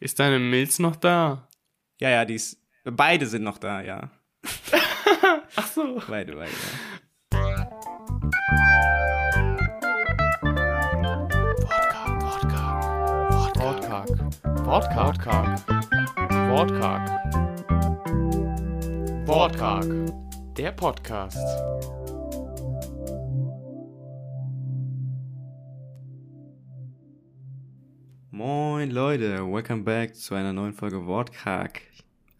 Ist deine Milz noch da? Ja, ja, die ist. Beide sind noch da, ja. Ach so. Beide, beide. Ja. Wortkarg. Wortkarg. Wortkarg. Wortkarg. Der Podcast. Moin Leute, welcome back zu einer neuen Folge Wortkarg.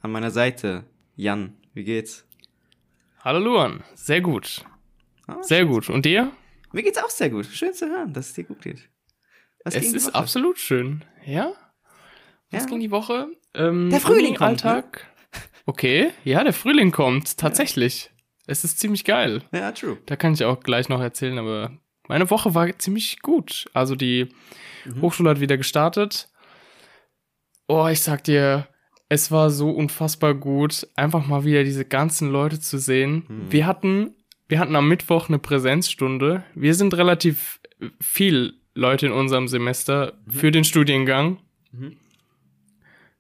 An meiner Seite, Jan, wie geht's? Hallo Luan. Sehr gut. Ah, Sehr gut. Und dir? Mir geht's auch sehr gut. Schön zu hören, dass es dir gut geht. Was Es ist absolut schön. Ja? Was Ja. ging die Woche? Ähm, Der Frühling kommt, ne? Okay, ja, der Frühling kommt. Tatsächlich. Es ist ziemlich geil. Ja, true. Da kann ich auch gleich noch erzählen, aber meine Woche war ziemlich gut. Also die Mhm. Hochschule hat wieder gestartet. Oh, ich sag dir, es war so unfassbar gut, einfach mal wieder diese ganzen Leute zu sehen. Mhm. Wir hatten, wir hatten am Mittwoch eine Präsenzstunde. Wir sind relativ viel Leute in unserem Semester für den Studiengang. Mhm.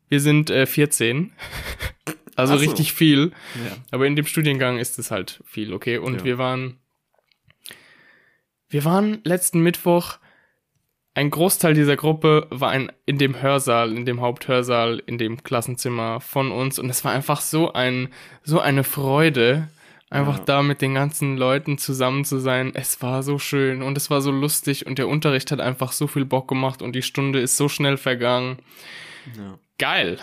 Wir sind äh, 14. Also so. richtig viel. Ja. Aber in dem Studiengang ist es halt viel, okay? Und Ja. wir waren, wir waren letzten Mittwoch, ein Großteil dieser Gruppe war ein, in dem Hörsaal, in dem Haupthörsaal, in dem Klassenzimmer von uns. Und es war einfach so ein, so eine Freude, einfach Ja. da mit den ganzen Leuten zusammen zu sein. Es war so schön und es war so lustig und der Unterricht hat einfach so viel Bock gemacht und die Stunde ist so schnell vergangen. ja. Geil.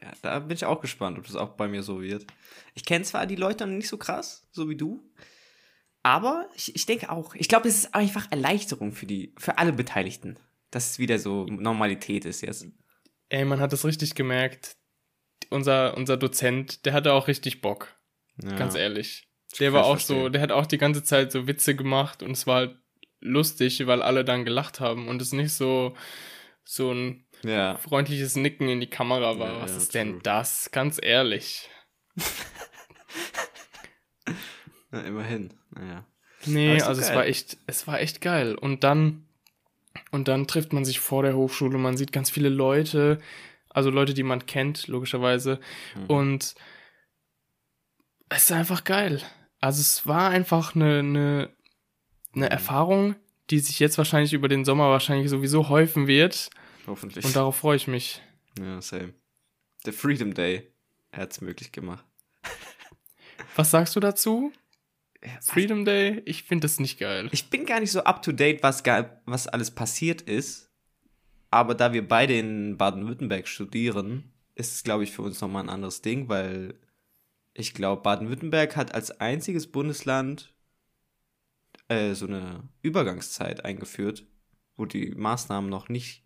Ja, da bin ich auch gespannt, ob das auch bei mir so wird. Ich kenne zwar die Leute nicht so krass, so wie du, aber ich, ich denke auch, ich glaube, es ist einfach Erleichterung für die, für alle Beteiligten, dass es wieder so Normalität ist jetzt. Ey, man hat es richtig gemerkt. Unser, unser Dozent, der hatte auch richtig Bock. Ja. Ganz ehrlich. Ich Der war auch so, verstehen. der hat auch die ganze Zeit so Witze gemacht und es war halt lustig, weil alle dann gelacht haben und es nicht so, so ein Ja. freundliches Nicken in die Kamera war. Ja, Was ist true. denn das? Ganz ehrlich. ja, immerhin. Naja. Nee, also es geil. war echt, es war echt geil. Und dann, und dann trifft man sich vor der Hochschule, man sieht ganz viele Leute, also Leute, die man kennt, logischerweise. Mhm. Und es ist einfach geil. Also es war einfach eine, eine, eine Erfahrung, die sich jetzt wahrscheinlich über den Sommer wahrscheinlich sowieso häufen wird. Hoffentlich. Und darauf freue ich mich. ja, same. Der Freedom Day hat's möglich gemacht. Was sagst du dazu? Ja, Freedom Day? Ich finde das nicht geil. Ich bin gar nicht so up to date, was, was alles passiert ist. Aber da wir beide in Baden-Württemberg studieren, ist es, glaube ich, für uns nochmal ein anderes Ding, weil ich glaube, Baden-Württemberg hat als einziges Bundesland äh, so eine Übergangszeit eingeführt, wo die Maßnahmen noch nicht,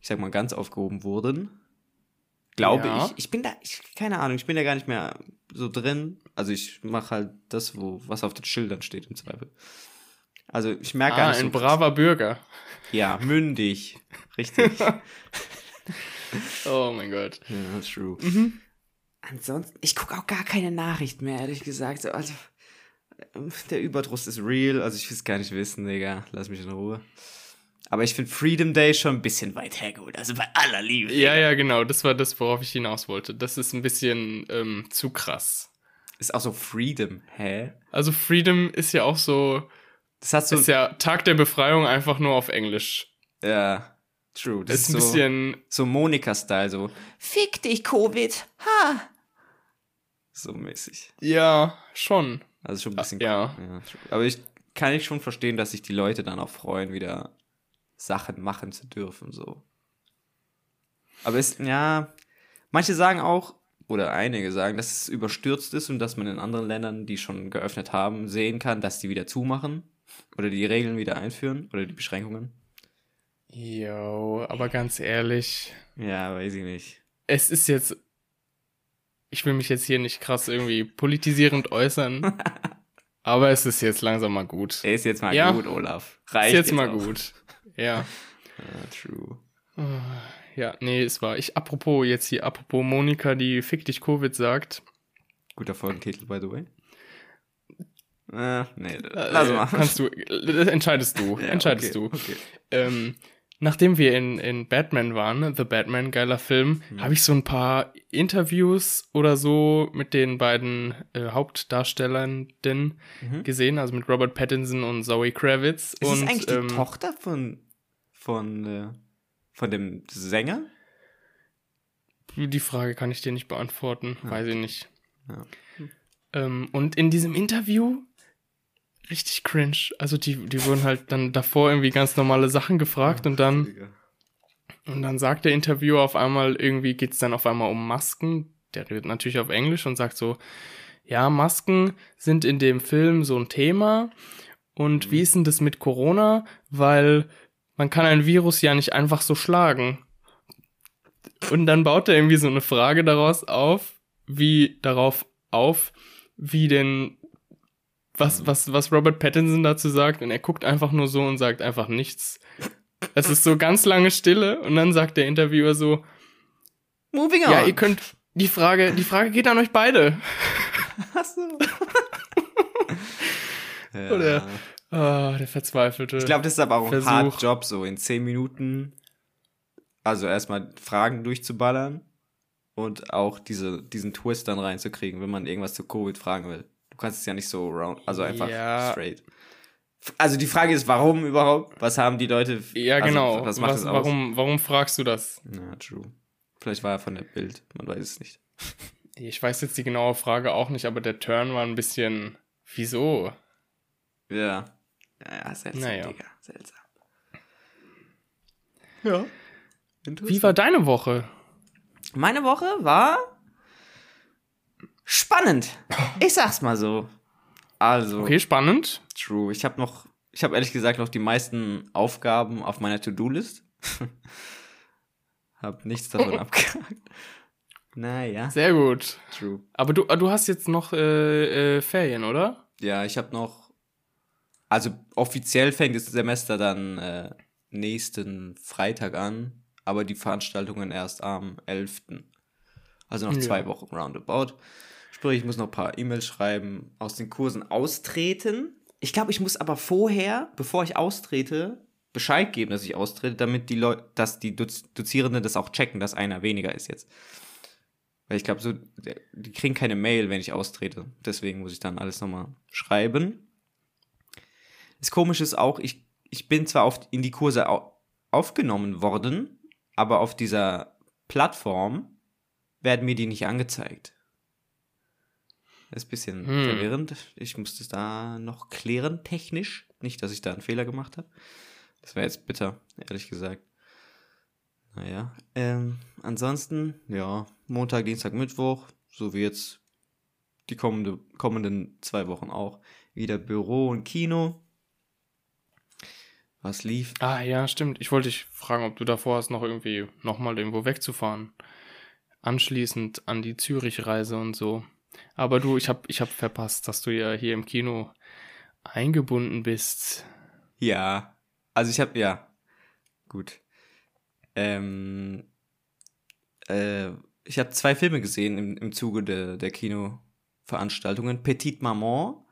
ich sag mal, ganz aufgehoben wurden. Glaube Ja. ich. Ich bin da, ich, keine Ahnung, ich bin da gar nicht mehr so drin. Also ich mache halt das, wo, was auf den Schildern steht im Zweifel. Also ich merke Ah, ein so, braver Bürger. Ja, mündig. Richtig. ja, Oh mein Gott. that's true. Mhm. Ansonsten, ich gucke auch gar keine Nachricht mehr, ehrlich gesagt. So, Also, ähm, der Überdruss ist real. Also, ich will es gar nicht wissen, Digga. Lass mich in Ruhe. Aber ich finde Freedom Day schon ein bisschen weit hergeholt. Also, bei aller Liebe. Ja, ja, genau. Das war das, worauf ich hinaus wollte. Das ist ein bisschen ähm, zu krass. Ist auch so Freedom. Hä? Also Freedom ist ja auch so, Das hat so. ist ja Tag der Befreiung einfach nur auf Englisch. ja, true. Das ist ein so, bisschen, so Monika-Style. So, fick dich, Covid. Ha! So mäßig. ja, schon. Also schon ein bisschen. ja. true. Aber ich kann ich schon verstehen, dass sich die Leute dann auch freuen, wieder Sachen machen zu dürfen, so. Aber es, ja, manche sagen auch, oder einige sagen, dass es überstürzt ist und dass man in anderen Ländern, die schon geöffnet haben, sehen kann, dass die wieder zumachen oder die Regeln wieder einführen oder die Beschränkungen. Jo, aber ganz ehrlich, Ja, weiß ich nicht. es ist jetzt, ich will mich jetzt hier nicht krass irgendwie politisierend äußern, aber es ist jetzt langsam mal gut. Ist jetzt mal Ja. gut, Olaf. Ist Reicht jetzt mal auch. gut. Ja. Ja, true. Ja, nee, es war ich. Apropos jetzt hier, apropos Monika, die Fick dich Covid sagt. Guter Folgentitel, by the way. Äh, nee, lass Äh, mal. Kannst du, das entscheidest du, Ja, entscheidest okay, du. Okay. Ähm, nachdem wir in, in Batman waren, The Batman, geiler Film, Mhm. habe ich so ein paar Interviews oder so mit den beiden äh, Hauptdarstellern Mhm. gesehen, also mit Robert Pattinson und Zoe Kravitz. Ist und, es eigentlich ähm, die Tochter von, von, äh, von dem Sänger? Die Frage kann ich dir nicht beantworten, weiß ich nicht. Ja. Ähm, und in diesem Interview richtig cringe. Also die, die wurden halt dann davor irgendwie ganz normale Sachen gefragt und dann und dann sagt der Interviewer auf einmal, irgendwie geht's dann auf einmal um Masken. Der redet natürlich auf Englisch und sagt so, ja, Masken sind in dem Film so ein Thema. Und wie ist denn das mit Corona? Weil man kann ein Virus ja nicht einfach so schlagen. Und dann baut er irgendwie so eine Frage daraus auf, wie darauf auf, wie denn was, was, was Robert Pattinson dazu sagt. Und er guckt einfach nur so und sagt einfach nichts. Es ist so ganz lange Stille und dann sagt der Interviewer so, Moving on. ja, ihr könnt, die Frage, die Frage geht an euch beide. Achso. ja. Oder- Ah, der Verzweifelte. Ich glaube, das ist aber auch ein Versuch. hard Job, so in zehn Minuten. Also erstmal Fragen durchzuballern und auch diese, diesen Twist dann reinzukriegen, wenn man irgendwas zu Covid fragen will. Du kannst es ja nicht so round, also einfach Ja. straight. Also die Frage ist, warum überhaupt? Was haben die Leute? ja, also, genau. Was macht Was, das aus? warum, warum fragst du das? Ja, true. Vielleicht war er von der Bild, man weiß es nicht. Ich weiß jetzt die genaue Frage auch nicht, aber der Turn war ein bisschen, wieso? Ja. Ja, seltsam, Naja. Digga. Seltsam. Ja. Wie war deine Woche? Meine Woche war spannend. Ich sag's mal so. Also, Okay, spannend. true. Ich habe noch, ich habe ehrlich gesagt noch die meisten Aufgaben auf meiner To-Do-List. hab nichts davon abgehakt. Naja, Sehr gut. true. Aber du, du hast jetzt noch äh, äh, Ferien, oder? Ja, ich habe noch, also offiziell fängt das Semester dann äh, nächsten Freitag an, aber die Veranstaltungen erst am 11. Also noch Ja. zwei Wochen roundabout. Sprich, ich muss noch ein paar E-Mails schreiben, aus den Kursen austreten. Ich glaube, ich muss aber vorher, bevor ich austrete, Bescheid geben, dass ich austrete, damit die Leute, dass die Doz Dozierenden das auch checken, dass einer weniger ist jetzt. Weil ich glaube, so, die kriegen keine Mail, wenn ich austrete. Deswegen muss ich dann alles nochmal schreiben. Das Komische ist auch, ich, ich bin zwar auf, in die Kurse au aufgenommen worden, aber auf dieser Plattform werden mir die nicht angezeigt. Das ist ein bisschen Hm. verwirrend. Ich muss das da noch klären, technisch. Nicht, dass ich da einen Fehler gemacht habe. Das wäre jetzt bitter, ehrlich gesagt. Naja. Ähm, ansonsten, ja, Montag, Dienstag, Mittwoch, so wie jetzt die kommende, kommenden zwei Wochen auch. Wieder Büro und Kino. Was lief? Ah, ja, stimmt. Ich wollte dich fragen, ob du davor hast, noch irgendwie nochmal irgendwo wegzufahren. Anschließend an die Zürich-Reise und so. Aber du, ich hab, ich hab verpasst, dass du ja hier im Kino eingebunden bist. Ja, also ich habe, ja, gut. Ähm, äh, ich habe zwei Filme gesehen im, im Zuge der, der Kinoveranstaltungen. Petite Maman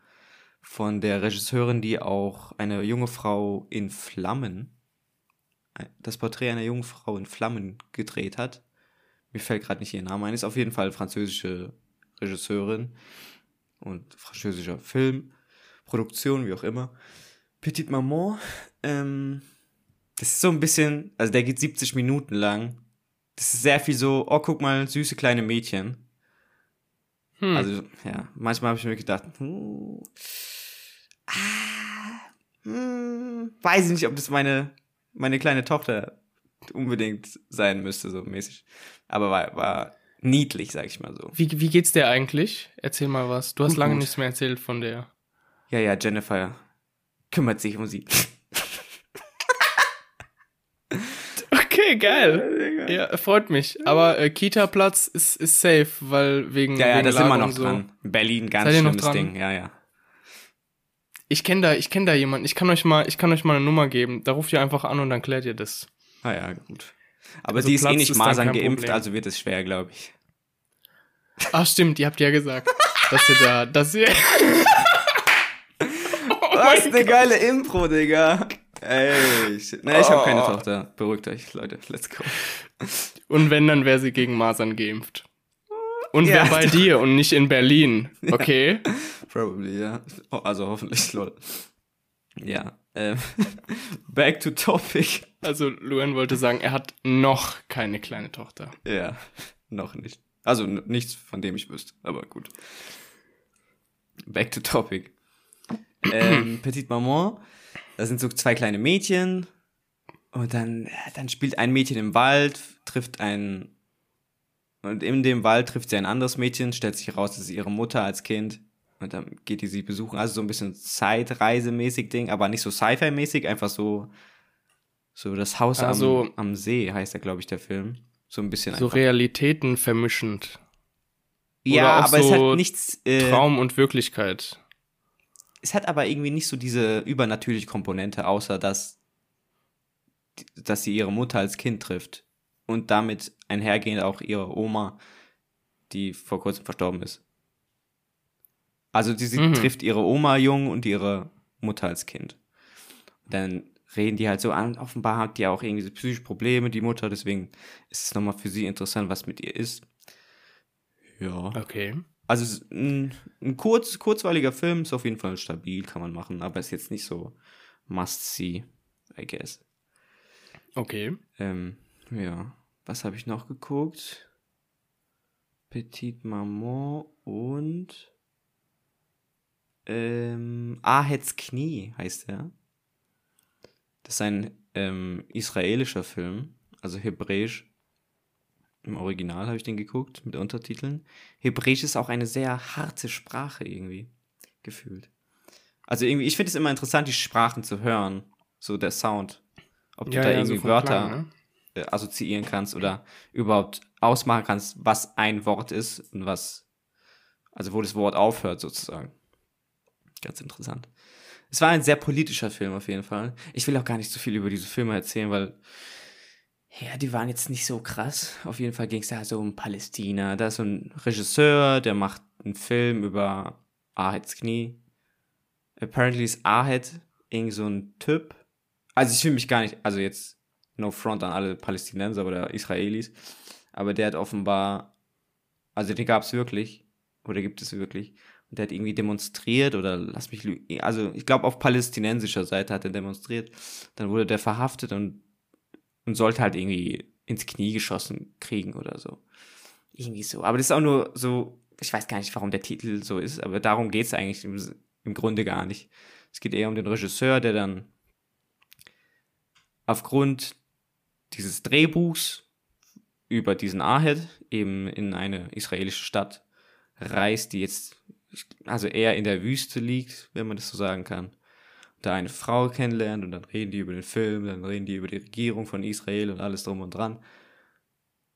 von der Regisseurin, die auch eine junge Frau in Flammen, äh, das Porträt einer jungen Frau in Flammen gedreht hat. Mir fällt gerade nicht ihr Name ein. Ist auf jeden Fall französische Regisseurin und französischer Film, Produktion, wie auch immer. Petite Maman, ähm, das ist so ein bisschen, also der geht 70 Minuten lang. Das ist sehr viel so, oh, guck mal, süße kleine Mädchen. Hm. Also, ja, manchmal habe ich mir gedacht, hm, ah, hm, weiß ich nicht, ob das meine, meine kleine Tochter unbedingt sein müsste, so mäßig. Aber war, war niedlich, sag ich mal so. wie, wie geht's dir eigentlich? Erzähl mal was. Du hast Gut, lange nichts mehr erzählt von der. Ja, ja, Jennifer kümmert sich um sie. Okay, geil. Ja, freut mich. Aber äh, Kita-Platz ist, ist safe, weil wegen. Ja, ja, wegen da sind wir noch so. dran. Berlin, ganz Seid schlimmes? Ding, ja, ja. Ich kenne da, ich kenne da jemanden. Ich kann euch mal, ich kann euch mal eine Nummer geben. Da ruft ihr einfach an und dann klärt ihr das. Ah ja, gut. Aber Also sie ist eh Platz nicht ist dann Masern geimpft, Problem. also wird es schwer, glaube ich. Ach stimmt, ihr habt ja gesagt, dass ihr da, dass ihr. Was eine geile Impro, Digga. Ey, ich, nein, ich habe keine Oh. Tochter. Beruhigt euch, Leute. Let's go. Und wenn, dann wäre sie gegen Masern geimpft. Und Ja. wer bei dir und nicht in Berlin. Okay? Probably, ja. Oh, Also hoffentlich, Leute. Ja. Ähm, back to topic. Also, Luan wollte sagen, er hat noch keine kleine Tochter. Ja, noch nicht. Also nichts, von dem ich wüsste, aber gut. Back to topic. ähm, Petite Maman, da sind so zwei kleine Mädchen und dann, dann spielt ein Mädchen im Wald, trifft ein und in dem Wald trifft sie ein anderes Mädchen, stellt sich heraus, das ist ihre Mutter als Kind und dann geht die sie besuchen. Also so ein bisschen Zeitreisemäßig Ding, aber nicht so Sci-Fi-mäßig, einfach so so das Haus Also- am, am See heißt der, glaube ich, der Film. So ein bisschen So einfach. Realitäten vermischend. Ja, aber es so hat nichts. Äh, Traum und Wirklichkeit. es hat aber irgendwie nicht so diese übernatürliche Komponente, außer dass, dass sie ihre Mutter als Kind trifft. Und damit einhergehend auch ihre Oma, die vor kurzem verstorben ist. Also die, sie Mhm. trifft ihre Oma jung und ihre Mutter als Kind. Dann reden die halt so an. Offenbar hat die auch irgendwie psychische Probleme, die Mutter. Deswegen ist es nochmal für sie interessant, was mit ihr ist. Ja. Okay. Also ein, ein kurz, kurzweiliger Film, ist auf jeden Fall stabil, kann man machen, aber ist jetzt nicht so must-see, I guess. Okay. Ähm, ja, was habe ich noch geguckt? Petite Maman und ähm, Ahets Knie heißt er. Das ist ein ähm, israelischer Film, also hebräisch. Im Original habe ich den geguckt mit Untertiteln. Hebräisch ist auch eine sehr harte Sprache irgendwie gefühlt. Also irgendwie, ich finde es immer interessant, die Sprachen zu hören, so der Sound. Ob du da irgendwie vom Wörter Klang, ne? Äh, assoziieren kannst oder überhaupt ausmachen kannst, was ein Wort ist und was, also wo das Wort aufhört sozusagen. Ganz interessant. Es war ein sehr politischer Film auf jeden Fall. Ich will auch gar nicht so viel über diese Filme erzählen, weil ja, die waren jetzt nicht so krass. Auf jeden Fall ging es da so um Palästina. Da ist so ein Regisseur, der macht einen Film über Aheds Knie. Apparently ist Ahed irgend so ein Typ. Also ich fühle mich gar nicht, also jetzt no front an alle Palästinenser oder Israelis, aber der hat offenbar, also den gab es wirklich, oder gibt es wirklich, und der hat irgendwie demonstriert oder lass mich lügen, also ich glaube auf palästinensischer Seite hat er demonstriert, dann wurde der verhaftet und, und sollte halt irgendwie ins Knie geschossen kriegen oder so. Irgendwie so. Aber das ist auch nur so, ich weiß gar nicht, warum der Titel so ist, aber darum geht es eigentlich im, im Grunde gar nicht. Es geht eher um den Regisseur, der dann aufgrund dieses Drehbuchs über diesen Ahed eben in eine israelische Stadt reist, die jetzt also eher in der Wüste liegt, wenn man das so sagen kann. Da eine Frau kennenlernt und dann reden die über den Film, dann reden die über die Regierung von Israel und alles drum und dran.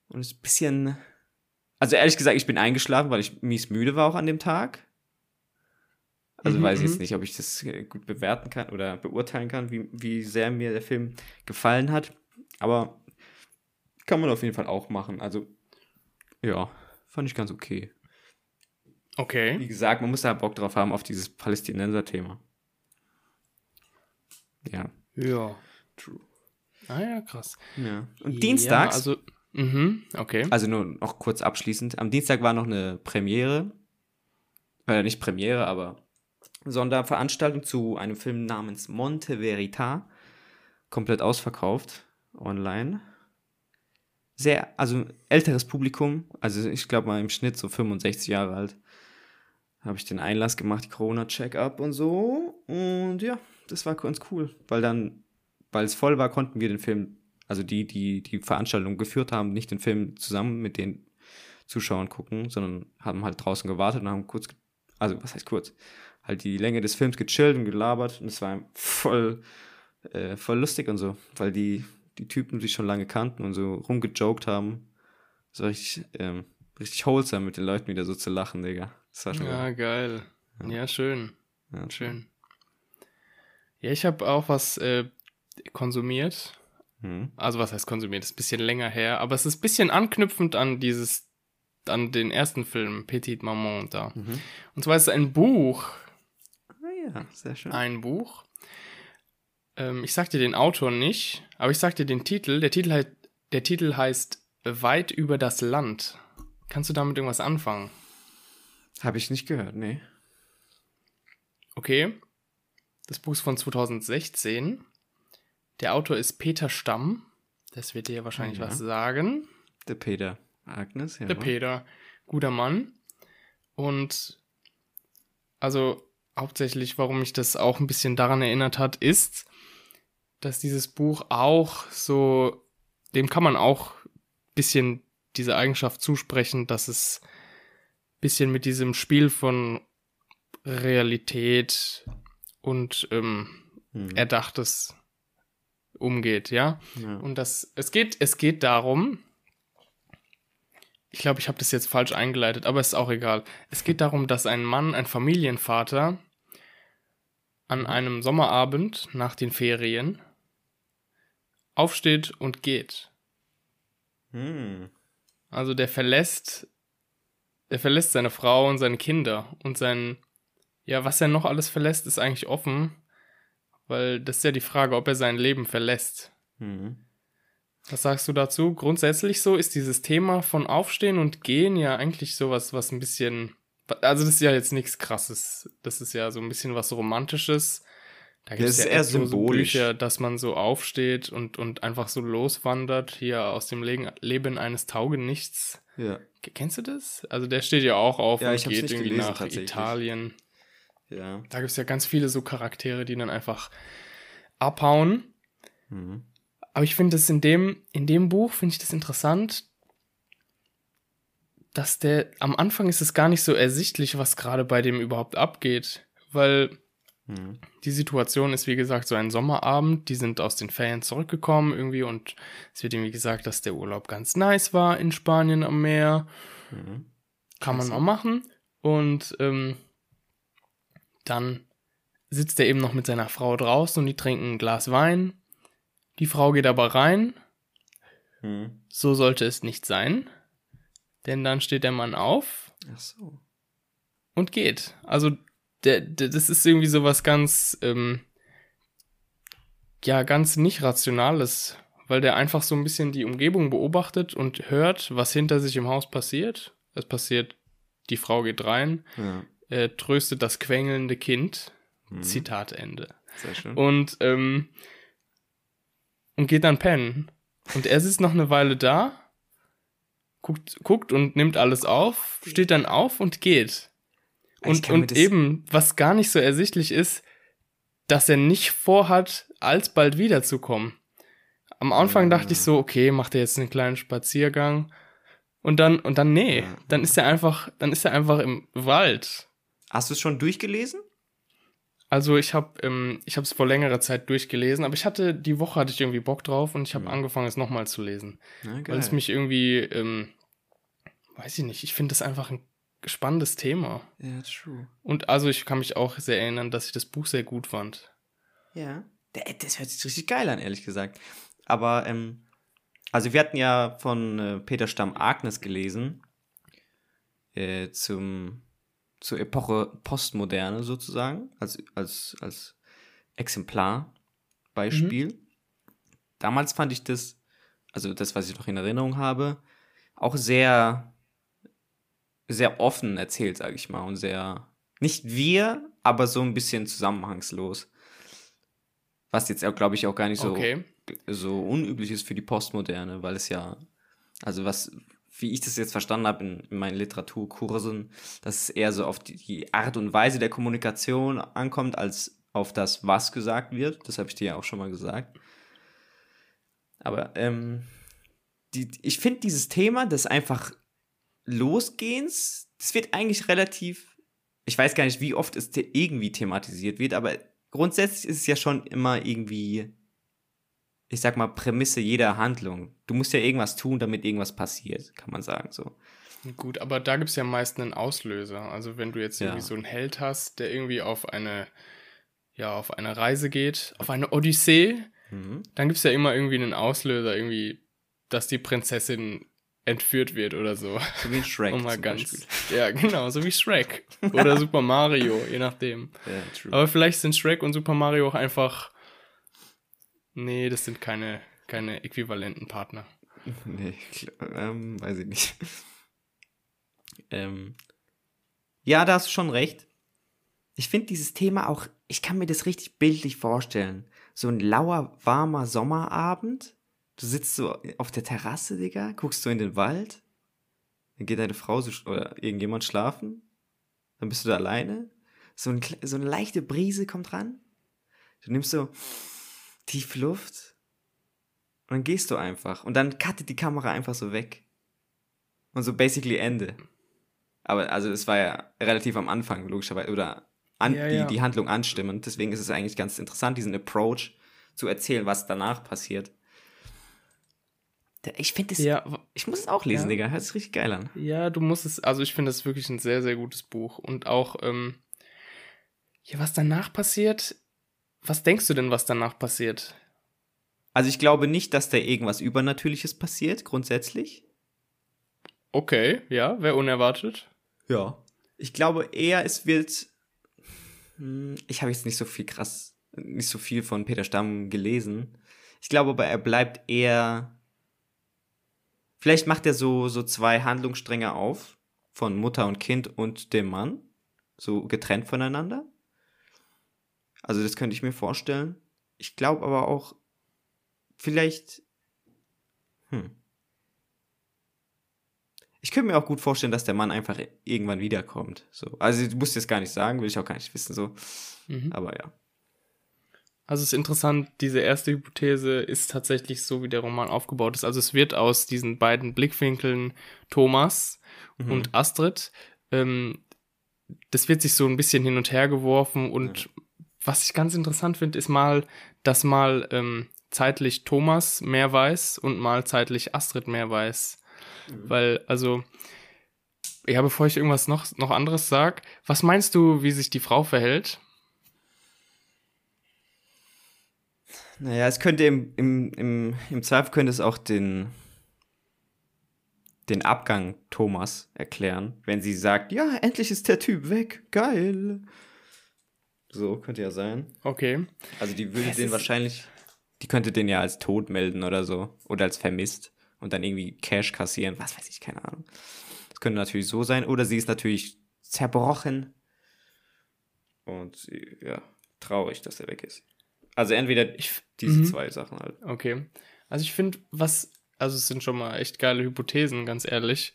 Und es ist ein bisschen. Also ehrlich gesagt, ich bin eingeschlafen, weil ich mies müde war auch an dem Tag. Also Mhm, weiß ich jetzt mhm. nicht, ob ich das äh, gut bewerten kann oder beurteilen kann, wie, wie sehr mir der Film gefallen hat. Aber kann man auf jeden Fall auch machen. Also, ja, fand ich ganz okay. Okay. Wie gesagt, man muss da Bock drauf haben, auf dieses Palästinenser-Thema. Ja. Ja. True. Ah ja, krass. ja. Und dienstags, Ja, also, mhm, okay. also nur noch kurz abschließend, am Dienstag war noch eine Premiere. Äh, nicht Premiere, aber Sonderveranstaltung zu einem Film namens Monte Verita. Komplett ausverkauft online. Sehr, also älteres Publikum, also ich glaube mal im Schnitt so 65 Jahre alt. Habe ich den Einlass gemacht, die Corona-Check-up und so. Und ja, das war ganz cool, weil dann, weil es voll war, konnten wir den Film, also die, die die Veranstaltung geführt haben, nicht den Film zusammen mit den Zuschauern gucken, sondern haben halt draußen gewartet und haben kurz, also was heißt kurz, halt die Länge des Films gechillt und gelabert und es war voll, äh, voll lustig und so, weil die, die Typen sich schon lange kannten und so rumgejoked haben. Das war richtig, ähm, richtig wholesome mit den Leuten wieder so zu lachen, Digga. Das war schon Ja, geil. Ja. Ja, schön. ja, Schön. Ja, ich habe auch was äh, konsumiert. Mhm. Also was heißt konsumiert? Ist ein bisschen länger her, aber es ist ein bisschen anknüpfend an dieses, an den ersten Film, Petite Maman da. Mhm. Und zwar ist es ein Buch, Ah ja, sehr schön. ein Buch. Ähm, ich sag dir den Autor nicht, aber ich sag dir den Titel. Der Titel, heißt, der Titel heißt Weit über das Land. Kannst du damit irgendwas anfangen? Habe ich nicht gehört, nee. Okay. Das Buch ist von 2016. Der Autor ist Peter Stamm. Das wird dir wahrscheinlich Ja. was sagen. Der Peter. Agnes, ja. Der Peter, guter Mann. Und also hauptsächlich, warum mich das auch ein bisschen daran erinnert hat, ist, dass dieses Buch auch so, dem kann man auch ein bisschen diese Eigenschaft zusprechen, dass es ein bisschen mit diesem Spiel von Realität und ähm, Hm. Erdachtes umgeht, ja. ja. Und das, es geht, es geht darum, ich glaube, ich habe das jetzt falsch eingeleitet, aber ist auch egal. Es geht darum, dass ein Mann, ein Familienvater, an einem Sommerabend nach den Ferien aufsteht und geht. Hm. Also der verlässt, er verlässt seine Frau und seine Kinder und sein, ja, was er noch alles verlässt, ist eigentlich offen, weil das ist ja die Frage, ob er sein Leben verlässt. Hm. Was sagst du dazu? Grundsätzlich so ist dieses Thema von Aufstehen und Gehen ja eigentlich sowas, was ein bisschen. Also, das ist ja jetzt nichts krasses. Das ist ja so ein bisschen was Romantisches. Da gibt Das es ist ja eher symbolisch. Bücher, dass man so aufsteht und, und einfach so loswandert, hier aus dem Legen, Leben eines Taugenichts. Ja. Kennst du das? Also, der steht ja auch auf Ja, und geht irgendwie gelesen, nach. Italien. Ja. Da gibt es ja ganz viele so Charaktere, die dann einfach abhauen. Hm. Aber ich finde es in dem, in dem Buch, finde ich das interessant, dass der, am Anfang ist es gar nicht so ersichtlich, was gerade bei dem überhaupt abgeht. Weil Hm. die Situation ist, wie gesagt, so ein Sommerabend. Die sind aus den Ferien zurückgekommen irgendwie und es wird irgendwie gesagt, dass der Urlaub ganz nice war in Spanien am Meer. Hm. Kann man mal machen. Und ähm, dann sitzt er eben noch mit seiner Frau draußen und die trinken ein Glas Wein. Die Frau geht aber rein. Hm. So sollte es nicht sein. Denn dann steht der Mann auf Ach so. und geht. Also, der, der, das ist irgendwie so was ganz, ähm, ja, ganz nicht Rationales, weil der einfach so ein bisschen die Umgebung beobachtet und hört, was hinter sich im Haus passiert. Es passiert, die Frau geht rein, Ja. äh, tröstet das quengelnde Kind. Hm. Zitat Ende. Sehr schön. Und, ähm, und geht dann pennen. Und er sitzt noch eine Weile da, guckt, guckt und nimmt alles auf, steht dann auf und geht. Und, und eben, was gar nicht so ersichtlich ist, dass er nicht vorhat, alsbald wiederzukommen. Am Anfang dachte ich so, okay, macht er jetzt einen kleinen Spaziergang. Und dann, und dann, nee, Ja. dann ist er einfach, dann ist er einfach im Wald. Hast du es schon durchgelesen? Also ich habe ähm, ich habe es vor längerer Zeit durchgelesen, aber ich hatte die Woche hatte ich irgendwie Bock drauf und ich habe Mhm. angefangen es nochmal zu lesen, Ja, weil es mich irgendwie ähm, weiß ich nicht, ich finde das einfach ein spannendes Thema Ja, true. und also ich kann mich auch sehr erinnern, dass ich das Buch sehr gut fand. Ja. Der- Das hört sich richtig geil an, ehrlich gesagt. Aber, ähm, also wir hatten ja von äh, Peter Stamm Agnes gelesen. Äh, zum, zur Epoche Postmoderne sozusagen. Als, als, als Exemplarbeispiel. Damals fand ich das, also das, was ich noch in Erinnerung habe, auch sehr, sehr offen erzählt, sage ich mal. Und sehr, nicht wir, aber so ein bisschen zusammenhangslos. Was jetzt, glaube ich, auch gar nicht so, Okay. so unüblich ist für die Postmoderne, weil es ja, also was, wie ich das jetzt verstanden habe in, in meinen Literaturkursen, dass es eher so auf die, die Art und Weise der Kommunikation ankommt, als auf das, was gesagt wird. Das habe ich dir ja auch schon mal gesagt. Aber ähm, die, ich finde dieses Thema des einfach Losgehens, das wird eigentlich relativ, ich weiß gar nicht, wie oft es irgendwie thematisiert wird, aber grundsätzlich ist es ja schon immer irgendwie, ich sag mal, Prämisse jeder Handlung. Du musst ja irgendwas tun, damit irgendwas passiert, kann man sagen so. Gut, aber da gibt es ja meist einen Auslöser. Also wenn du jetzt irgendwie Ja. so einen Held hast, der irgendwie auf eine ja, auf eine Reise geht, auf eine Odyssee, Mhm. dann gibt es ja immer irgendwie einen Auslöser, irgendwie, dass die Prinzessin entführt wird oder so. So wie Shrek um mal ganz. Beispiel. Ja, genau, so wie Shrek. Oder Super Mario, je nachdem. True. Aber vielleicht sind Shrek und Super Mario auch einfach Nee, das sind keine, keine äquivalenten Partner. Nee, ähm, weiß ich nicht. ähm, ja, da hast du schon recht. Ich finde dieses Thema auch, ich kann mir das richtig bildlich vorstellen. So ein lauer, warmer Sommerabend. Du sitzt so auf der Terrasse, Digga, guckst du in den Wald. Dann geht deine Frau so, oder irgendjemand schlafen. Dann bist du da alleine. So, ein, so eine leichte Brise kommt ran. Du nimmst so tief Luft. Und dann gehst du einfach. Und dann cuttet die Kamera einfach so weg. Und so basically Ende. Aber also es war ja relativ am Anfang, logischerweise, oder an, Ja, die, ja. die Handlung anstimmend. Deswegen ist es eigentlich ganz interessant, diesen Approach zu erzählen, was danach passiert. Ich finde es, Ja, ich muss es auch lesen, Ja. Digga. Hört sich richtig geil an. ja, du musst es, also ich finde das wirklich ein sehr, sehr gutes Buch. Und auch, ähm, ja, was danach passiert, was denkst du denn, was danach passiert? Also ich glaube nicht, dass da irgendwas Übernatürliches passiert, grundsätzlich. Okay, ja, wäre unerwartet. Ja. Ich glaube eher, es wird. Hm, Ich habe jetzt nicht so viel krass, nicht so viel von Peter Stamm gelesen. Ich glaube aber, er bleibt eher. Vielleicht macht er so, so zwei Handlungsstränge auf. Von Mutter und Kind und dem Mann. So getrennt voneinander. Also, das könnte ich mir vorstellen. Ich glaube aber auch, vielleicht. Hm. Ich könnte mir auch gut vorstellen, dass der Mann einfach irgendwann wiederkommt. So. Also du musst jetzt gar nicht sagen, will ich auch gar nicht wissen, so. Mhm. Aber ja. Also es ist interessant, diese erste Hypothese ist tatsächlich so, wie der Roman aufgebaut ist. Also es wird aus diesen beiden Blickwinkeln Thomas Mhm. und Astrid, ähm, das wird sich so ein bisschen hin und her geworfen und was ich ganz interessant finde, ist mal, dass mal ähm, zeitlich Thomas mehr weiß und mal zeitlich Astrid mehr weiß. Weil, also, ja, bevor ich irgendwas noch, noch anderes sag, was meinst du, wie sich die Frau verhält? Naja, es könnte im, im, im, im Zweifel könnte es auch den, den Abgang Thomas erklären, wenn sie sagt, ja, endlich ist der Typ weg, geil. So, könnte ja sein. Okay. Also die würde Es den wahrscheinlich, die könnte den ja als tot melden oder so. Oder als vermisst und dann irgendwie Cash kassieren, was weiß ich, keine Ahnung. Das könnte natürlich so sein. Oder sie ist natürlich zerbrochen. Und sie- ja, traurig, dass er weg ist. Also entweder Ich, diese Mhm. zwei Sachen halt. Okay. Also ich finde, was, also es sind schon mal echt geile Hypothesen, ganz ehrlich.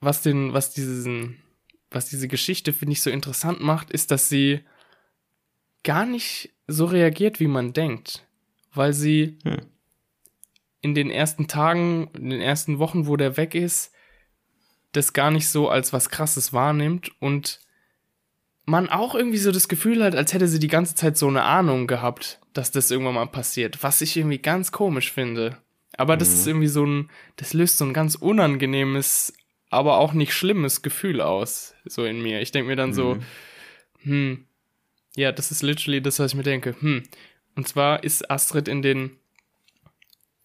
Was den, was diesen, was diese Geschichte, finde ich, so interessant macht, ist, dass sie gar nicht so reagiert, wie man denkt. Weil sie Hm. in den ersten Tagen, in den ersten Wochen, wo der weg ist, das gar nicht so als was krasses wahrnimmt und man auch irgendwie so das Gefühl hat, als hätte sie die ganze Zeit so eine Ahnung gehabt, dass das irgendwann mal passiert, was ich irgendwie ganz komisch finde. Aber das Mhm. ist irgendwie so ein, das löst so ein ganz unangenehmes, aber auch nicht schlimmes Gefühl aus, so in mir. Ich denke mir dann so, Mhm. hm, ja, das ist literally das, was ich mir denke. Hm. Und zwar ist Astrid in den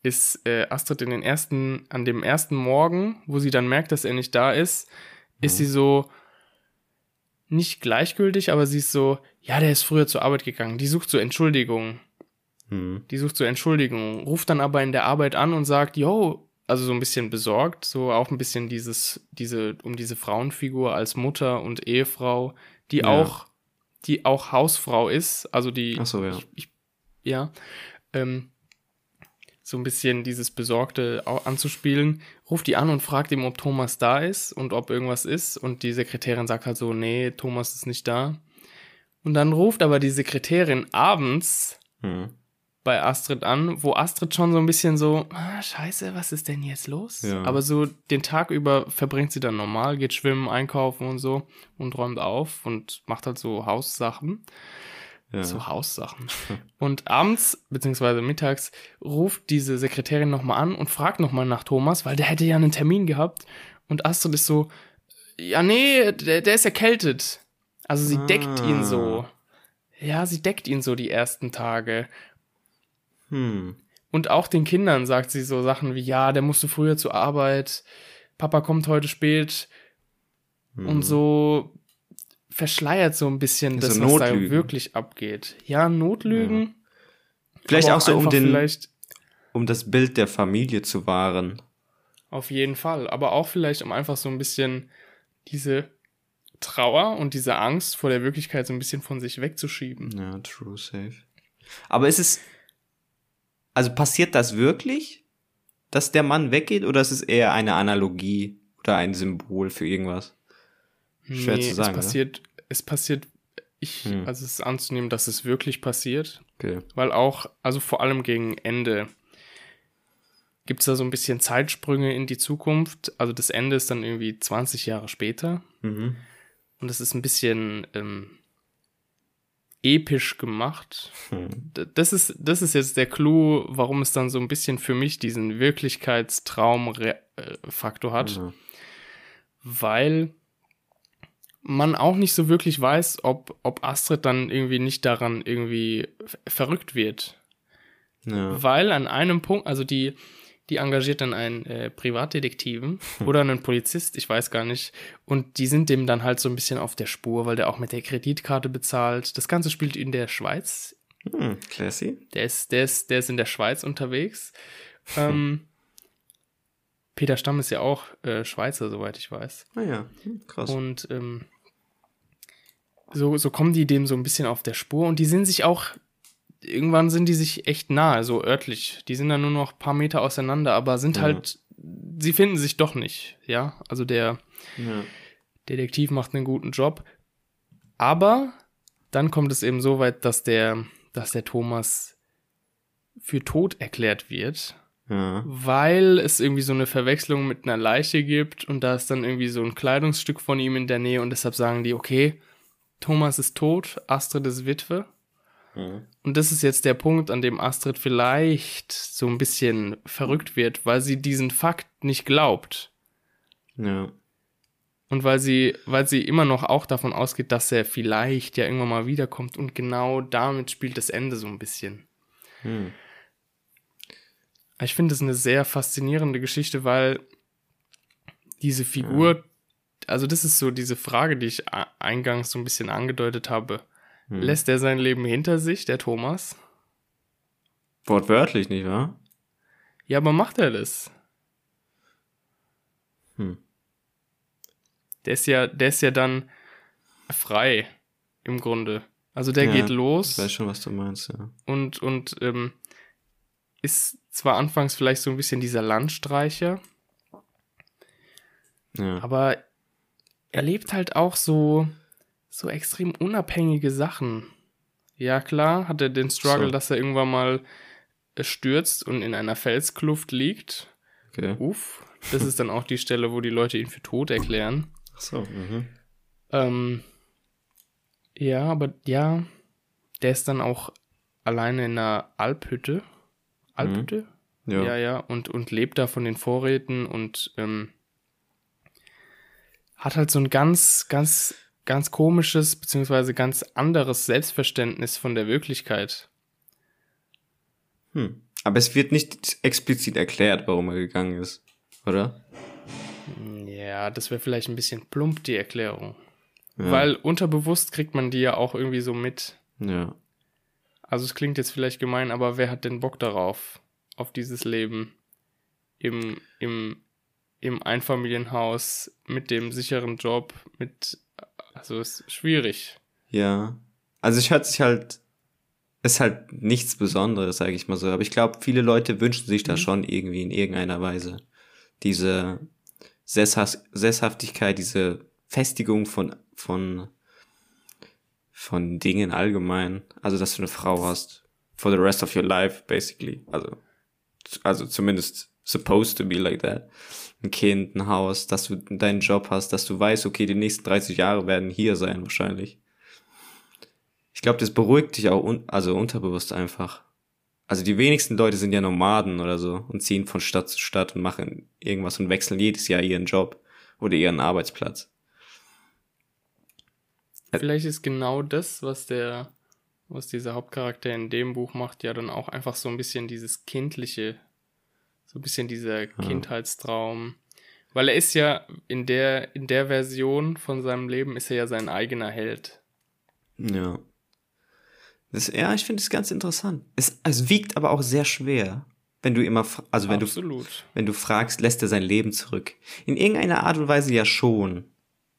ist äh, Astrid in den ersten, an dem ersten Morgen, wo sie dann merkt, dass er nicht da ist, ist sie so nicht gleichgültig, aber sie ist so, ja, der ist früher zur Arbeit gegangen. Die sucht so Entschuldigung. Hm. Die sucht so Entschuldigung, ruft dann aber in der Arbeit an und sagt, yo, also so ein bisschen besorgt, so auch ein bisschen dieses, diese, um diese Frauenfigur als Mutter und Ehefrau, die Ja. auch, die auch Hausfrau ist, also die, Ach so, ja. ich, ich, ja, ähm, so ein bisschen dieses Besorgte au- anzuspielen, ruft die an und fragt ihm, ob Thomas da ist und ob irgendwas ist. Und die Sekretärin sagt halt so, nee, Thomas ist nicht da. Und dann ruft aber die Sekretärin abends Hm. bei Astrid an, wo Astrid schon so ein bisschen so, ah, scheiße, was ist denn jetzt los? Ja. Aber so den Tag über verbringt sie dann normal, geht schwimmen, einkaufen und so und räumt auf und macht halt so Haussachen. Ja. So Haussachen. Und abends, beziehungsweise mittags, ruft diese Sekretärin nochmal an und fragt nochmal nach Thomas, weil der hätte ja einen Termin gehabt. Und Astrid ist so, ja, nee, der, der ist erkältet. Also sie deckt ihn so. Ja, sie deckt ihn so die ersten Tage. Hm. Und auch den Kindern sagt sie so Sachen wie, ja, der musste früher zur Arbeit, Papa kommt heute spät Hm. und so verschleiert so ein bisschen So das, was da wirklich abgeht. Ja, Notlügen. Vielleicht Aber auch so um den, um das Bild der Familie zu wahren. auf jeden Fall. Aber auch vielleicht, um einfach so ein bisschen diese Trauer und diese Angst vor der Wirklichkeit so ein bisschen von sich wegzuschieben. Ja, true, safe. Aber ist es, also passiert das wirklich, dass der Mann weggeht, oder ist es eher eine Analogie oder ein Symbol für irgendwas? Schwer zu sagen, oder? Es passiert, es passiert, ich, Hm. also es ist anzunehmen, dass es wirklich passiert. Okay. Weil auch, also vor allem gegen Ende, gibt es da so ein bisschen Zeitsprünge in die Zukunft. Also das Ende ist dann irgendwie 20 Jahre später. Mhm. Und es ist ein bisschen ähm, episch gemacht. Hm. D- Das ist, das ist jetzt der Clou, warum es dann so ein bisschen für mich diesen Wirklichkeitstraum-Faktor hat. Ja. Weil man auch nicht so wirklich weiß, ob, ob Astrid dann irgendwie nicht daran irgendwie verrückt wird. Ja. Weil an einem Punkt, also die, die engagiert dann einen äh, Privatdetektiven oder einen Polizist, ich weiß gar nicht. Und die sind dem dann halt so ein bisschen auf der Spur, weil der auch mit der Kreditkarte bezahlt. Das Ganze spielt in der Schweiz. Hm, classy. Der ist, der ist, der ist in der Schweiz unterwegs. Ähm, Peter Stamm ist ja auch äh, Schweizer, soweit ich weiß. Ah ja, hm, krass. Und ähm, so, so kommen die dem so ein bisschen auf der Spur und die sind sich auch, irgendwann sind die sich echt nahe, so örtlich. Die sind dann nur noch ein paar Meter auseinander, aber sind Ja. halt, sie finden sich doch nicht, ja. Also der ja. Detektiv macht einen guten Job. Aber dann kommt es eben so weit, dass der, dass der Thomas für tot erklärt wird Ja. weil es irgendwie so eine Verwechslung mit einer Leiche gibt und da ist dann irgendwie so ein Kleidungsstück von ihm in der Nähe und deshalb sagen die, okay, Thomas ist tot, Astrid ist Witwe. Ja. Und das ist jetzt der Punkt, an dem Astrid vielleicht so ein bisschen verrückt wird, weil sie diesen Fakt nicht glaubt. ja. Und weil sie, weil sie immer noch auch davon ausgeht, dass er vielleicht ja irgendwann mal wiederkommt und genau damit spielt das Ende so ein bisschen. Hm. Ich finde es eine sehr faszinierende Geschichte, weil diese Figur, also das ist so diese Frage, die ich eingangs so ein bisschen angedeutet habe. Hm. Lässt er sein Leben hinter sich, der Thomas? Wortwörtlich, nicht wahr? Ja, aber macht er das? Hm. Der ist ja, der ist ja dann frei im Grunde. Also der Ja, geht Ich los weiß schon, was du meinst, ja. und, und ähm, ist zwar anfangs vielleicht so ein bisschen dieser Landstreicher, Ja. aber er lebt halt auch so, so extrem unabhängige Sachen. Ja, klar, hat er den Struggle, So. dass er irgendwann mal äh, stürzt und in einer Felskluft liegt. Okay. Uff, das ist dann auch die Stelle, wo die Leute ihn für tot erklären. Ach so. Mhm. Ähm, ja, aber ja, der ist dann auch alleine in einer Alphütte. Alphütte? Ja. Ja, ja, und, und lebt da von den Vorräten und ähm, hat halt so ein ganz, ganz, ganz komisches, beziehungsweise ganz anderes Selbstverständnis von der Wirklichkeit. Hm. Aber es wird nicht explizit erklärt, warum er gegangen ist, oder? Ja, das wäre vielleicht ein bisschen plump, die Erklärung. Ja. Weil unterbewusst kriegt man die ja auch irgendwie so mit. Ja. Also es klingt jetzt vielleicht gemein, aber wer hat denn Bock darauf? Auf dieses Leben im, im, im Einfamilienhaus mit dem sicheren Job, mit also es ist schwierig. Ja. Also es hört sich halt, ist halt nichts Besonderes, sage ich mal so. Aber ich glaube, viele Leute wünschen sich da Mhm. schon irgendwie in irgendeiner Weise diese Sesshaft Sesshaftigkeit, diese Festigung von, von, von Dingen allgemein. Also, dass du eine Frau hast. For the rest of your life, basically. Also, also zumindest supposed to be like that. Ein Kind, ein Haus, dass du deinen Job hast, dass du weißt, okay, die nächsten 30 Jahre werden hier sein wahrscheinlich. Ich glaube, das beruhigt dich auch un also unterbewusst einfach. Also die wenigsten Leute sind ja Nomaden oder so und ziehen von Stadt zu Stadt und machen irgendwas und wechseln jedes Jahr ihren Job oder ihren Arbeitsplatz. Ä- Vielleicht ist genau das, was der, was dieser Hauptcharakter in dem Buch macht, ja dann auch einfach so ein bisschen dieses kindliche, so ein bisschen dieser Kindheitstraum. Weil er ist ja in der, in der Version von seinem Leben ist er ja sein eigener Held. Ja. Das, ja, ich finde es ganz interessant. Es, es wiegt aber auch sehr schwer, wenn du immer, also wenn du, Absolut. wenn du fragst, lässt er sein Leben zurück. In irgendeiner Art und Weise ja schon,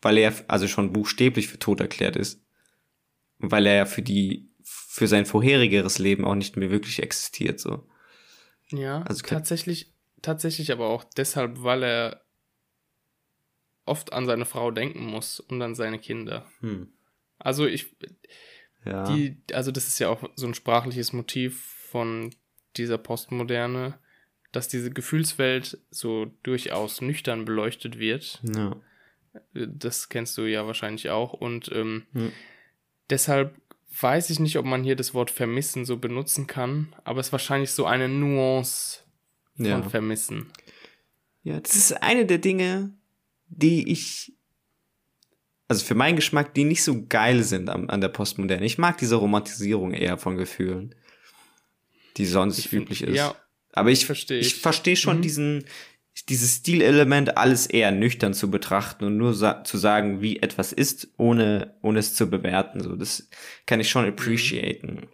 weil er also schon buchstäblich für tot erklärt ist. Weil er ja für die, für sein vorherigeres Leben auch nicht mehr wirklich existiert, so. Ja, Also tatsächlich, tatsächlich aber auch deshalb, weil er oft an seine Frau denken muss und an seine Kinder. Hm. Also ich, Ja. die, also das ist ja auch so ein sprachliches Motiv von dieser Postmoderne, dass diese Gefühlswelt so durchaus nüchtern beleuchtet wird. ja. Das kennst du ja wahrscheinlich auch. Und ähm, Hm. deshalb weiß ich nicht, ob man hier das Wort vermissen so benutzen kann, aber es ist wahrscheinlich so eine Nuance von Ja. vermissen. Ja, das ist eine der Dinge, die ich, also für meinen Geschmack, die nicht so geil sind an, an der Postmoderne. Ich mag diese Romantisierung eher von Gefühlen, die sonst Ich find- üblich ist. ja, Aber ich versteh ich ich. verstehe schon Mhm. diesen, dieses Stilelement, alles eher nüchtern zu betrachten und nur sa zu sagen, wie etwas ist, ohne, ohne es zu bewerten. So, das kann ich schon appreciaten.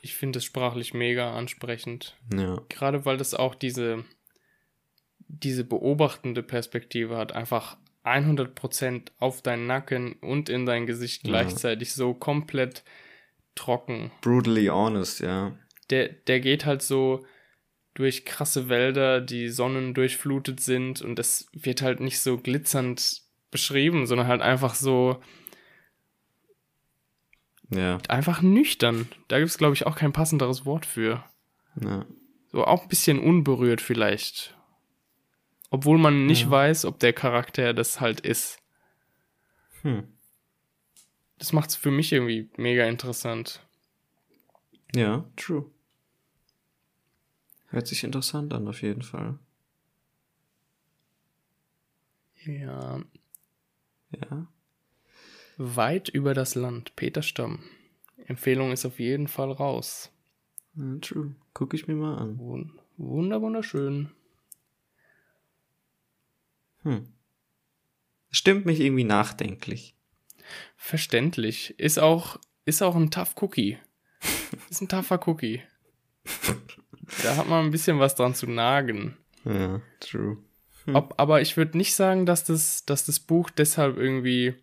Ich finde es sprachlich mega ansprechend. Ja. Gerade weil das auch diese, diese beobachtende Perspektive hat. Einfach 100% auf deinen Nacken und in dein Gesicht Ja. gleichzeitig so komplett trocken. Brutally honest, ja. Der, der geht halt so durch krasse Wälder, die Sonnen durchflutet sind und es wird halt nicht so glitzernd beschrieben, sondern halt einfach so, Ja. einfach nüchtern. Da gibt es, glaube ich, auch kein passenderes Wort für. ja. So auch ein bisschen unberührt vielleicht. Obwohl man nicht Ja. weiß, ob der Charakter das halt ist. Hm. Das macht es für mich irgendwie mega interessant. Ja, true. Hört sich interessant an, auf jeden Fall. Ja. Ja. Weit über das Land. Peter Stamm. Empfehlung ist auf jeden Fall raus. ja true. Guck ich mir mal an. Wun- Wunder, wunderschön. Hm. Stimmt mich irgendwie nachdenklich. Verständlich. Ist auch, ist auch ein tough Cookie. Ist ein tougher Cookie. Da hat man ein bisschen was dran zu nagen. Ja, true. Hm. Ob, aber ich würde nicht sagen, dass das, dass das Buch deshalb irgendwie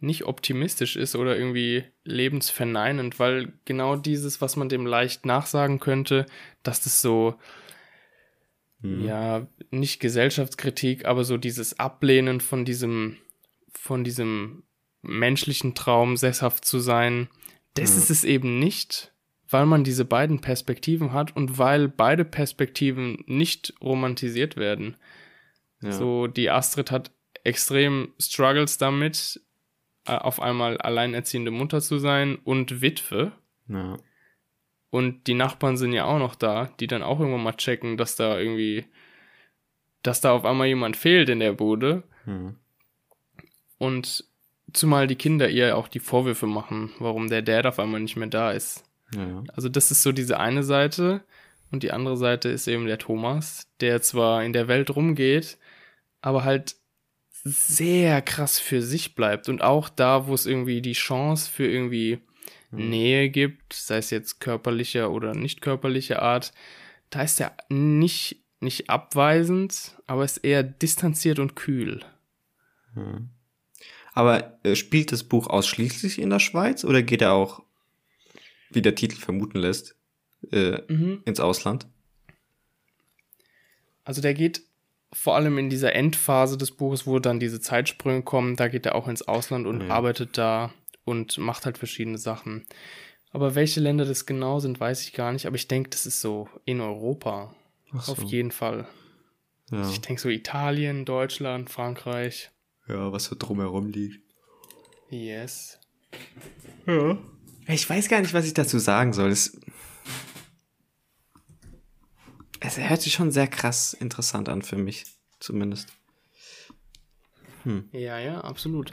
nicht optimistisch ist oder irgendwie lebensverneinend, weil genau dieses, was man dem leicht nachsagen könnte, dass das so, Hm. ja, nicht Gesellschaftskritik, aber so dieses Ablehnen von diesem, von diesem menschlichen Traum, sesshaft zu sein, das Ja. ist es eben nicht, weil man diese beiden Perspektiven hat und weil beide Perspektiven nicht romantisiert werden. Ja. So, die Astrid hat extrem Struggles damit, äh, auf einmal alleinerziehende Mutter zu sein und Witwe. Ja. Und die Nachbarn sind ja auch noch da, die dann auch irgendwann mal checken, dass da irgendwie, dass da auf einmal jemand fehlt in der Bude. Hm. Und zumal die Kinder ihr auch die Vorwürfe machen, warum der Dad auf einmal nicht mehr da ist. Ja. Also das ist so diese eine Seite und die andere Seite ist eben der Thomas, der zwar in der Welt rumgeht, aber halt sehr krass für sich bleibt und auch da, wo es irgendwie die Chance für irgendwie Hm. Nähe gibt, sei es jetzt körperlicher oder nicht körperlicher Art, da ist er nicht, nicht abweisend, aber ist eher distanziert und kühl. Hm. Aber äh, spielt das Buch ausschließlich in der Schweiz oder geht er auch, wie der Titel vermuten lässt, äh, Mhm. ins Ausland? Also der geht vor allem in dieser Endphase des Buches, wo dann diese Zeitsprünge kommen, da geht er auch ins Ausland und Ja. arbeitet da und macht halt verschiedene Sachen. Aber welche Länder das genau sind, weiß ich gar nicht. Aber ich denke, das ist so in Europa. So. Auf jeden Fall. Ja. Ich denke so Italien, Deutschland, Frankreich. ja, was so drumherum liegt. Yes. Ja. Ich weiß gar nicht, was ich dazu sagen soll. Es, es hört sich schon sehr krass interessant an für mich, zumindest. Hm. Ja, ja, absolut.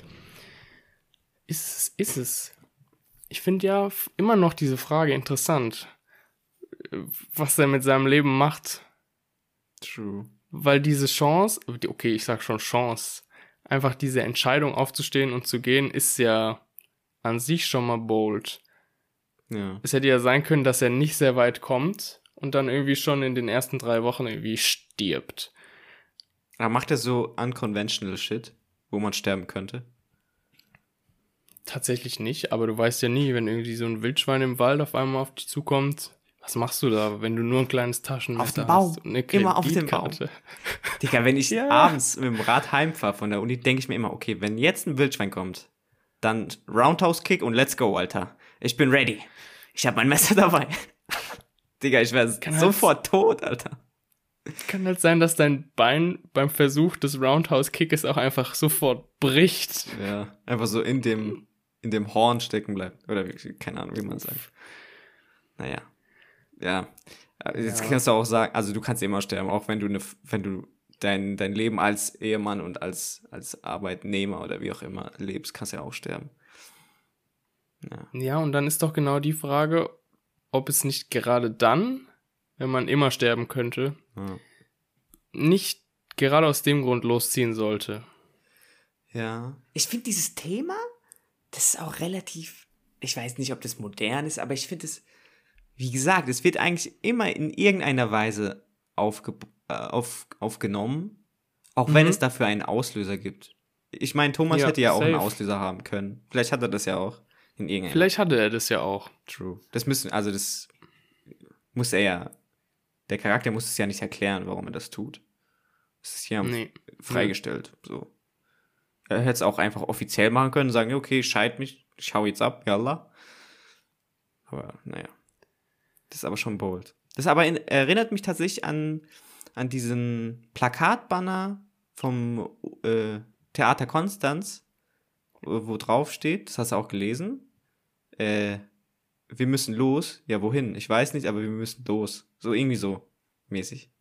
Ist es, ist es. Ich finde ja immer noch diese Frage interessant, was er mit seinem Leben macht. True. Weil diese Chance, okay, ich sag schon Chance, einfach diese Entscheidung aufzustehen und zu gehen, ist ja an sich schon mal bold. Ja. Es hätte ja sein können, dass er nicht sehr weit kommt und dann irgendwie schon in den ersten drei Wochen irgendwie stirbt. Aber macht er so unconventional Shit, wo man sterben könnte? Tatsächlich nicht, aber du weißt ja nie, wenn irgendwie so ein Wildschwein im Wald auf einmal auf dich zukommt. Was machst du da, wenn du nur ein kleines Taschenmesser Auf dem Baum. hast? und eine Immer auf dem Baum. Digga, wenn ich Ja. abends mit dem Rad heimfahre von der Uni, denke ich mir immer, okay, wenn jetzt ein Wildschwein kommt, dann Roundhouse-Kick und let's go, Alter. Ich bin ready. Ich habe mein Messer dabei. Digga, ich wäre Kann halt- sofort tot, Alter. Kann halt sein, dass dein Bein beim Versuch des Roundhouse-Kickes auch einfach sofort bricht. Ja, einfach so in dem, in dem Horn stecken bleibt. Oder wie, keine Ahnung, wie man sagt. Naja. Ja. Jetzt Ja. kannst du auch sagen, also du kannst immer sterben, auch wenn du eine, wenn du dein, dein Leben als Ehemann und als, als Arbeitnehmer oder wie auch immer lebst, kannst du ja auch sterben. Ja. Ja, und dann ist doch genau die Frage, ob es nicht gerade dann, wenn man immer sterben könnte, Ja. nicht gerade aus dem Grund losziehen sollte. Ja. Ich finde dieses Thema, das ist auch relativ, ich weiß nicht, ob das modern ist, aber ich finde es, wie gesagt, es wird eigentlich immer in irgendeiner Weise aufge, äh, auf, aufgenommen, auch wenn Mhm. es dafür einen Auslöser gibt. Ich meine, Thomas Ja, hätte ja auch einen safe. Auslöser haben können. Vielleicht hat er das ja auch in irgendeiner Vielleicht hatte er das ja auch. True. Das müssen, also das muss er ja, der Charakter muss es ja nicht erklären, warum er das tut. Es ist ja Nee. freigestellt. So. Er hätte es auch einfach offiziell machen können, sagen, okay, scheit mich, ich hau jetzt ab, yalla. Aber naja. Das ist aber schon bold. Das aber in, erinnert mich tatsächlich an, an diesen Plakatbanner vom äh, Theater Konstanz, wo, wo drauf steht, das hast du auch gelesen. Äh, wir müssen los. Ja, wohin? Ich weiß nicht, aber wir müssen los. So irgendwie so mäßig.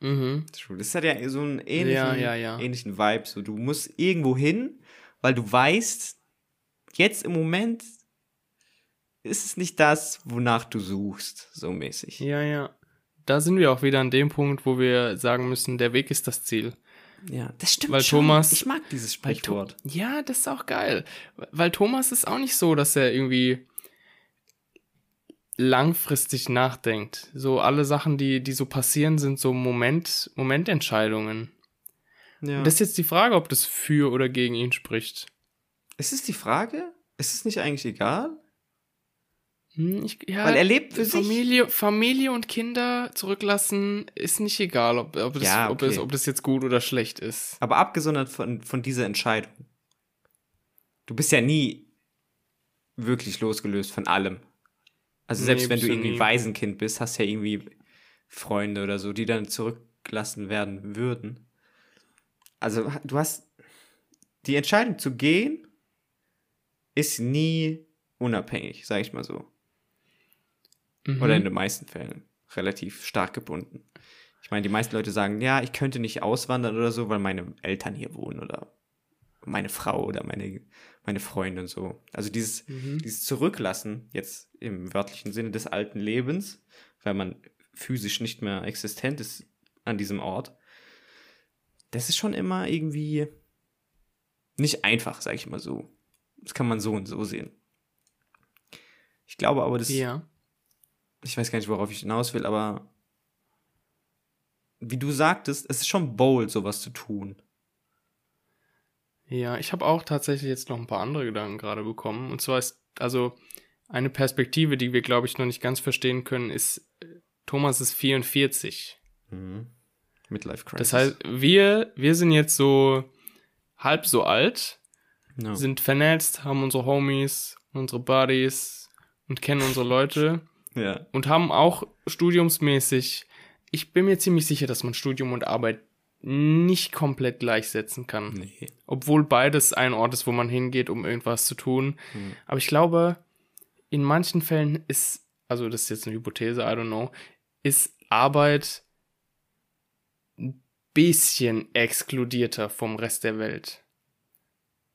Mhm. Das hat ja so einen ähnlichen, Ja, ja, ja. ähnlichen Vibe. So, du musst irgendwo hin, weil du weißt, jetzt im Moment ist es nicht das, wonach du suchst, so mäßig. Ja, ja. Da sind wir auch wieder an dem Punkt, wo wir sagen müssen, der Weg ist das Ziel. Ja, das stimmt Weil schon. Thomas- ich mag dieses Sprichwort. Ja, das ist auch geil. Weil Thomas ist auch nicht so, dass er irgendwie langfristig nachdenkt. So alle Sachen, die, die so passieren, sind so Moment, Momententscheidungen. Ja. Und das ist jetzt die Frage, ob das für oder gegen ihn spricht. ist es die Frage? Ist es nicht eigentlich egal? Hm, Ich, ja, Weil er lebt für sich. Familie, Familie und Kinder zurücklassen ist nicht egal, ob, ob, das, Ja, ob, das, okay. ob das jetzt gut oder schlecht ist. Aber abgesondert von, von dieser Entscheidung. Du bist ja nie wirklich losgelöst von allem. Also selbst Nee, wenn du irgendwie nie. Waisenkind bist, hast ja irgendwie Freunde oder so, die dann zurückgelassen werden würden. Also du hast die Entscheidung zu gehen ist nie unabhängig, sag ich mal so. Mhm. Oder in den meisten Fällen relativ stark gebunden. Ich meine, die meisten Leute sagen, ja, ich könnte nicht auswandern oder so, weil meine Eltern hier wohnen oder meine Frau oder meine, meine Freunde und so. Also dieses, Mhm. dieses Zurücklassen, jetzt im wörtlichen Sinne des alten Lebens, weil man physisch nicht mehr existent ist an diesem Ort, das ist schon immer irgendwie nicht einfach, sag ich mal so. Das kann man so und so sehen. Ich glaube aber, das, Ja. Ich weiß gar nicht, worauf ich hinaus will, aber wie du sagtest, es ist schon bold, sowas zu tun. Ja, ich habe auch tatsächlich jetzt noch ein paar andere Gedanken gerade bekommen. Und zwar ist, also eine Perspektive, die wir, glaube ich, noch nicht ganz verstehen können, ist, Thomas ist 44. Midlife Crisis. Das heißt, wir, wir sind jetzt so halb so alt, ja. sind vernetzt, haben unsere Homies, unsere Buddies und kennen unsere Leute ja. und haben auch studiumsmäßig, ich bin mir ziemlich sicher, dass man Studium und Arbeit nicht komplett gleichsetzen kann. Nee. Obwohl beides ein Ort ist, wo man hingeht, um irgendwas zu tun. Mhm. Aber ich glaube, in manchen Fällen ist, also das ist jetzt eine Hypothese, I don't know, ist Arbeit ein bisschen exkludierter vom Rest der Welt.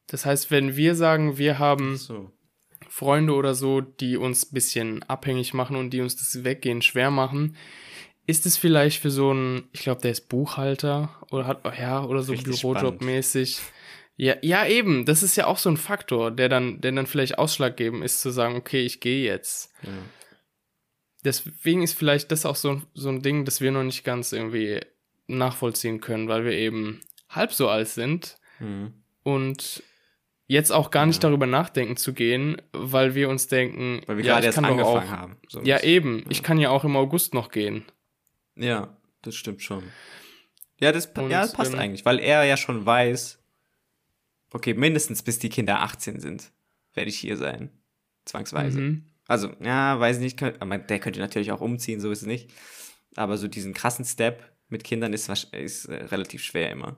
Das heißt, wenn wir sagen, wir haben So. Freunde oder so, die uns ein bisschen abhängig machen und die uns das Weggehen schwer machen, ist es vielleicht für so einen, ich glaube, der ist Buchhalter oder hat, ja, oder so Bürojob-mäßig, Ja, ja, eben. Das ist ja auch so ein Faktor, der dann, der dann vielleicht ausschlaggebend ist, zu sagen, okay, ich gehe jetzt. Ja. Deswegen ist vielleicht das auch so, so ein Ding, das wir noch nicht ganz irgendwie nachvollziehen können, weil wir eben halb so alt sind Mhm. und jetzt auch gar nicht Ja. darüber nachdenken zu gehen, weil wir uns denken, Weil wir ja, gerade ich kann doch angefangen auch, haben. So Ja, eben. Ich kann ja auch im August noch gehen. Ja, das stimmt schon. Ja, das, Und, ja, das passt ähm, eigentlich, weil er ja schon weiß, okay, mindestens bis die Kinder 18 sind, werde ich hier sein. Zwangsweise. Mhm. Also, ja, weiß nicht, könnt, aber der könnte natürlich auch umziehen, so ist es nicht. Aber so diesen krassen Step mit Kindern ist, ist äh, relativ schwer immer.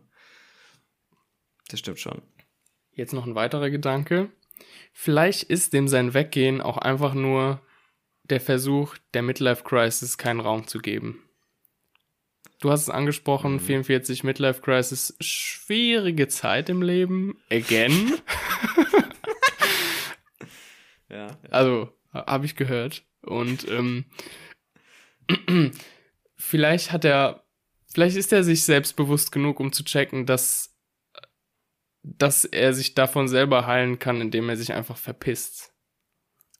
Das stimmt schon. Jetzt noch ein weiterer Gedanke. Vielleicht ist dem sein Weggehen auch einfach nur der Versuch, der Midlife Crisis keinen Raum zu geben. Du hast es angesprochen, Mhm. 44 Midlife Crisis, schwierige Zeit im Leben. Again. Ja. Also, habe ich gehört. Und ähm, vielleicht hat er, vielleicht ist er sich selbstbewusst genug, um zu checken, dass, dass er sich davon selber heilen kann, indem er sich einfach verpisst.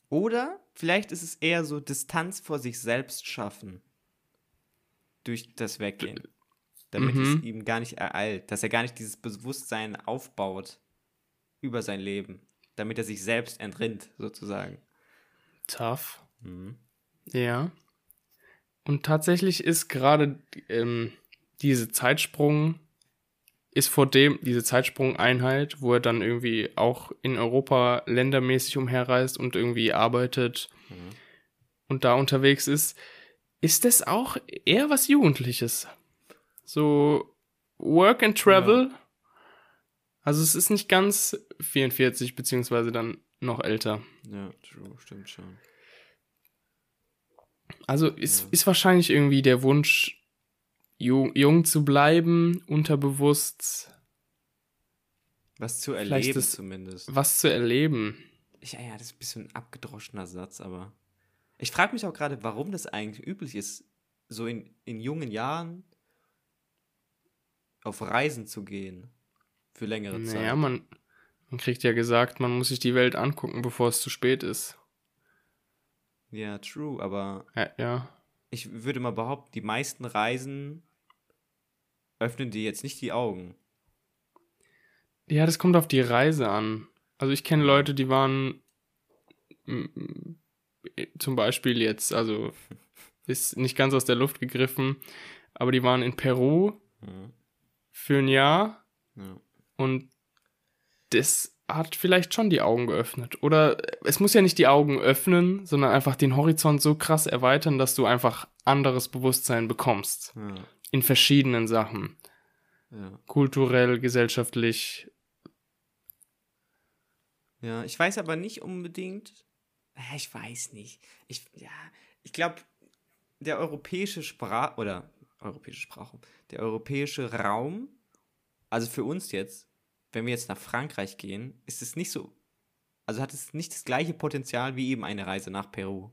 Oder vielleicht ist es eher so Distanz vor sich selbst schaffen. Durch das Weggehen. Damit Mhm. es ihm gar nicht ereilt. Dass er gar nicht dieses Bewusstsein aufbaut über sein Leben. Damit er sich selbst entrinnt, sozusagen. Tough. Mhm. Ja. Und tatsächlich ist gerade ähm, diese Zeitsprung, ist vor dem, diese Zeitsprung-Einheit, wo er dann irgendwie auch in Europa ländermäßig umherreist und irgendwie arbeitet Mhm. und da unterwegs ist, ist das auch eher was Jugendliches. So Work and Travel. Also es ist nicht ganz 44, beziehungsweise dann noch älter. Ja, true, stimmt schon. Also ist, Ja. ist wahrscheinlich irgendwie der Wunsch, jung, jung zu bleiben, unterbewusst Was zu erleben ist- zumindest. was zu erleben. Ich, ja, das ist ein bisschen ein abgedroschener Satz, aber ich frage mich auch gerade, warum das eigentlich üblich ist, so in, in jungen Jahren auf Reisen zu gehen. Für längere Zeit. Naja, man, man kriegt ja gesagt, man muss sich die Welt angucken, bevor es zu spät ist. Ja, true, aber Ja, ja. Ich würde mal behaupten, die meisten Reisen öffnen dir jetzt nicht die Augen. Ja, das kommt auf die Reise an. Also ich kenne Leute, die waren zum Beispiel jetzt, also ist nicht ganz aus der Luft gegriffen, aber die waren in Peru Mhm. für ein Jahr Ja. und das hat vielleicht schon die Augen geöffnet. Oder es muss ja nicht die Augen öffnen, sondern einfach den Horizont so krass erweitern, dass du einfach anderes Bewusstsein bekommst. Ja. In verschiedenen Sachen. Ja. Kulturell, gesellschaftlich. Ja, ich weiß aber nicht unbedingt. Äh, Ich weiß nicht. Ich, ja, ich glaube, der europäische Sprach oder europäische Sprache, der europäische Raum, also für uns jetzt, wenn wir jetzt nach Frankreich gehen, ist es nicht so, also hat es nicht das gleiche Potenzial wie eben eine Reise nach Peru.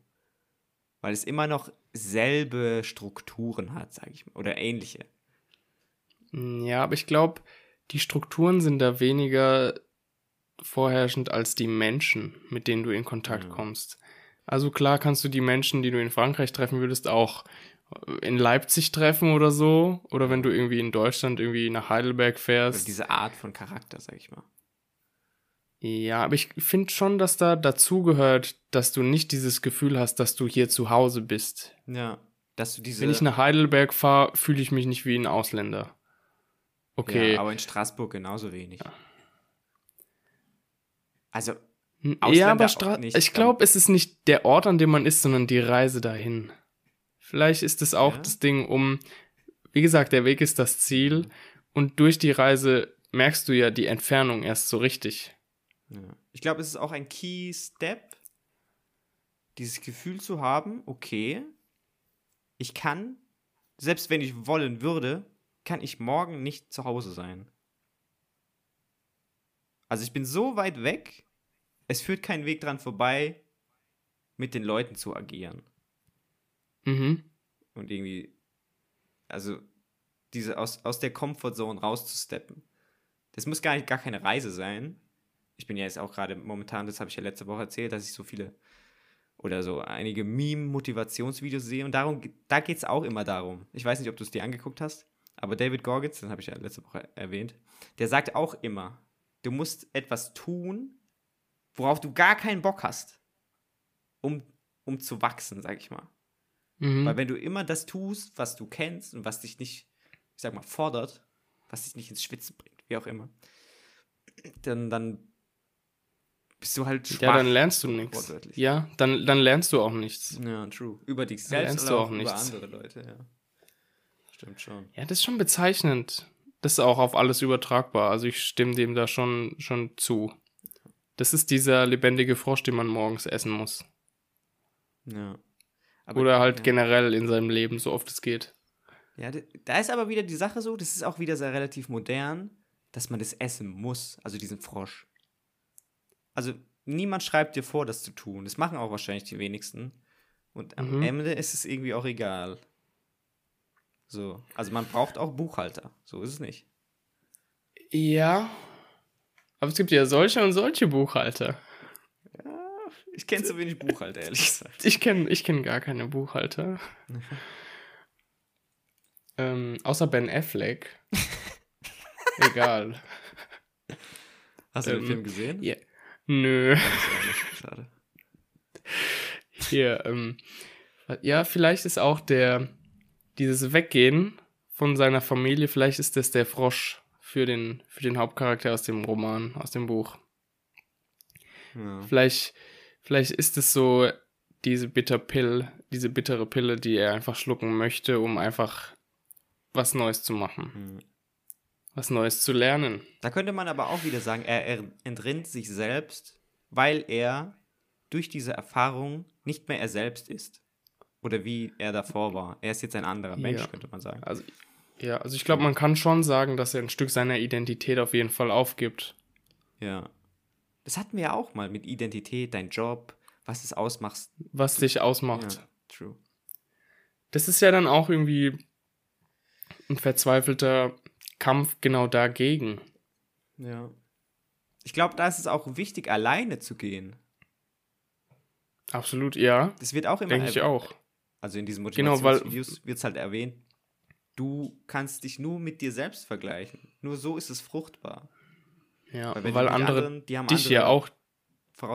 Weil es immer noch selbe Strukturen hat, sage ich mal, oder ähnliche. Ja, aber ich glaube, die Strukturen sind da weniger vorherrschend als die Menschen, mit denen du in Kontakt Ja. kommst. Also klar kannst du die Menschen, die du in Frankreich treffen würdest, auch in Leipzig treffen oder so. Oder wenn du irgendwie in Deutschland irgendwie nach Heidelberg Oder fährst. diese Art von Charakter, sag ich mal. Ja, aber ich finde schon, dass da dazugehört, dass du nicht dieses Gefühl hast, dass du hier zu Hause bist. Ja, dass du diese. Wenn ich nach Heidelberg fahre, fühle ich mich nicht wie ein Ausländer. Okay. Ja, aber in Straßburg genauso wenig. Also, N- Ausländer ja, aber Stra nicht, ich glaube, es ist nicht der Ort, an dem man ist, sondern die Reise dahin. Vielleicht ist es auch Ja. das Ding, um, wie gesagt, der Weg ist das Ziel und durch die Reise merkst du ja die Entfernung erst so richtig. ja. ich glaube, es ist auch ein Key Step, dieses Gefühl zu haben, okay, ich kann, selbst wenn ich wollen würde, kann ich morgen nicht zu Hause sein. Also ich bin so weit weg, es führt kein Weg dran vorbei, mit den Leuten zu agieren. Mhm. und irgendwie, also diese aus, aus der Comfortzone rauszusteppen. Das muss gar nicht gar keine Reise sein. Ich bin ja jetzt auch gerade momentan, das habe ich ja letzte Woche erzählt, dass ich so viele oder so einige Meme-Motivationsvideos sehe. Und darum, da geht es auch immer darum. Ich weiß nicht, ob du es dir angeguckt hast, aber David Gorgitz, den habe ich ja letzte Woche erwähnt, der sagt auch immer, du musst etwas tun, worauf du gar keinen Bock hast, um, um zu wachsen, sag ich mal. Mhm. Weil wenn du immer das tust, was du kennst und was dich nicht, ich sag mal, fordert, was dich nicht ins Schwitzen bringt, wie auch immer, dann, dann bist du halt schwach. Ja, dann lernst du nichts. Ja, dann, dann lernst du auch nichts. Ja, true. Über dich selbst lernst du auch, auch über nichts. andere Leute, ja. Stimmt schon. Ja, das ist schon bezeichnend. Das ist auch auf alles übertragbar. Also ich stimme dem da schon, schon zu. Das ist dieser lebendige Frosch, den man morgens essen muss. Ja. Oder halt ja. generell in seinem Leben, so oft es geht. Ja, da ist aber wieder die Sache so, das ist auch wieder sehr relativ modern, dass man das essen muss, also diesen Frosch. Also niemand schreibt dir vor, das zu tun. Das machen auch wahrscheinlich die wenigsten. Und am Mhm. Ende ist es irgendwie auch egal. So, also man braucht auch Buchhalter. So ist es nicht. Ja. Aber es gibt ja solche und solche Buchhalter. Ich kenne zu wenig Buchhalter, ehrlich gesagt. Ich kenne ich kenn gar keine Buchhalter. ähm, außer Ben Affleck. Egal. Hast du den Ähm, Film gesehen? Ja. Nö. Schade. Hier, ähm, ja, vielleicht ist auch der, dieses Weggehen von seiner Familie, vielleicht ist das der Frosch für den, für den Hauptcharakter aus dem Roman, aus dem Buch. Ja. Vielleicht, vielleicht ist es so diese Bitterpill, diese bittere Pille, die er einfach schlucken möchte, um einfach was Neues zu machen, Hm. was Neues zu lernen. Da könnte man aber auch wieder sagen, er, er entrinnt sich selbst, weil er durch diese Erfahrung nicht mehr er selbst ist. Oder wie er davor war. Er ist jetzt ein anderer Mensch, Ja. könnte man sagen. Also, ja, also ich glaube, man kann schon sagen, dass er ein Stück seiner Identität auf jeden Fall aufgibt. Ja. Das hatten wir ja auch mal mit Identität, dein Job, was es ausmacht. was dich ausmacht. Ja, true. Das ist ja dann auch irgendwie ein verzweifelter Kampf genau dagegen. Ja. Ich glaube, da ist es auch wichtig, alleine zu gehen. Absolut, ja. Das wird auch immer Denke ich auch. Also in diesen Genau, Motivationsvideos wird es halt erwähnt, du kannst dich nur mit dir selbst vergleichen. Nur so ist es fruchtbar. Ja, Weil weil andere anderen- die haben dich ja auch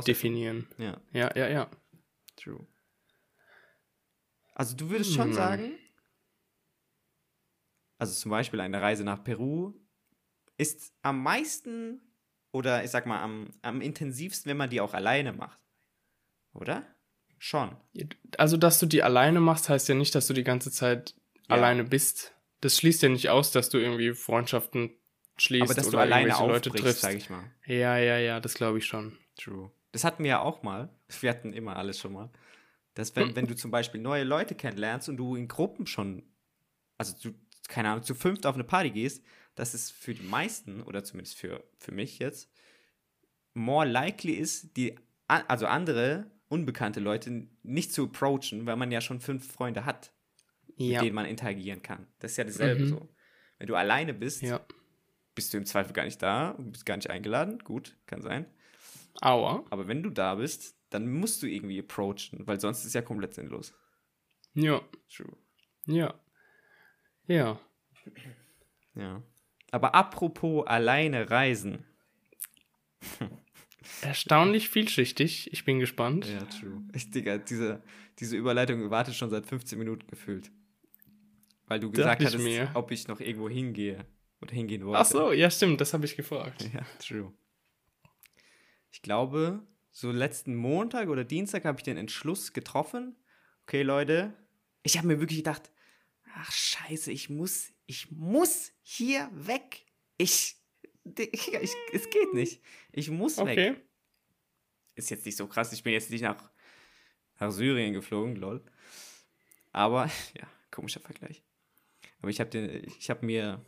definieren. Ja, Ja, ja, ja. true. Also du würdest schon Hm. sagen, also zum Beispiel eine Reise nach Peru ist am meisten oder ich sag mal am, am intensivsten, wenn man die auch alleine macht. Oder? Schon. Also, dass du die alleine machst, heißt ja nicht, dass du die ganze Zeit Ja. alleine bist. Das schließt ja nicht aus, dass du irgendwie Freundschaften schließt Aber dass du oder alleine irgendwelche Leute triffst. sag ich mal. Ja, ja, ja, das glaube ich schon. True. Das hatten wir ja auch mal. Wir hatten immer alles schon mal. Dass wenn, wenn du zum Beispiel neue Leute kennenlernst und du in Gruppen schon, also du, keine Ahnung, zu fünft auf eine Party gehst, dass es für die meisten, oder zumindest für, für mich jetzt, more likely ist, die, also andere unbekannte Leute nicht zu approachen, weil man ja schon fünf Freunde hat, Ja. mit denen man interagieren kann. Das ist ja dasselbe Mhm. so. Wenn du alleine bist, Ja. Bist du im Zweifel gar nicht da bist gar nicht eingeladen. Gut, kann sein. Aua. Aber wenn du da bist, dann musst du irgendwie approachen, weil sonst ist es ja komplett sinnlos. Ja. True. Ja. Ja. Ja. Aber apropos alleine reisen. Erstaunlich vielschichtig. Ich bin gespannt. Ja, true. Ich, Digga, diese, diese Überleitung wartet schon seit 15 Minuten gefühlt. Weil du gesagt hattest, mir. ob ich noch irgendwo hingehe. Oder hingehen wollte. Ach so, ja, stimmt, das habe ich gefragt. Ja, true. Ich glaube, so letzten Montag oder Dienstag habe ich den Entschluss getroffen. Okay, Leute, ich habe mir wirklich gedacht, ach scheiße, ich muss, ich muss hier weg. Ich, ich, ich es geht nicht. Ich muss Okay. weg. Ist jetzt nicht so krass, ich bin jetzt nicht nach, nach Syrien geflogen, lol. Aber, ja, komischer Vergleich. Aber ich habe den, ich habe mir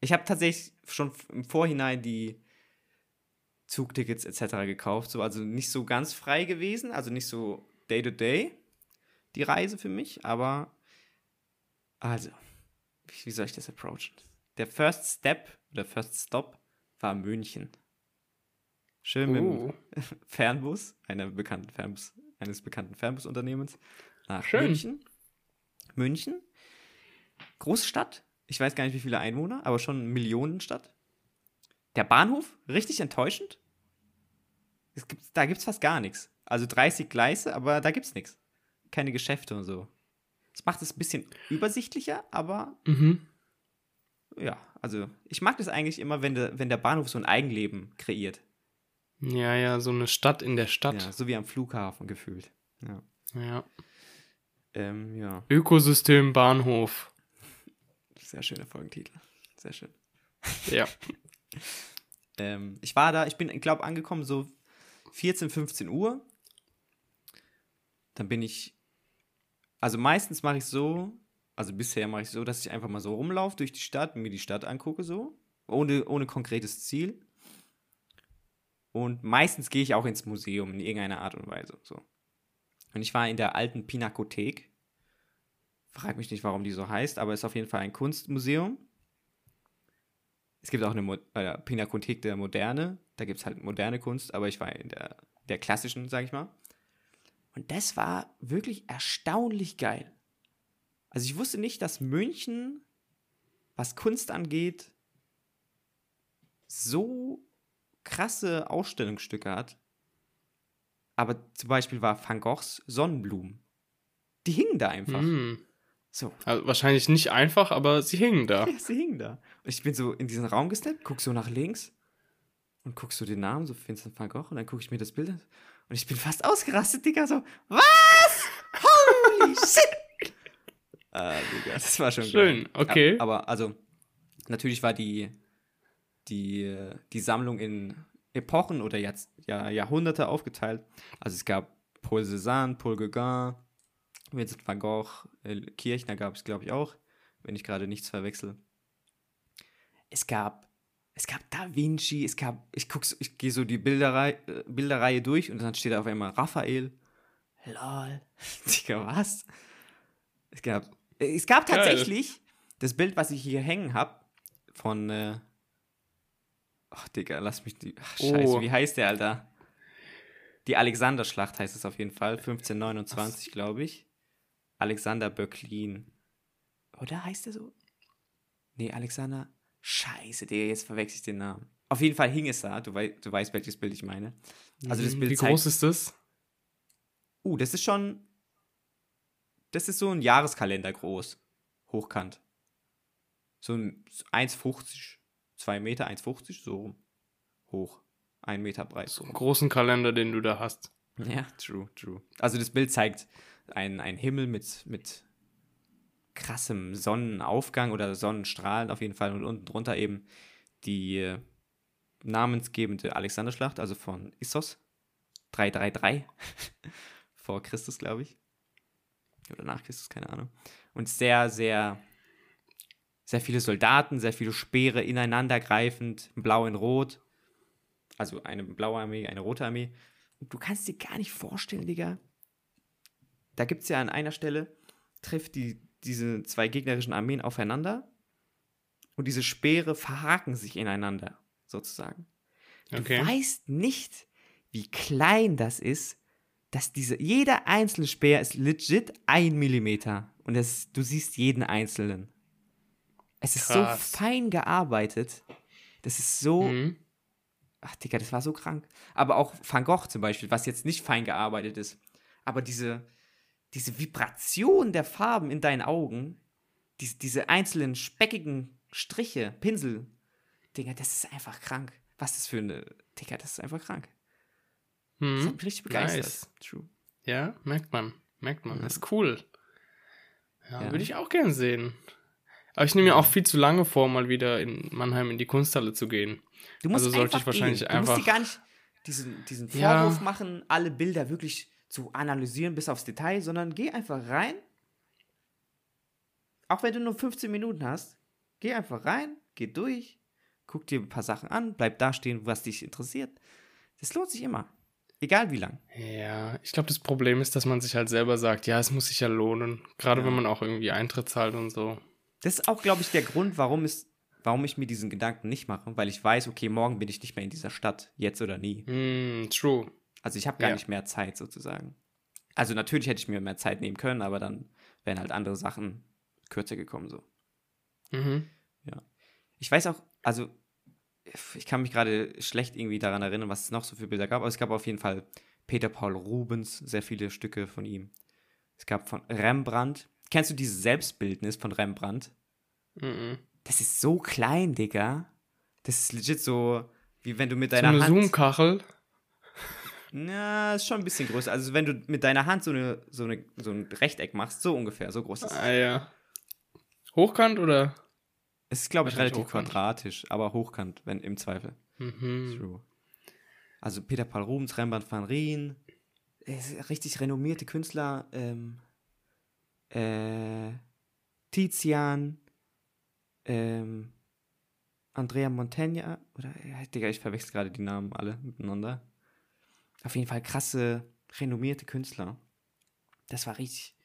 ich habe tatsächlich schon im Vorhinein die Zugtickets etc. gekauft, so also nicht so ganz frei gewesen, also nicht so day to day die Reise für mich, aber also wie soll ich das approachen? der First Step oder First Stop war München. Schön mit Uh, dem Fernbus, einer bekannten Fernbus, eines bekannten Fernbusunternehmens, nach Schön. München. München, große Stadt. Ich weiß gar nicht, wie viele Einwohner, aber schon eine Millionenstadt. Der Bahnhof, richtig enttäuschend. Es gibt, da gibt es fast gar nichts. Also 30 Gleise, aber da gibt es nichts. Keine Geschäfte und so. Das macht es ein bisschen übersichtlicher, aber mhm. ja, also ich mag das eigentlich immer, wenn der, wenn der Bahnhof so ein Eigenleben kreiert. Ja, ja, so eine Stadt in der Ja, Stadt. so wie am Flughafen gefühlt. Ja. Ja. Ähm, ja, Ökosystem Bahnhof. Sehr schöner Folgentitel. Sehr schön. Ja. Ähm, ich war da, ich bin, glaube angekommen so 14, 15 Uhr. Dann bin ich, also meistens mache ich so, also bisher mache ich so, dass ich einfach mal so rumlaufe durch die Stadt, mir die Stadt angucke so, ohne, ohne konkretes Ziel. Und meistens gehe ich auch ins Museum in irgendeiner Art und Weise. So. Und ich war in der alten Pinakothek. Frag mich nicht, warum die so heißt, aber ist auf jeden Fall ein Kunstmuseum. Es gibt auch eine äh, Pinakothek der Moderne. Da gibt es halt moderne Kunst, aber ich war in der, der klassischen, sag ich mal. Und das war wirklich erstaunlich geil. Also ich wusste nicht, dass München, was Kunst angeht, so krasse Ausstellungsstücke hat. Aber zum Beispiel war Van Goghs Sonnenblumen. Die hingen da einfach. Hm. So. Also wahrscheinlich nicht einfach, aber sie hingen da. Ja, sie hingen da. Und ich bin so in diesen Raum gesteppt, guck so nach links und guck so den Namen, so Vincent van Gogh, und dann gucke ich mir das Bild an. Und ich bin fast ausgerastet, Digga, so, was? Holy shit! äh, Digga, das war schon Schön, geil. okay. Ja, aber also, natürlich war die, die, die Sammlung in Epochen oder Jahr, Jahrhunderte aufgeteilt. Also es gab Paul Cézanne, Paul Gauguin, Vincent van Gogh, äh, Kirchner gab es, glaube ich, auch, wenn ich gerade nichts verwechsel. Es gab, es gab Da Vinci, es gab, ich guck, so- ich gehe so die Bilderreihe, äh, Bilderreihe durch und dann steht da auf einmal Raphael. Lol. Digga, was? Es gab, äh, es gab Geil. tatsächlich das Bild, was ich hier hängen habe, von, äh, ach, Digga, lass mich die, ach, scheiße, Oh. wie heißt der, Alter? Die Alexanderschlacht heißt es auf jeden Fall, 1529, glaube ich. Alexander Böcklin. Oder heißt der so? Nee, Alexander. Scheiße, Digga, jetzt verwechsel ich den Namen. Auf jeden Fall hing es da. Du, wei du weißt, welches Bild ich meine. Also das Bild Wie zeigt. groß ist das? Uh, das ist schon. Das ist so ein Jahreskalender groß. Hochkant. So ein 1,50. 2 Meter, 1,50, so. Hoch. 1 Meter breit. So einen großen Kalender, den du da hast. Ja, true, true. Also das Bild zeigt einen, einen Himmel mit, mit krassem Sonnenaufgang oder Sonnenstrahlen auf jeden Fall und unten drunter eben die äh, namensgebende Alexanderschlacht, also von Issos 333 vor Christus, glaube ich. Oder nach Christus, keine Ahnung. Und sehr, sehr, sehr viele Soldaten, sehr viele Speere ineinander greifend, blau in rot. Also eine blaue Armee, eine rote Armee. Und du kannst dir gar nicht vorstellen, Digga. Da gibt es ja an einer Stelle, trifft die, diese zwei gegnerischen Armeen aufeinander und diese Speere verhaken sich ineinander, sozusagen. Du Okay. weißt nicht, wie klein das ist, dass diese, jeder einzelne Speer ist legit ein Millimeter. Und das, du siehst jeden einzelnen. Es ist Krass. so fein gearbeitet. Das ist so, Mhm. Ach, Digga, das war so krank. Aber auch Van Gogh zum Beispiel, was jetzt nicht fein gearbeitet ist. Aber diese, diese Vibration der Farben in deinen Augen, diese, diese einzelnen speckigen Striche, Pinsel, Digga, das ist einfach krank. Was ist das für eine. Digga, das ist einfach krank. Das hat mich richtig begeistert. Nice. True. Ja, merkt man. Merkt man. Das ist cool. Ja, Ja. würde ich auch gern sehen. Aber ich nehme mir auch viel zu lange vor, mal wieder in Mannheim in die Kunsthalle zu gehen. Du musst Also sollte einfach ich wahrscheinlich gehen. Du musst einfach- dir gar nicht diesen, diesen. Vorwurf machen, alle Bilder wirklich zu analysieren bis aufs Detail, sondern geh einfach rein. Auch wenn du nur 15 Minuten hast, geh einfach rein, geh durch, guck dir ein paar Sachen an, bleib da stehen, was dich interessiert. Das lohnt sich immer. Egal wie lang. Ja, ich glaube, das Problem ist, dass man sich halt selber sagt, ja, es muss sich ja lohnen. Gerade Ja. wenn man auch irgendwie Eintritt zahlt und so. Das ist auch, glaube ich, der Grund, warum es warum ich mir diesen Gedanken nicht mache, weil ich weiß, okay, morgen bin ich nicht mehr in dieser Stadt, jetzt oder nie. Mm, true. Also ich habe gar Ja. nicht mehr Zeit sozusagen. Also natürlich hätte ich mir mehr Zeit nehmen können, aber dann wären halt andere Sachen kürzer gekommen so. Mhm. Ich weiß auch, also ich kann mich gerade schlecht irgendwie daran erinnern, was es noch so für Bilder gab, aber es gab auf jeden Fall Peter Paul Rubens, sehr viele Stücke von ihm. Es gab von Rembrandt. Kennst du dieses Selbstbildnis von Rembrandt? Mhm. Das ist so klein, Digga. Das ist legit so, wie wenn du mit So deiner eine Hand. Zoom-Kachel. Na, ist schon ein bisschen größer. Also wenn du mit deiner Hand so, eine, so, eine, so ein Rechteck machst, so ungefähr, so groß ist es. Ah ja. Hochkant oder? Es ist, glaube ich, relativ hochkant. quadratisch, aber hochkant, wenn im Zweifel. Mhm. True. Also Peter Paul Rubens, Rembrandt van Rijn, äh, richtig renommierte Künstler, ähm, äh, Tizian, ähm, Andrea Montaigne, oder, ja, Digga, ich verwechsel gerade die Namen alle miteinander. Auf jeden Fall krasse, renommierte Künstler. Das war richtig.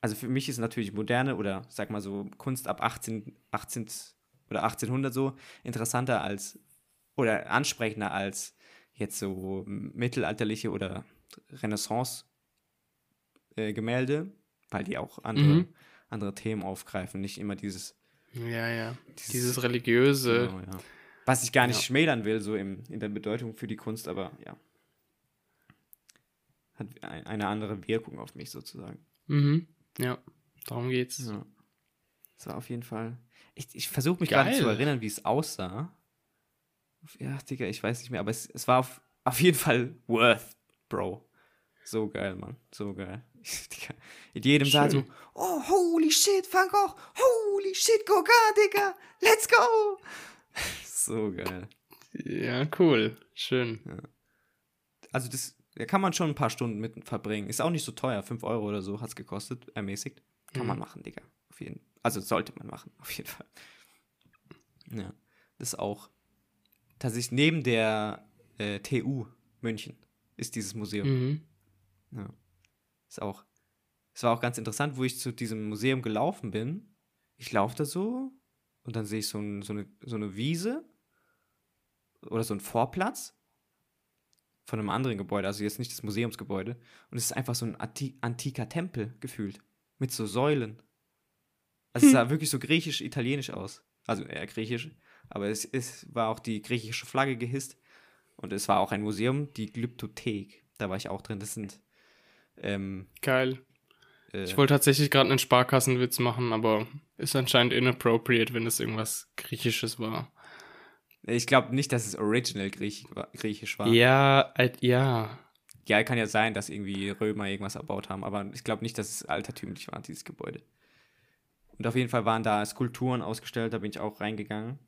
Also für mich ist natürlich moderne oder sag mal so Kunst ab 18, 18 oder 1800 so interessanter als oder ansprechender als jetzt so mittelalterliche oder Renaissance-Gemälde, weil die auch andere, Mhm. andere Themen aufgreifen, nicht immer dieses, Ja, ja. dieses, Dieses religiöse. genau, ja. was ich gar nicht Ja. schmälern will, so im, in der Bedeutung für die Kunst, aber ja. Hat ein, eine andere Wirkung auf mich sozusagen. Mhm. Ja, darum geht's. Ja. Das war auf jeden Fall. Ich, ich versuche mich gerade zu erinnern, wie es aussah. Ja, Digga, ich weiß nicht mehr, aber es, es war auf, auf jeden Fall worth, Bro. So geil, Mann. So geil. Digga, in jedem Saal so, oh, holy shit, Van Gogh, holy shit, Gauguin, Digga, let's go. so geil. Ja, cool. Schön. Also das, da kann man schon ein paar Stunden mit verbringen. Ist auch nicht so teuer, 5 Euro oder so hat es gekostet, ermäßigt. Kann man Mhm. machen, Digga. Auf jeden Also sollte man machen, auf jeden Fall. Ja. Das ist auch tatsächlich neben der äh, TU München ist dieses Museum. Mhm. Ja. Ist auch. Es war auch ganz interessant, wo ich zu diesem Museum gelaufen bin. Ich laufe da so und dann sehe ich so, ein, so, eine, so eine Wiese oder so einen Vorplatz von einem anderen Gebäude, also jetzt nicht das Museumsgebäude. Und es ist einfach so ein anti antiker Tempel gefühlt. Mit so Säulen. Also es sah wirklich so griechisch-italienisch aus. Also eher griechisch. Aber es, es war auch die griechische Flagge gehisst. Und es war auch ein Museum, die Glyptothek. Da war ich auch drin. Das sind. Ähm, Geil. äh, Ich wollte tatsächlich gerade einen Sparkassenwitz machen, aber ist anscheinend inappropriate, wenn es irgendwas Griechisches war. Ich glaube nicht, dass es original Griech, griechisch war. Ja, äh, ja. Ja, kann ja sein, dass irgendwie Römer irgendwas erbaut haben, aber ich glaube nicht, dass es altertümlich war, dieses Gebäude. Und auf jeden Fall waren da Skulpturen ausgestellt, da bin ich auch reingegangen.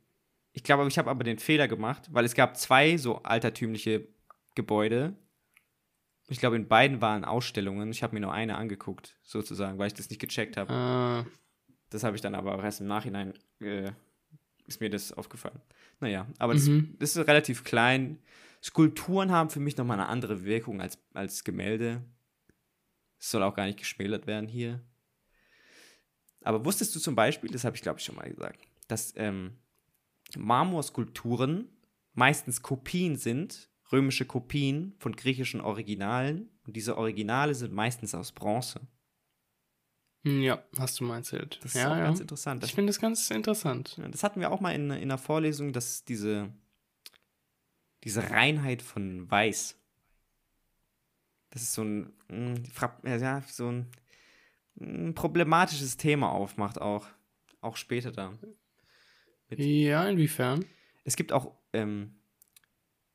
Ich glaube, ich habe aber den Fehler gemacht, weil es gab zwei so altertümliche Gebäude. Ich glaube, in beiden waren Ausstellungen. Ich habe mir nur eine angeguckt, sozusagen, weil ich das nicht gecheckt habe. Ah, Das habe ich dann aber auch erst im Nachhinein, äh, ist mir das aufgefallen. Naja, aber das, Mhm. das ist relativ klein. Skulpturen haben für mich nochmal eine andere Wirkung als, als Gemälde. Es soll auch gar nicht geschmälert werden hier. Aber wusstest du zum Beispiel, das habe ich glaube ich schon mal gesagt, dass ähm, Marmorskulpturen meistens Kopien sind, römische Kopien von griechischen Originalen. Und diese Originale sind meistens aus Bronze. Hm, ja, hast du mal erzählt. Das ist ja, auch ja. ganz interessant. Ich finde das ganz interessant. Ja, das hatten wir auch mal in, in einer Vorlesung, dass diese, diese Reinheit von Weiß, das ist so ein, fra- ja, ja, so ein, ein problematisches Thema aufmacht, auch, auch später da. Mit- Ja, inwiefern? Es gibt auch ähm,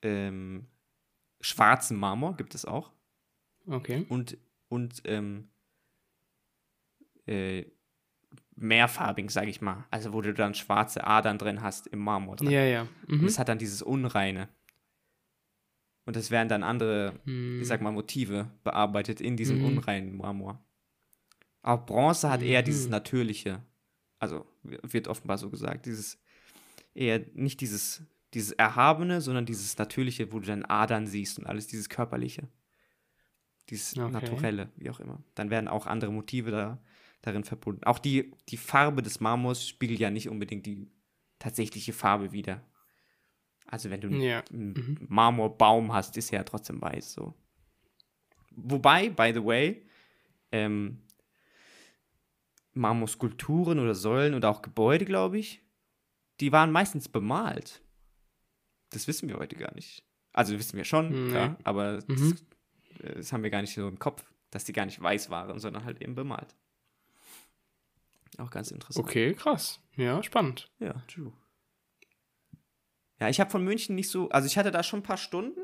ähm, schwarzen Marmor, gibt es auch. Okay. Und, und ähm, äh, mehrfarbig, sage ich mal. Also wo du dann schwarze Adern drin hast im Marmor drin. Ja, ja. Und Mhm. es hat dann dieses Unreine. Und es werden dann andere, Hm. ich sag mal, Motive bearbeitet in diesem Mhm. unreinen Marmor. Auch Bronze hat eher Mhm. dieses Natürliche. Also wird offenbar so gesagt. Dieses eher nicht dieses, dieses Erhabene, sondern dieses Natürliche, wo du dann Adern siehst und alles, dieses Körperliche. Dieses Okay. Naturelle, wie auch immer. Dann werden auch andere Motive da, darin verbunden. Auch die, die Farbe des Marmors spiegelt ja nicht unbedingt die, tatsächliche Farbe wieder. Also wenn du Ja. einen Mhm. Marmorbaum hast, ist er ja trotzdem weiß so. Wobei, by the way, ähm, Marmorskulpturen oder Säulen oder auch Gebäude, glaube ich, die waren meistens bemalt. Das wissen wir heute gar nicht. Also wissen wir schon, Nee. klar, aber Mhm. das, äh, das haben wir gar nicht so im Kopf, dass die gar nicht weiß waren, sondern halt eben bemalt. Auch ganz interessant. Okay, krass. Ja, spannend. Ja, true. Ja, ich habe von München nicht so, also ich hatte da schon ein paar Stunden.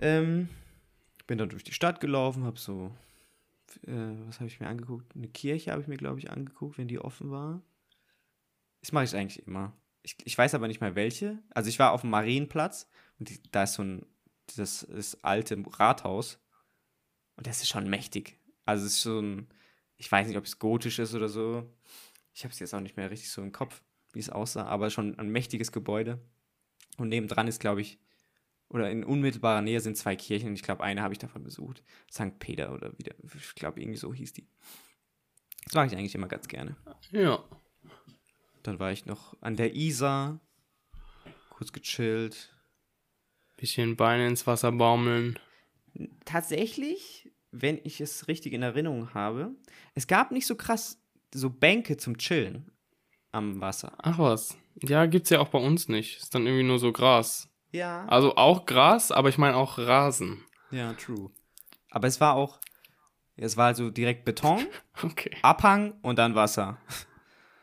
Ähm, bin dann durch die Stadt gelaufen, habe so, äh, was habe ich mir angeguckt? Eine Kirche habe ich mir, glaube ich, angeguckt, wenn die offen war. Das mache ich eigentlich immer. Ich, ich weiß aber nicht mehr welche. Also ich war auf dem Marienplatz und die, da ist so ein, das ist alte Rathaus und das ist schon mächtig. Also es ist so ein, ich weiß nicht, ob es gotisch ist oder so. Ich habe es jetzt auch nicht mehr richtig so im Kopf, wie es aussah, aber schon ein mächtiges Gebäude. Und nebendran ist, glaube ich, oder in unmittelbarer Nähe sind zwei Kirchen und ich glaube, eine habe ich davon besucht. St. Peter oder wieder, ich glaube, irgendwie so hieß die. Das mag ich eigentlich immer ganz gerne. Ja. Dann war ich noch an der Isar, kurz gechillt. Bisschen Beine ins Wasser baumeln. Tatsächlich, wenn ich es richtig in Erinnerung habe, es gab nicht so krass so Bänke zum Chillen am Wasser. Ach was. Ja, gibt's ja auch bei uns nicht. Ist dann irgendwie nur so Gras. Ja. Also auch Gras, aber ich meine auch Rasen. Ja, true. Aber es war auch, es war also direkt Beton, Okay. Abhang und dann Wasser.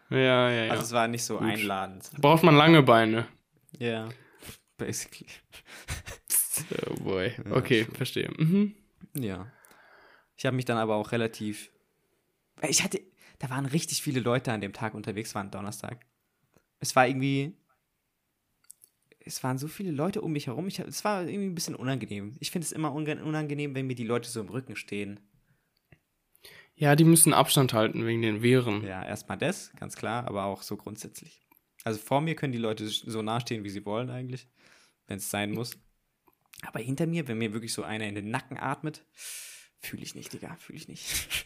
Ja, ja, ja. Also es war nicht so Gut. einladend. Braucht man lange Beine. Ja. Basically. Oh boy. Ja, Okay, schon. verstehe. Mhm. Ja. Ich habe mich dann aber auch relativ. Ich hatte. Da waren richtig viele Leute an dem Tag unterwegs, war ein Donnerstag. Es war irgendwie. Es waren so viele Leute um mich herum. Ich, es war irgendwie ein bisschen unangenehm. Ich finde es immer unangenehm, wenn mir die Leute so im Rücken stehen. Ja, die müssen Abstand halten wegen den Viren. Ja, erstmal das, ganz klar, aber auch so grundsätzlich. Also vor mir können die Leute so nah stehen, wie sie wollen eigentlich, wenn es sein muss. Aber hinter mir, wenn mir wirklich so einer in den Nacken atmet, fühle ich nicht, Digga, fühle ich nicht.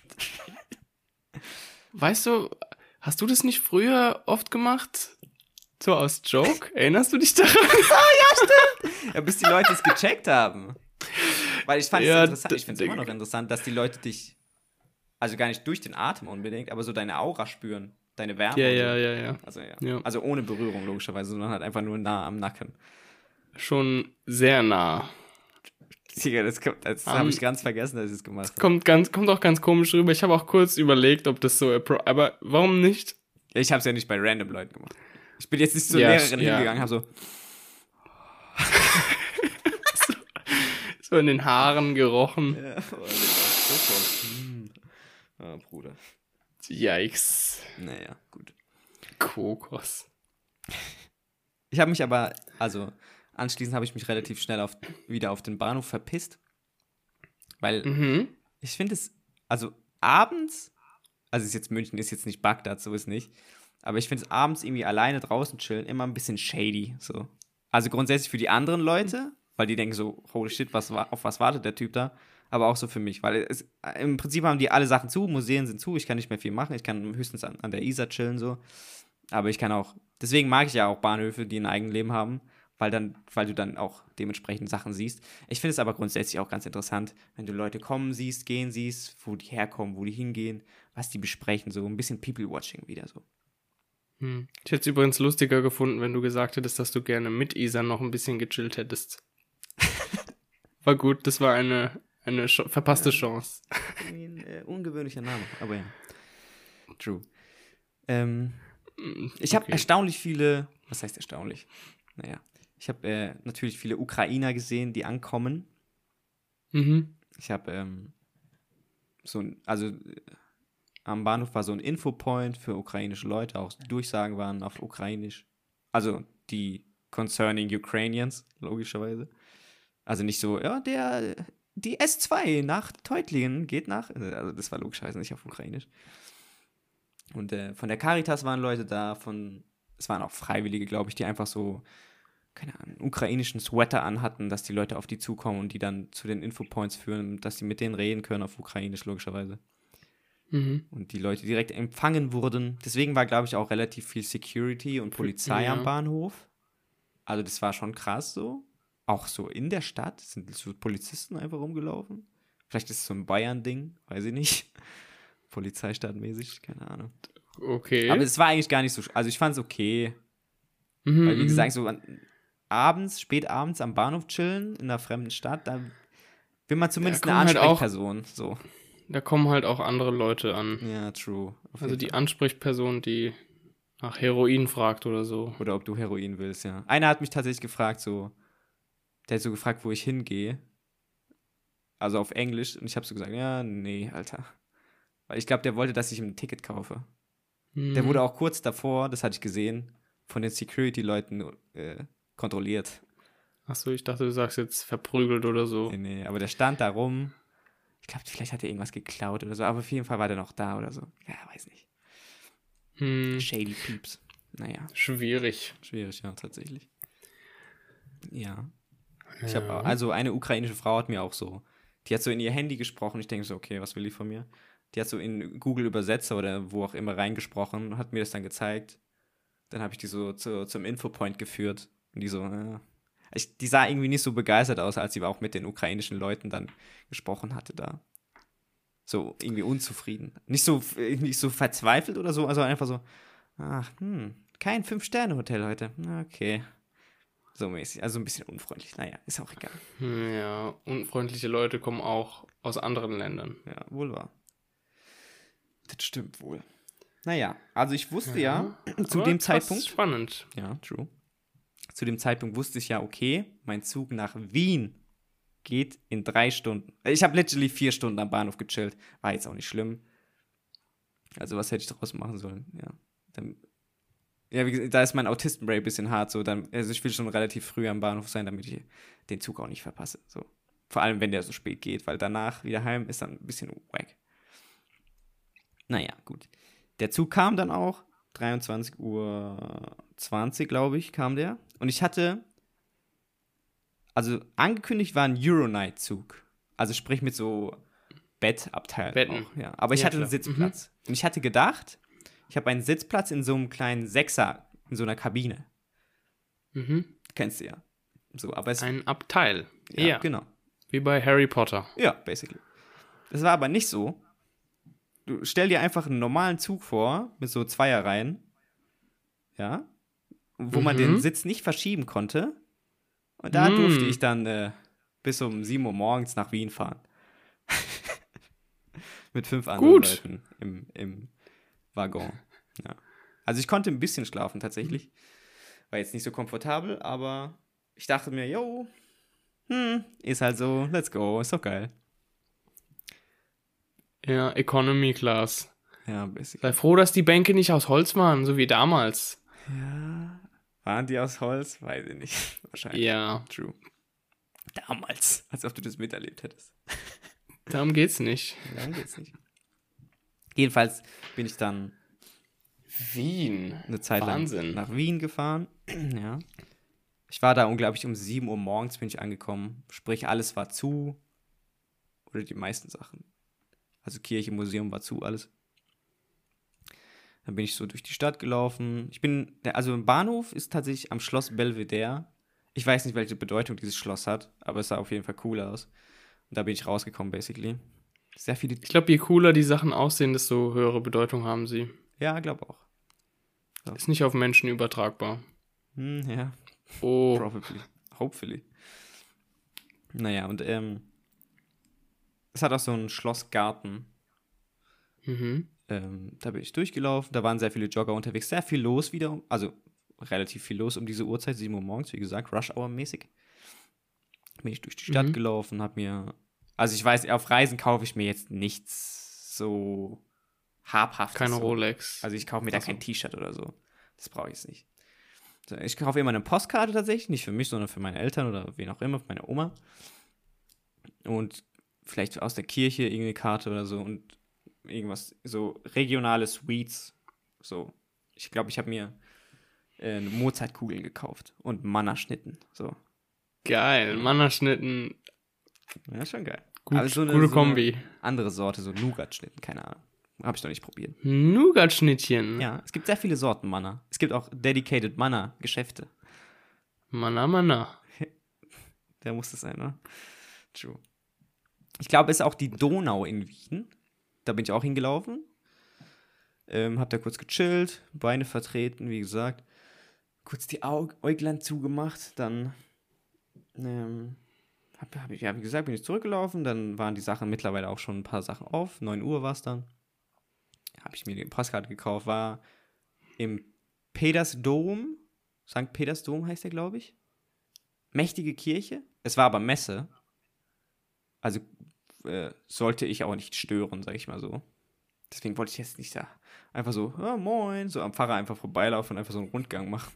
Weißt du, hast du das nicht früher oft gemacht? So aus Joke? Erinnerst du dich daran? Ja, bis die Leute es gecheckt haben. Weil ich fand es Ja, interessant, ich finde es immer noch interessant, dass die Leute dich, also gar nicht durch den Atem unbedingt, aber so deine Aura spüren, deine Wärme. Ja, ja, so. ja, ja. Also, ja. Ja. also ohne Berührung logischerweise, sondern halt einfach nur nah am Nacken. Schon sehr nah. Digga, das, kommt- das Am- habe ich ganz vergessen, dass ich es gemacht habe. Kommt ganz, kommt auch ganz komisch rüber. Ich habe auch kurz überlegt, ob das so, aber warum nicht? Ich habe es ja nicht bei random Leuten gemacht. Ich bin jetzt nicht zur Ja, Lehrerin ja. hingegangen, habe so, So in den Haaren gerochen. ja, oh, so. Hm. Ah, Bruder. Yikes. Naja, gut. Kokos. Ich habe mich aber, also anschließend habe ich mich relativ schnell auf, wieder auf den Bahnhof verpisst. Weil Mhm. ich finde es, also abends, also ist jetzt München, ist jetzt nicht Bagdad, so ist nicht. Aber ich finde es abends irgendwie alleine draußen chillen immer ein bisschen shady. So. Also grundsätzlich für die anderen Leute, weil die denken so, holy shit, was, wa- auf was wartet der Typ da? Aber auch so für mich, weil es, im Prinzip haben die alle Sachen zu, Museen sind zu, ich kann nicht mehr viel machen, ich kann höchstens an, an der Isar chillen so. Aber ich kann auch, deswegen mag ich ja auch Bahnhöfe, die ein eigenes Leben haben, weil, dann, weil du dann auch dementsprechend Sachen siehst. Ich finde es aber grundsätzlich auch ganz interessant, wenn du Leute kommen siehst, gehen siehst, wo die herkommen, wo die hingehen, was die besprechen, so ein bisschen People-Watching wieder so. Hm. Ich hätte es übrigens lustiger gefunden, wenn du gesagt hättest, dass du gerne mit Isa noch ein bisschen gechillt hättest. War gut, das war eine, eine Ch verpasste Chance. Irgendwie ein äh, ungewöhnlicher Name, aber ja. True. Ähm, Hm, ich habe okay. erstaunlich viele, was heißt erstaunlich? Naja, ich habe äh, natürlich viele Ukrainer gesehen, die ankommen. Mhm. Ich habe ähm, so ein, also äh, am Bahnhof war so ein Infopoint für ukrainische Leute, auch die Durchsagen waren auf Ukrainisch. Also die concerning Ukrainians, logischerweise. Also nicht so, ja, der, die S2 nach Teutlingen geht nach, also das war logischerweise nicht auf Ukrainisch. Und äh, von der Caritas waren Leute da, von, es waren auch Freiwillige, glaube ich, die einfach so, keine Ahnung, einen ukrainischen Sweater anhatten, dass die Leute auf die zukommen und die dann zu den Infopoints führen, dass sie mit denen reden können auf Ukrainisch, logischerweise. Mhm. und die Leute direkt empfangen wurden. Deswegen war, glaube ich, auch relativ viel Security und Polizei Ja. am Bahnhof. Also das war schon krass so. Auch so in der Stadt sind so Polizisten einfach rumgelaufen. Vielleicht ist es so ein Bayern-Ding, weiß ich nicht. Polizeistadtmäßig, keine Ahnung. Okay. Aber es war eigentlich gar nicht so, also ich fand es okay. Mhm, Weil wie mhm. gesagt, so an, abends, spät abends am Bahnhof chillen, in einer fremden Stadt, da will man zumindest eine kommen halt auch- Ansprechperson. So. Da kommen halt auch andere Leute an. Ja, true. Also die. Ansprechperson, die nach Heroin fragt oder so. Oder ob du Heroin willst, ja. Einer hat mich tatsächlich gefragt, so, der hat so gefragt, wo ich hingehe. Also auf Englisch. Und ich habe so gesagt, ja, nee, Alter. Weil ich glaube, der wollte, dass ich ihm ein Ticket kaufe. Der Mhm. wurde auch kurz davor, das hatte ich gesehen, von den Security-Leuten äh, kontrolliert. Achso, ich dachte, du sagst jetzt verprügelt oder so. Nee, nee, aber der stand da rum. Ich glaube, vielleicht hat er irgendwas geklaut oder so, aber auf jeden Fall war der noch da oder so. Ja, weiß nicht. Hm, Shady Peeps. Naja, schwierig. schwierig, ja, tatsächlich. Ja. Ich habe Ja. also eine ukrainische Frau hat mir auch so, die hat so in ihr Handy gesprochen. Ich denke so, okay, was will die von mir? Die hat so in Google Übersetzer oder wo auch immer reingesprochen und hat mir das dann gezeigt. Dann habe ich die so zu, zum Infopoint geführt und die so, äh, ich, die sah irgendwie nicht so begeistert aus, als sie auch mit den ukrainischen Leuten dann gesprochen hatte da. So irgendwie unzufrieden. Nicht so, nicht so verzweifelt oder so, also einfach so, ach, hm, kein Fünf-Sterne-Hotel heute. Okay. So mäßig, also ein bisschen unfreundlich. Naja, ist auch egal. Hm, Ja, unfreundliche Leute kommen auch aus anderen Ländern. Ja, wohl wahr. Das stimmt wohl. Naja, also ich wusste ja, zu Aber dem Zeitpunkt, Spannend. ja, true. Zu dem Zeitpunkt wusste ich ja, okay, mein Zug nach Wien geht in drei Stunden. Ich habe literally vier Stunden am Bahnhof gechillt. War jetzt auch nicht schlimm. Also was hätte ich daraus machen sollen? Ja, dann, ja gesagt, da ist mein Autistenbrain ein bisschen hart. So, dann, also ich will schon relativ früh am Bahnhof sein, damit ich den Zug auch nicht verpasse. So. Vor allem, wenn der so spät geht, weil danach wieder heim ist dann ein bisschen wack. Naja, gut. Der Zug kam dann auch. 23 Uhr 20, glaube ich, kam der. Und ich hatte, also angekündigt war ein Euronight-Zug. Also sprich mit so Bettabteil. Betten. Auch, ja. Aber ich Ja, hatte einen klar. Sitzplatz. Und ich hatte gedacht, ich habe einen Sitzplatz in so einem kleinen Sechser, in so einer Kabine. Mhm. Kennst du ja. So, aber es Ein Abteil. ja, Ja, genau. wie bei Harry Potter. Ja, basically. Das war aber nicht so. Du stell dir einfach einen normalen Zug vor, mit so Zweierreihen. Ja. Wo man Mhm. den Sitz nicht verschieben konnte. Und da Mm. durfte ich dann äh, bis um 7 Uhr morgens nach Wien fahren. mit fünf anderen Gut. Leuten im, im Waggon. Ja. Also ich konnte ein bisschen schlafen tatsächlich. War jetzt nicht so komfortabel, aber ich dachte mir, yo, hm, ist halt so, let's go, ist doch geil. Ja, Economy Class. Ja, basically. Sei froh, dass die Bänke nicht aus Holz waren, so wie damals. Ja. Waren die aus Holz? Weiß ich nicht. Wahrscheinlich. Ja, True. Damals. Als ob du das miterlebt hättest. darum geht's nicht. Darum geht's nicht. Jedenfalls bin ich dann Wien. eine Zeit Wahnsinn. lang nach Wien gefahren. ja. Ich war da unglaublich um 7 Uhr morgens bin ich angekommen. Sprich, alles war zu. Oder die meisten Sachen. Also Kirche, Museum war zu, alles. Dann bin ich so durch die Stadt gelaufen. Ich bin, also im Bahnhof ist tatsächlich am Schloss Belvedere. Ich weiß nicht, welche Bedeutung dieses Schloss hat, aber es sah auf jeden Fall cool aus. Und da bin ich rausgekommen, basically. Sehr viele, Ich glaube, je cooler die Sachen aussehen, desto höhere Bedeutung haben sie. ja, glaube auch. Ist nicht auf Menschen übertragbar. Hm, ja, Oh, Probably. Hopefully. Naja, und ähm, es hat auch so einen Schlossgarten. mhm. Ähm, da bin ich durchgelaufen, da waren sehr viele Jogger unterwegs, sehr viel los wieder, also relativ viel los um diese Uhrzeit, 7 Uhr morgens, wie gesagt, Rush-Hour-mäßig. Bin ich durch die Stadt Mhm. gelaufen, hab mir, also ich weiß, auf Reisen kaufe ich mir jetzt nichts so habhaftes. keine. Rolex. Also ich kaufe mir da kein T-Shirt oder so. Das brauche ich jetzt nicht. Ich kaufe immer eine Postkarte tatsächlich, nicht für mich, sondern für meine Eltern oder wen auch immer, für meine Oma. Und vielleicht aus der Kirche irgendeine Karte oder so und irgendwas, so regionale Sweets. So. Ich glaube, ich habe mir äh, Mozartkugeln gekauft und Mannerschnitten. So. Geil, Mannerschnitten. Ja, schon geil. Gut, Aber so eine- gute so eine Kombi. Andere Sorte, so Nougat-Schnitten, keine Ahnung. Habe ich noch nicht probiert. Nougat-Schnittchen. Ja, es gibt sehr viele Sorten Manna. Es gibt auch Dedicated Manna-Geschäfte. Manna, Manna. Der muss das sein, ne? True. Ich glaube, es ist auch die Donau in Wien. Da bin ich auch hingelaufen. Ähm, hab da kurz gechillt, Beine vertreten, wie gesagt. Kurz die Aug Äuglein zugemacht, dann ähm, hab, hab ich, ja, wie gesagt, bin ich zurückgelaufen. Dann waren die Sachen mittlerweile auch schon ein paar Sachen auf. 9 Uhr war es dann. Habe ich mir die Postkarte gekauft, war im Petersdom. St. Petersdom heißt der, glaube ich. Mächtige Kirche. Es war aber Messe. Also äh, sollte ich auch nicht stören, sag ich mal so. Deswegen wollte ich jetzt nicht da einfach so, oh, moin, so am Pfarrer einfach vorbeilaufen und einfach so einen Rundgang machen.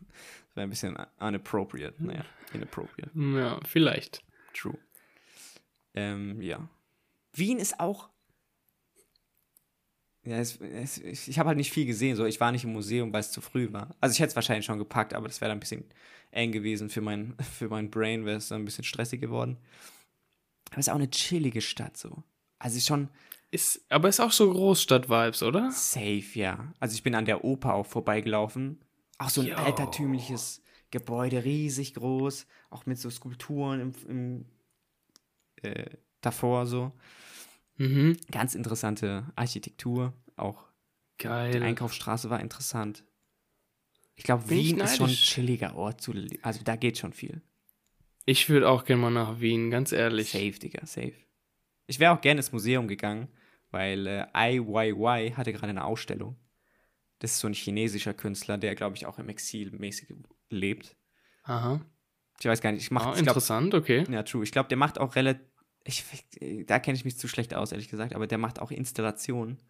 Das wäre ein bisschen unappropriate. Naja, inappropriate. Ja, vielleicht. True. Ähm, ja. Wien ist auch. Ja, es, es, ich habe halt nicht viel gesehen. So, ich war nicht im Museum, weil es zu früh war. Also ich hätte es wahrscheinlich schon gepackt, aber das wäre dann ein bisschen eng gewesen für mein, für mein Brain, wäre es dann ein bisschen stressig geworden. Aber es ist auch eine chillige Stadt so. Also schon. Ist, aber ist auch so Großstadt-Vibes, oder? Safe, ja. Also ich bin an der Oper auch vorbeigelaufen. Auch so ein Yo. altertümliches Gebäude, riesig groß, auch mit so Skulpturen im, im äh, davor so. Mhm. Ganz interessante Architektur. Auch die Geil. Einkaufsstraße war interessant. Ich glaube, Bin ich Wien ist schon ein chilliger Ort. Zu, also da geht schon viel. Ich würde auch gerne mal nach Wien, ganz ehrlich. Safe, Digga, safe. Ich wäre auch gerne ins Museum gegangen, weil äh, IYY hatte gerade eine Ausstellung. Das ist so ein chinesischer Künstler, der, glaube ich, auch im Exil mäßig lebt. Aha. Ich weiß gar nicht, ich Ah, mache ich glaub, interessant, okay. Ja, true. Ich glaube, der macht auch relativ. Ich, da kenne ich mich zu schlecht aus, ehrlich gesagt, aber der macht auch Installationen.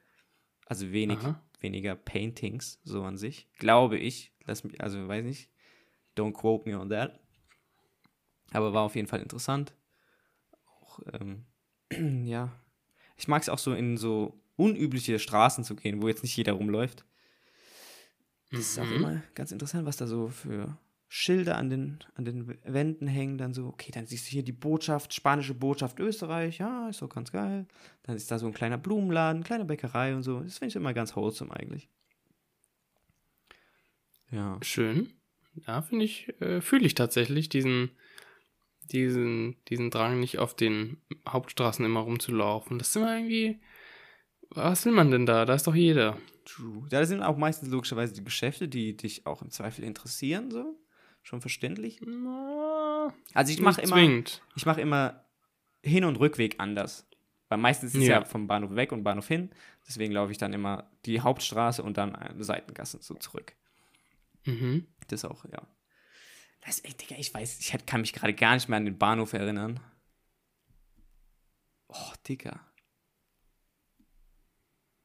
Also wenig, Aha. weniger Paintings, so an sich. Glaube ich. Lass mich, also weiß nicht. Don't quote me on that. Aber war auf jeden Fall interessant. Auch, ähm, ja. Ich mag es auch so in so unübliche Straßen zu gehen, wo jetzt nicht jeder rumläuft. Das ist auch Mhm. immer ganz interessant, was da so für Schilder an den, an den Wänden hängen. Dann so, okay, dann siehst du hier die Botschaft, spanische Botschaft Österreich. Ja, ist doch ganz geil. Dann ist da so ein kleiner Blumenladen, kleine Bäckerei und so. Das finde ich immer ganz wholesome eigentlich. Ja. Schön. Ja, finde ich, äh, fühle ich tatsächlich diesen, diesen, diesen Drang, nicht auf den Hauptstraßen immer rumzulaufen. Das ist immer irgendwie. Was will man denn da? Da ist doch jeder. True. Da sind auch meistens logischerweise die Geschäfte, die dich auch im Zweifel interessieren, so. Schon verständlich. Na, Also ich mache immer, ich mache immer Hin- und Rückweg anders. Weil meistens ist es Ja. ja. vom Bahnhof weg und Bahnhof hin. Deswegen laufe ich dann immer die Hauptstraße und dann eine Seitengasse so zurück. Mhm. Das auch, ja. Das, ey, Digga, ich weiß, ich kann mich gerade gar nicht mehr an den Bahnhof erinnern. Oh, Digga.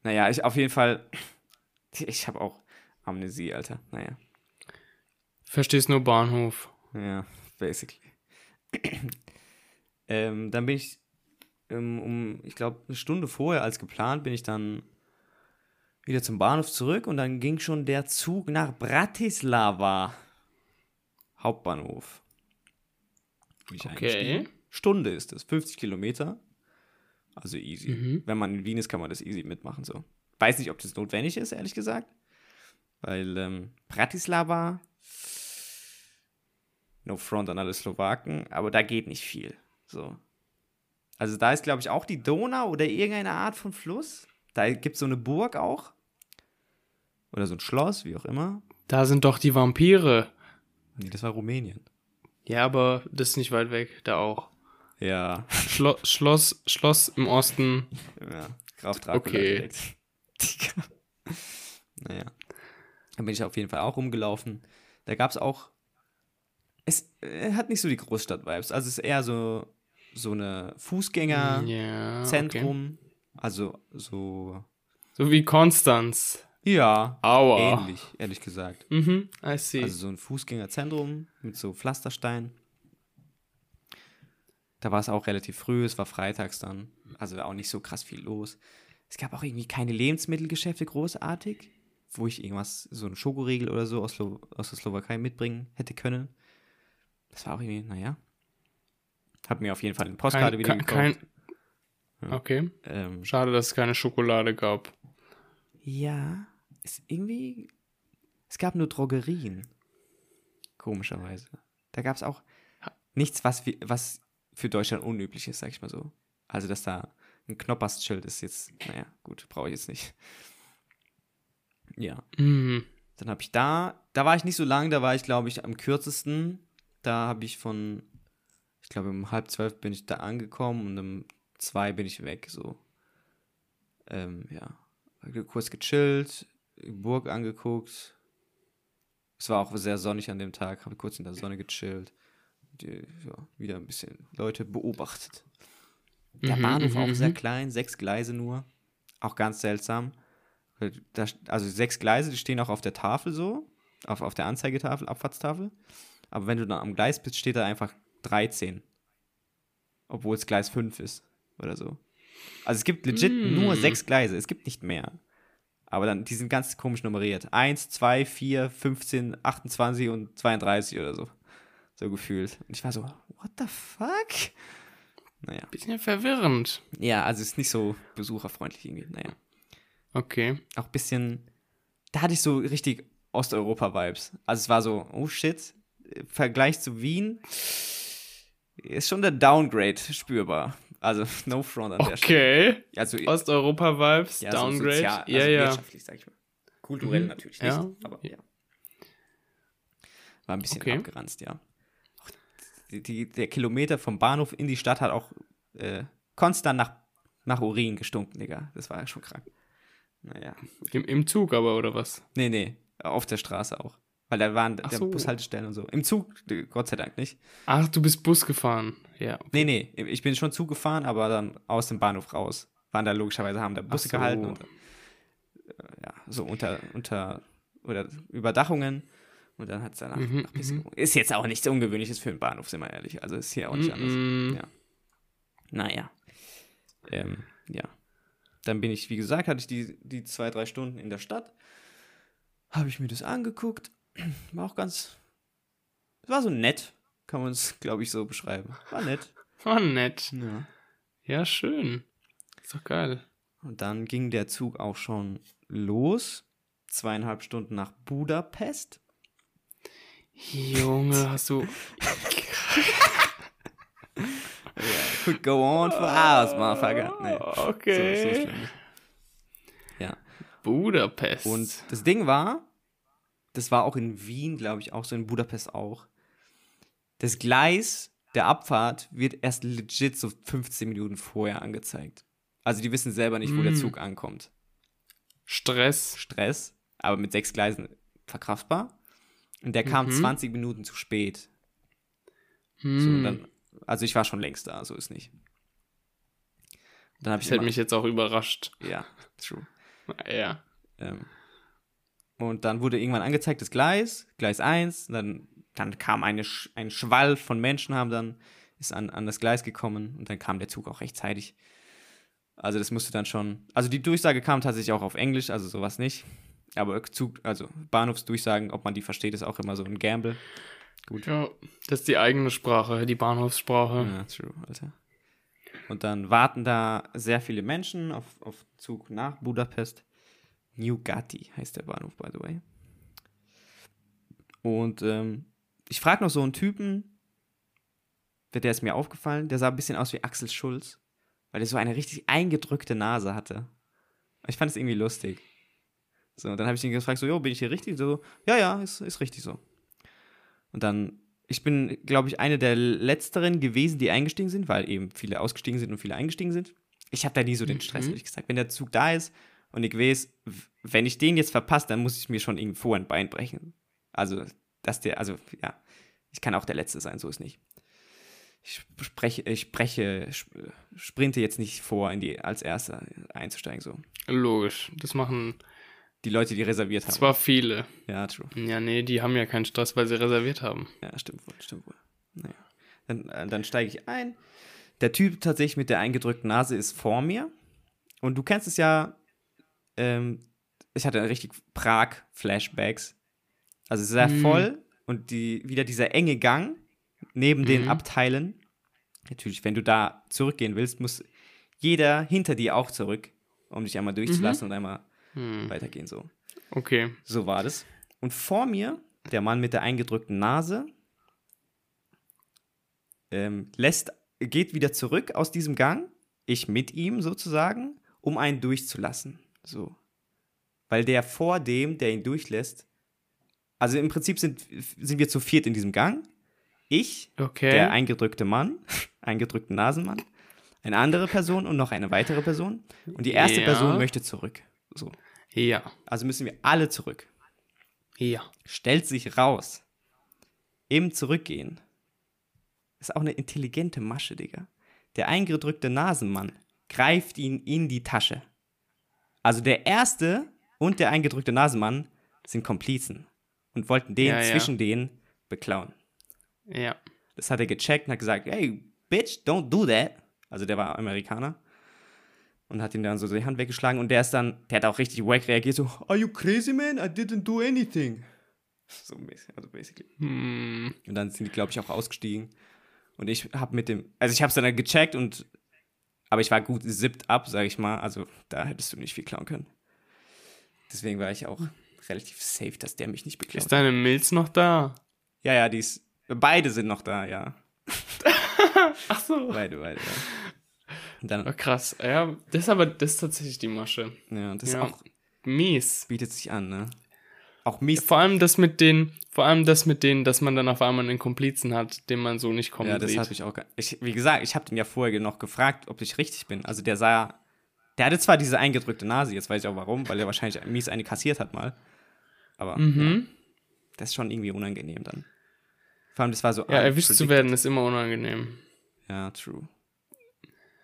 Naja, ich auf jeden Fall. Ich habe auch Amnesie, Alter. Naja. Verstehst nur Bahnhof. Ja, basically. ähm, dann bin ich ähm, um, ich glaube, eine Stunde vorher als geplant, bin ich dann wieder zum Bahnhof zurück und dann ging schon der Zug nach Bratislava. Hauptbahnhof. Okay. Stunde ist es, 50 Kilometer. Also easy. Mhm. Wenn man in Wien ist, kann man das easy mitmachen. So. Weiß nicht, ob das notwendig ist, ehrlich gesagt. Weil ähm, Bratislava, no front an alle Slowaken, aber da geht nicht viel. So. Also da ist, glaube ich, auch die Donau oder irgendeine Art von Fluss. Da gibt es so eine Burg auch. Oder so ein Schloss, wie auch immer. Da sind doch die Vampire. Nee, das war Rumänien. Ja, aber das ist nicht weit weg, da auch. Ja. Schlo Schloss, Schloss im Osten. Ja, Graf Dracula Okay. direkt. Naja. Da bin ich auf jeden Fall auch rumgelaufen. Da gab es auch. Es äh, hat nicht so die Großstadt-Vibes. Also es ist eher so, so eine Fußgängerzentrum. Ja, okay. Also so. So wie Konstanz. Ja. Aua. Ähnlich, ehrlich gesagt. Mhm, I see. Also so ein Fußgängerzentrum mit so Pflasterstein. Da war es auch relativ früh, es war freitags dann. Also auch nicht so krass viel los. Es gab auch irgendwie keine Lebensmittelgeschäfte großartig, wo ich irgendwas, so einen Schokoriegel oder so aus, Slo aus der Slowakei mitbringen hätte können. Das war auch irgendwie, naja. Hab mir auf jeden Fall eine Postkarte kein, wieder kein, gekauft. kein, Okay. Ähm, Schade, dass es keine Schokolade gab. Ja, ist irgendwie. Es gab nur Drogerien. Komischerweise. Da gab es auch nichts, was, was für Deutschland unüblich ist, sag ich mal so. Also, dass da ein Knopperschild ist jetzt, naja, gut, brauche ich jetzt nicht. Ja. Mhm. Dann habe ich da, da war ich nicht so lang, da war ich, glaube ich, am kürzesten. Da habe ich von, ich glaube, um halb zwölf bin ich da angekommen und um zwei bin ich weg, so. Ähm, ja. Kurz gechillt, Burg angeguckt. Es war auch sehr sonnig an dem Tag, habe kurz in der Sonne gechillt. Die, ja, wieder ein bisschen Leute beobachtet. Der Mhm, Bahnhof mhm, auch mhm. sehr klein, sechs Gleise nur. Auch ganz seltsam. Da, also sechs Gleise, die stehen auch auf der Tafel so, auf, auf der Anzeigetafel, Abfahrtstafel. Aber wenn du dann am Gleis bist, steht da einfach 13. Obwohl es Gleis 5 ist oder so. Also es gibt legit Mm. nur sechs Gleise, es gibt nicht mehr. Aber dann, die sind ganz komisch nummeriert. 1, 2, 4, 15, 28 und 32 oder so. So gefühlt. Und ich war so, what the fuck? Naja. Bisschen verwirrend. Ja, also es ist nicht so besucherfreundlich irgendwie. Naja. Okay. Auch ein bisschen. Da hatte ich so richtig Osteuropa-Vibes. Also es war so, oh shit, im Vergleich zu Wien ist schon der Downgrade spürbar. Also no front an der Stelle. Okay. Also, Osteuropa-Vibes, ja, so Downgrade. sozial, also ja, ja. wirtschaftlich, sag ich mal. Kulturell Mhm, natürlich nicht, ja. aber ja. War ein bisschen Okay. abgeranzt, ja. Die, die, der Kilometer vom Bahnhof in die Stadt hat auch äh, konstant nach, nach Urin gestunken, Digga. Das war ja schon krank. Naja. Im, Im Zug aber, oder was? Nee, nee, auf der Straße auch. Weil da waren so. Bushaltestellen und so. Im Zug, äh, Gott sei Dank nicht. Ach, du bist Bus gefahren. Ja. Nee, nee, ich bin schon Zug gefahren, aber dann aus dem Bahnhof raus. Waren da logischerweise, haben da Busse so. gehalten und äh, ja, so unter, unter oder Überdachungen. Und dann hat es danach Mhm, nach Pisse Ist jetzt auch nichts Ungewöhnliches für einen Bahnhof, sind wir ehrlich. Also ist hier auch nicht anders. Mm, Ja. Naja. Ähm, ja. Dann bin ich, wie gesagt, hatte ich die, die zwei, drei Stunden in der Stadt. Habe ich mir das angeguckt. War auch ganz. Es war so nett. Kann man es, glaube ich, so beschreiben. War nett. War nett. Ja. Ja, schön. Ist doch geil. Und dann ging der Zug auch schon los. Zweieinhalb Stunden nach Budapest. Junge, hast du. Could go on for hours, motherfucker. Nee. Okay. So, so. Ja. Budapest. Und das Ding war, das war auch in Wien, glaube ich, auch so in Budapest auch. Das Gleis der Abfahrt wird erst legit so 15 Minuten vorher angezeigt. Also die wissen selber nicht, wo der Mm. Zug ankommt. Stress. Stress, aber mit sechs Gleisen verkraftbar. Und der kam Mhm. 20 Minuten zu spät. So, Hm. dann, also ich war schon längst da, so ist nicht. Dann habe ich das hätte mich jetzt auch überrascht. ja, true. Ja. Ähm, und dann wurde irgendwann angezeigt, das Gleis, Gleis 1, dann, dann kam eine, ein Schwall von Menschen, haben dann, ist an, an das Gleis gekommen und dann kam der Zug auch rechtzeitig. Also das musste dann schon, also die Durchsage kam tatsächlich auch auf Englisch, also sowas nicht. Aber Zug, also Bahnhofsdurchsagen, ob man die versteht, ist auch immer so ein Gamble. Gut. ja. Das ist die eigene Sprache, die Bahnhofssprache. Ja, true, Alter. Und dann warten da sehr viele Menschen auf, auf Zug nach Budapest. New Gatti heißt der Bahnhof, by the way. Und ähm, ich frage noch so einen Typen, der, ist mir aufgefallen, der sah ein bisschen aus wie Axel Schulz, weil der so eine richtig eingedrückte Nase hatte. Ich fand es irgendwie lustig. So, und dann habe ich ihn gefragt, so, jo, bin ich hier richtig? So, ja, ja, ist, ist richtig so. Und dann, ich bin, glaube ich, eine der letzteren gewesen, die eingestiegen sind, weil eben viele ausgestiegen sind und viele eingestiegen sind. Ich habe da nie so den Stress, Mhm. ehrlich gesagt. Wenn der Zug da ist und ich weiß, wenn ich den jetzt verpasse, dann muss ich mir schon irgendwo ein Bein brechen. Also, dass der, also, ja, ich kann auch der Letzte sein, so ist nicht. Ich spreche, ich spreche, sp- sprinte jetzt nicht vor, in die, als Erster einzusteigen, so. Logisch. Das machen Die Leute, die reserviert haben. zwar viele. ja, true. Ja, nee, die haben ja keinen Stress, weil sie reserviert haben. Ja, stimmt wohl, stimmt wohl. Naja. Dann, äh, dann steige ich ein. Der Typ tatsächlich mit der eingedrückten Nase ist vor mir. Und du kennst es ja, ähm, ich hatte richtig Prag-Flashbacks. Also sehr Mhm. voll und die, wieder dieser enge Gang neben den Mhm. Abteilen. Natürlich, wenn du da zurückgehen willst, muss jeder hinter dir auch zurück, um dich einmal durchzulassen und einmal Hm. weitergehen so. Okay. So war das. Und vor mir, der Mann mit der eingedrückten Nase, ähm, lässt, geht wieder zurück aus diesem Gang, ich mit ihm sozusagen, um einen durchzulassen. So. Weil der vor dem, der ihn durchlässt, also im Prinzip sind, sind wir zu viert in diesem Gang. Ich, Okay. der eingedrückte Mann, eingedrückte Nasenmann, eine andere Person und noch eine weitere Person. Und die erste Ja. Person möchte zurück. So. ja. Also müssen wir alle zurück Ja. stellt sich raus. Im Zurückgehen. Ist auch eine intelligente Masche, Digga. Der eingedrückte Nasenmann greift ihn in die Tasche. Also der erste und der eingedrückte Nasenmann sind Komplizen und wollten den Ja, ja. zwischen denen beklauen. Ja. Das hat er gecheckt und hat gesagt, hey, bitch, don't do that. Also der war Amerikaner. Und hat ihn dann so die Hand weggeschlagen und der ist dann, der hat auch richtig wack reagiert, so, are you crazy, man? I didn't do anything. So also basically. Hm. Und dann sind die, glaube ich, auch ausgestiegen. Und ich habe mit dem, also ich habe es dann gecheckt und, aber ich war gut zippt ab, sage ich mal. Also da hättest du nicht viel klauen können. Deswegen war ich auch relativ safe, dass der mich nicht beklaut. Ist deine Milz noch da? Ja, ja, die ist, beide sind noch da, ja. Ach so. Beide, beide, ja. Dann, Oh, krass. Ja, das ist aber, das ist tatsächlich die Masche. ja, das Ja. auch Mies. bietet sich an, ne? Auch mies. Vor allem das mit den, vor allem das mit denen, dass man dann auf einmal einen Komplizen hat, den man so nicht kommen Ja, das sieht. habe ich auch. Ich, wie gesagt, ich habe den ja vorher noch gefragt, ob ich richtig bin. Also der sah, der hatte zwar diese eingedrückte Nase, jetzt weiß ich auch warum, weil er wahrscheinlich mies eine kassiert hat mal. Aber ja, Mhm. das ist schon irgendwie unangenehm dann. Vor allem, das war so. Ja, erwischt zu werden ist immer unangenehm. Ja, true.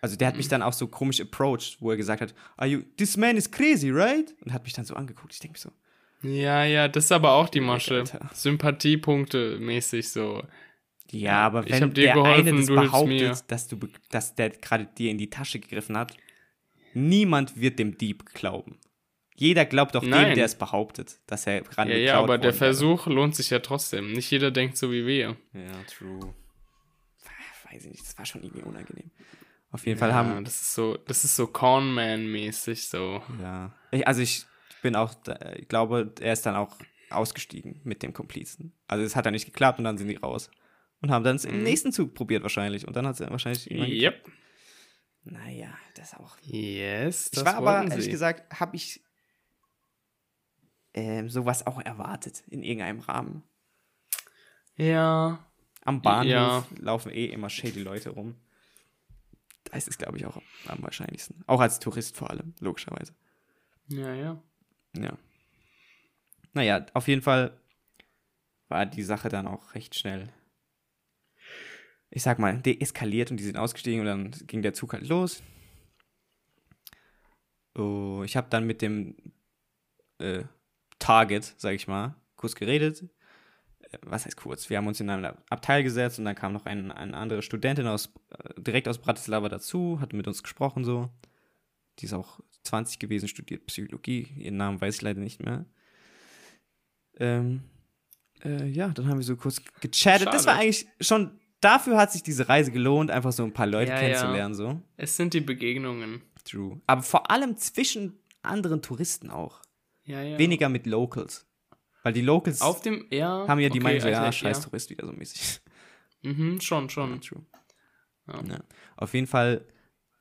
Also der hat mich dann auch so komisch approached, wo er gesagt hat, Are you, this man is crazy, right? Und hat mich dann so angeguckt. Ich denke mir so, Ja, ja, das ist aber auch die Masche. Alter. Sympathiepunkte mäßig so. ja, aber Ich wenn hab dir der geholfen, eine das du behauptet, dass, du, dass der gerade dir in die Tasche gegriffen hat, niemand wird dem Dieb glauben. Jeder glaubt dem, Nein. der es behauptet, dass er gerade Ja, ja, aber der worden wäre. Versuch lohnt sich ja trotzdem. Nicht jeder denkt so wie wir. Ja, true. Weiß ich nicht, das war schon irgendwie unangenehm. Auf jeden Ja, Fall haben, das ist so, das ist so Cornman-mäßig so. Ja. Ich, also ich bin auch, ich glaube, er ist dann auch ausgestiegen mit dem Komplizen. Also es hat dann nicht geklappt und dann sind die raus. Und haben dann es im nächsten Zug probiert wahrscheinlich. Und dann hat es wahrscheinlich. Yep. Naja, das auch. Yes, das ich war aber, ehrlich sie. gesagt, habe ich ähm, sowas auch erwartet in irgendeinem Rahmen. Ja. Am Bahnhof Ja. laufen eh immer shady Leute rum. Da ist es, glaube ich, auch am wahrscheinlichsten. Auch als Tourist vor allem, logischerweise. Ja, ja. Ja. Naja, auf jeden Fall war die Sache dann auch recht schnell, ich sag mal, deeskaliert und die sind ausgestiegen und dann ging der Zug halt los. Oh, ich habe dann mit dem äh, Target, sag ich mal, kurz geredet. Äh, Was heißt kurz? Wir haben uns in ein Abteil gesetzt und dann kam noch ein, eine andere Studentin aus, äh, direkt aus Bratislava dazu, hat mit uns gesprochen so. Die ist auch 20 gewesen, studiert Psychologie. Ihren Namen weiß ich leider nicht mehr. Ähm, äh, ja, dann haben wir so kurz gechattet. Das war Schade. eigentlich schon, dafür hat sich diese Reise gelohnt, einfach so ein paar Leute Ja, ja. kennenzulernen, so. Es sind die Begegnungen. True. Aber vor allem zwischen anderen Touristen auch. Ja, ja. Weniger mit Locals. Weil die Locals Auf dem, ja. haben ja die okay, Meinung so, ja, also, scheiß Tourist wieder so mäßig. Mhm, schon, Ja, schon. true. Ja. Ja. Auf jeden Fall,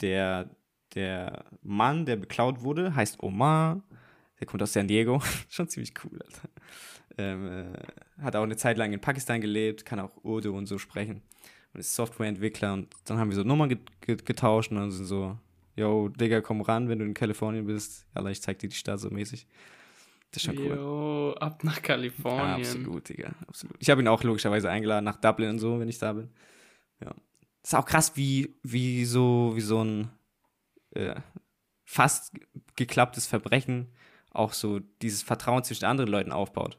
der, der Mann, der beklaut wurde, heißt Omar. Der kommt aus San Diego. Schon ziemlich cool, Alter. Ähm, äh, hat auch eine Zeit lang in Pakistan gelebt, kann auch Urdu und so sprechen. Und ist Softwareentwickler. Und dann haben wir so Nummern get get getauscht und dann sind so, yo, Digga, komm ran, wenn du in Kalifornien bist. Ja, ich zeig dir die Stadt so mäßig. Das ist schon cool. Jo, ab nach Ja, Kalifornien. absolut, Digga, absolut. Ich habe ihn auch logischerweise eingeladen nach Dublin und so, wenn ich da bin. Ja. ist auch krass, wie, wie so, wie so ein äh, fast geklapptes Verbrechen auch so dieses Vertrauen zwischen anderen Leuten aufbaut.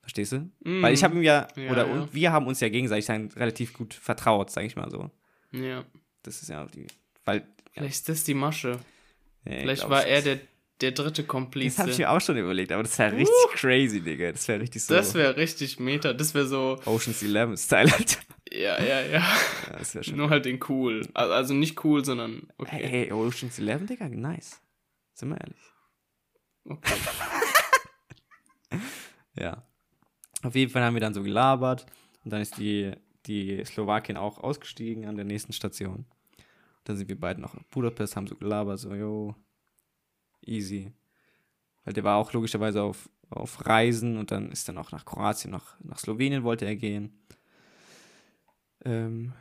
Verstehst du? Mm. Weil ich habe ihm ja, Ja, oder ja. Und wir haben uns ja gegenseitig dann relativ gut vertraut, sag ich mal so. Ja. Das ist ja die, weil, Vielleicht ist das die Masche. nee, Vielleicht war er der, der dritte Das Komplize. habe ich mir auch schon überlegt, aber das wäre richtig crazy, Digga. Das wäre richtig so Das wäre richtig meta. Das wäre so, Ocean's Eleven Style, Alter. Ja, ja, ja. Ja, Nur halt den cool. Al- Also nicht cool, sondern okay. Hey, hey, Ocean's Eleven, Digga, nice. Sind wir ehrlich. Okay. Ja. Auf jeden Fall haben wir dann so gelabert und dann ist die, die Slowakin auch ausgestiegen an der nächsten Station. Dann sind wir beide noch in Budapest, haben so gelabert, so, yo, easy. Weil der war auch logischerweise auf, auf Reisen und dann ist dann auch nach Kroatien, nach, nach Slowenien wollte er gehen. Ähm,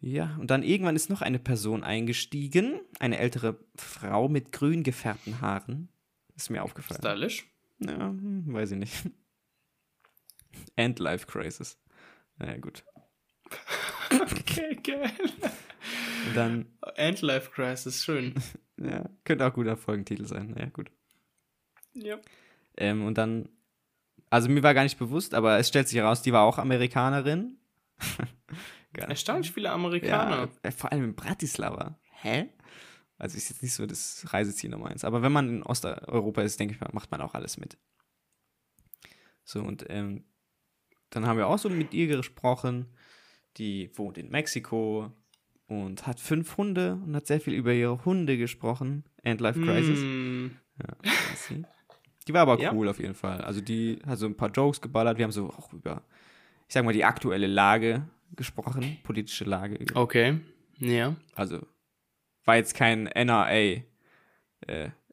ja, und dann irgendwann ist noch eine Person eingestiegen, eine ältere Frau mit grün gefärbten Haaren. Ist mir aufgefallen. Stylisch. Ja, hm, weiß ich nicht. Endlife Crisis. Naja, gut. Okay, geil. Und dann, Endlife Crisis, schön. ja, könnte auch guter Folgentitel sein. Naja, gut. ja. Ähm, und dann, also mir war gar nicht bewusst, aber es stellt sich heraus, die war auch Amerikanerin. Erstaunlich viele Amerikaner. Ja, äh, vor allem in Bratislava. Hä? Also ist jetzt nicht so das Reiseziel Nummer eins. Aber wenn man in Osteuropa ist, denke ich mal, macht man auch alles mit. So, und ähm, dann haben wir auch so mit ihr gesprochen. Die wohnt in Mexiko und hat fünf Hunde und hat sehr viel über ihre Hunde gesprochen. Endlife Crisis. Mm, Ja, die war aber Ja. cool auf jeden Fall. Also die hat so ein paar Jokes geballert. Wir haben so auch über, ich sag mal, die aktuelle Lage gesprochen, politische Lage. okay. Ja. Also war jetzt kein NRA, äh,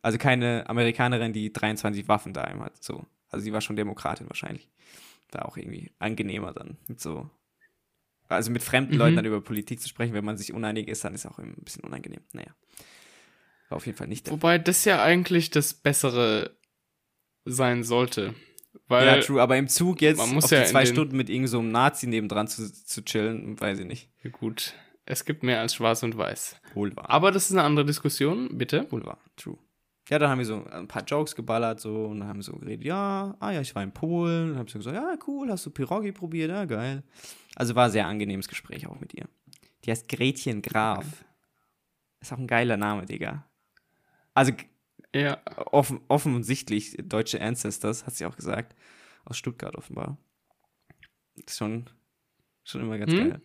also keine Amerikanerin, die 23 Waffen daheim hat. So. Also sie war schon Demokratin wahrscheinlich. Da auch irgendwie angenehmer dann mit so. Also mit fremden Mhm. Leuten dann über Politik zu sprechen, wenn man sich uneinig ist, dann ist auch ein bisschen unangenehm. Naja. War auf jeden Fall nicht der Wobei das ja eigentlich das Bessere sein sollte. Weil ja, true, aber im Zug jetzt man muss auf ja zwei den- Stunden mit irgendeinem so einem Nazi nebendran zu, zu chillen, weiß ich nicht. Gut, es gibt mehr als schwarz und weiß. Wohl wahr. Aber das ist eine andere Diskussion, bitte. Wohl wahr, true. Ja, dann haben wir so ein paar Jokes geballert so und dann haben wir so geredet, ja, ah ja, ich war in Polen. Und haben so gesagt, ja, cool, hast du Pirogi probiert? Ja, geil. Also war ein sehr angenehmes Gespräch auch mit ihr. Die heißt Gretchen Graf. Ist auch ein geiler Name, Digga. Also Ja, offen, offensichtlich deutsche Ancestors, hat sie auch gesagt. Aus Stuttgart offenbar. Ist schon, schon immer ganz Hm? geil.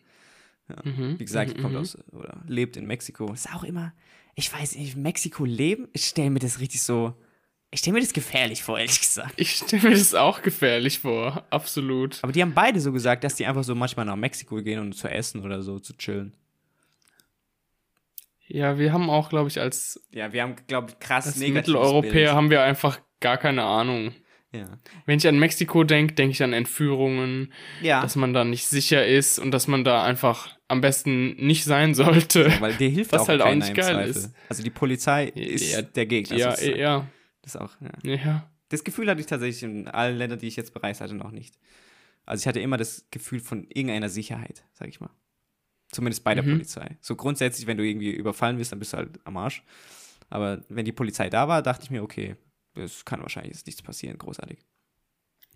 mhm. Wie gesagt, mhm, kommt mhm. aus oder lebt in Mexiko. Ist auch immer, ich weiß nicht, Mexiko leben, ich stelle mir das richtig so, ich stelle mir das gefährlich vor, ehrlich gesagt. Ich stelle mir das auch gefährlich vor, absolut. Aber die haben beide so gesagt, dass die einfach so manchmal nach Mexiko gehen, um zu essen oder so, zu chillen. Ja, wir haben auch, glaube ich, als, Ja, wir haben, glaube ich, krass als Mitteleuropäer Bild. haben wir einfach gar keine Ahnung. Ja. Wenn ich an Mexiko denke, denke ich an Entführungen, ja, dass man da nicht sicher ist und dass man da einfach am besten nicht sein sollte. weil dir hilft was auch halt auch nicht geil ist. Also die Polizei ist Ja, der Gegner. Ja, sozusagen. ja, Das auch, ja. ja. Das Gefühl hatte ich tatsächlich in allen Ländern, die ich jetzt bereist hatte, noch nicht. Also ich hatte immer das Gefühl von irgendeiner Sicherheit, sag ich mal. Zumindest bei der Mhm. Polizei. So grundsätzlich, wenn du irgendwie überfallen wirst, dann bist du halt am Arsch. Aber wenn die Polizei da war, dachte ich mir, okay, es kann wahrscheinlich jetzt nichts passieren, großartig.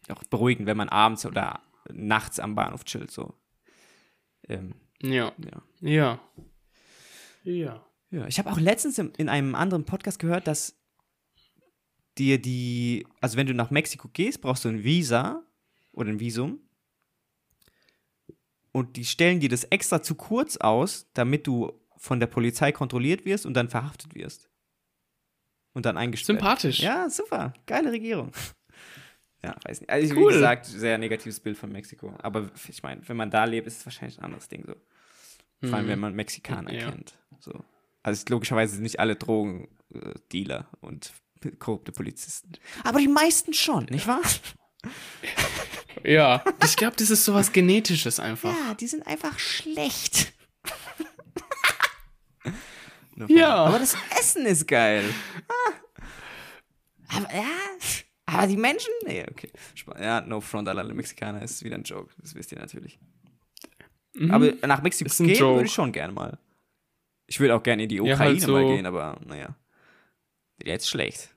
Auch beruhigend, wenn man abends oder nachts am Bahnhof chillt, so. Ähm, Ja. ja. Ja. Ja. Ja, ich habe auch letztens im, in einem anderen Podcast gehört, dass dir die, also wenn du nach Mexiko gehst, brauchst du ein Visa oder ein Visum. Und die stellen dir das extra zu kurz aus, damit du von der Polizei kontrolliert wirst und dann verhaftet wirst. Und dann eingesperrt. Sympathisch. Ja, super. Geile Regierung. Ja, weiß nicht. Also, Cool. wie gesagt, sehr negatives Bild von Mexiko. Aber ich meine, wenn man da lebt, ist es wahrscheinlich ein anderes Ding so. Vor allem, Mhm. wenn man Mexikaner Ja. kennt. So. Also logischerweise sind nicht alle Drogendealer und korrupte Polizisten. Aber die meisten schon, nicht wahr? Ja. Ich glaube, das ist sowas Genetisches einfach. Ja, die sind einfach schlecht. Ja. Aber das Essen ist geil. Ah. Aber, ja, aber die Menschen? Nee, okay. Ja, no front an alle Mexikaner, ist wieder ein Joke. Das wisst ihr natürlich. Mhm. Aber nach Mexiko gehen Joke. würde ich schon gerne mal. Ich würde auch gerne in die Ja, Ukraine halt so- mal gehen, aber naja. Jetzt schlecht.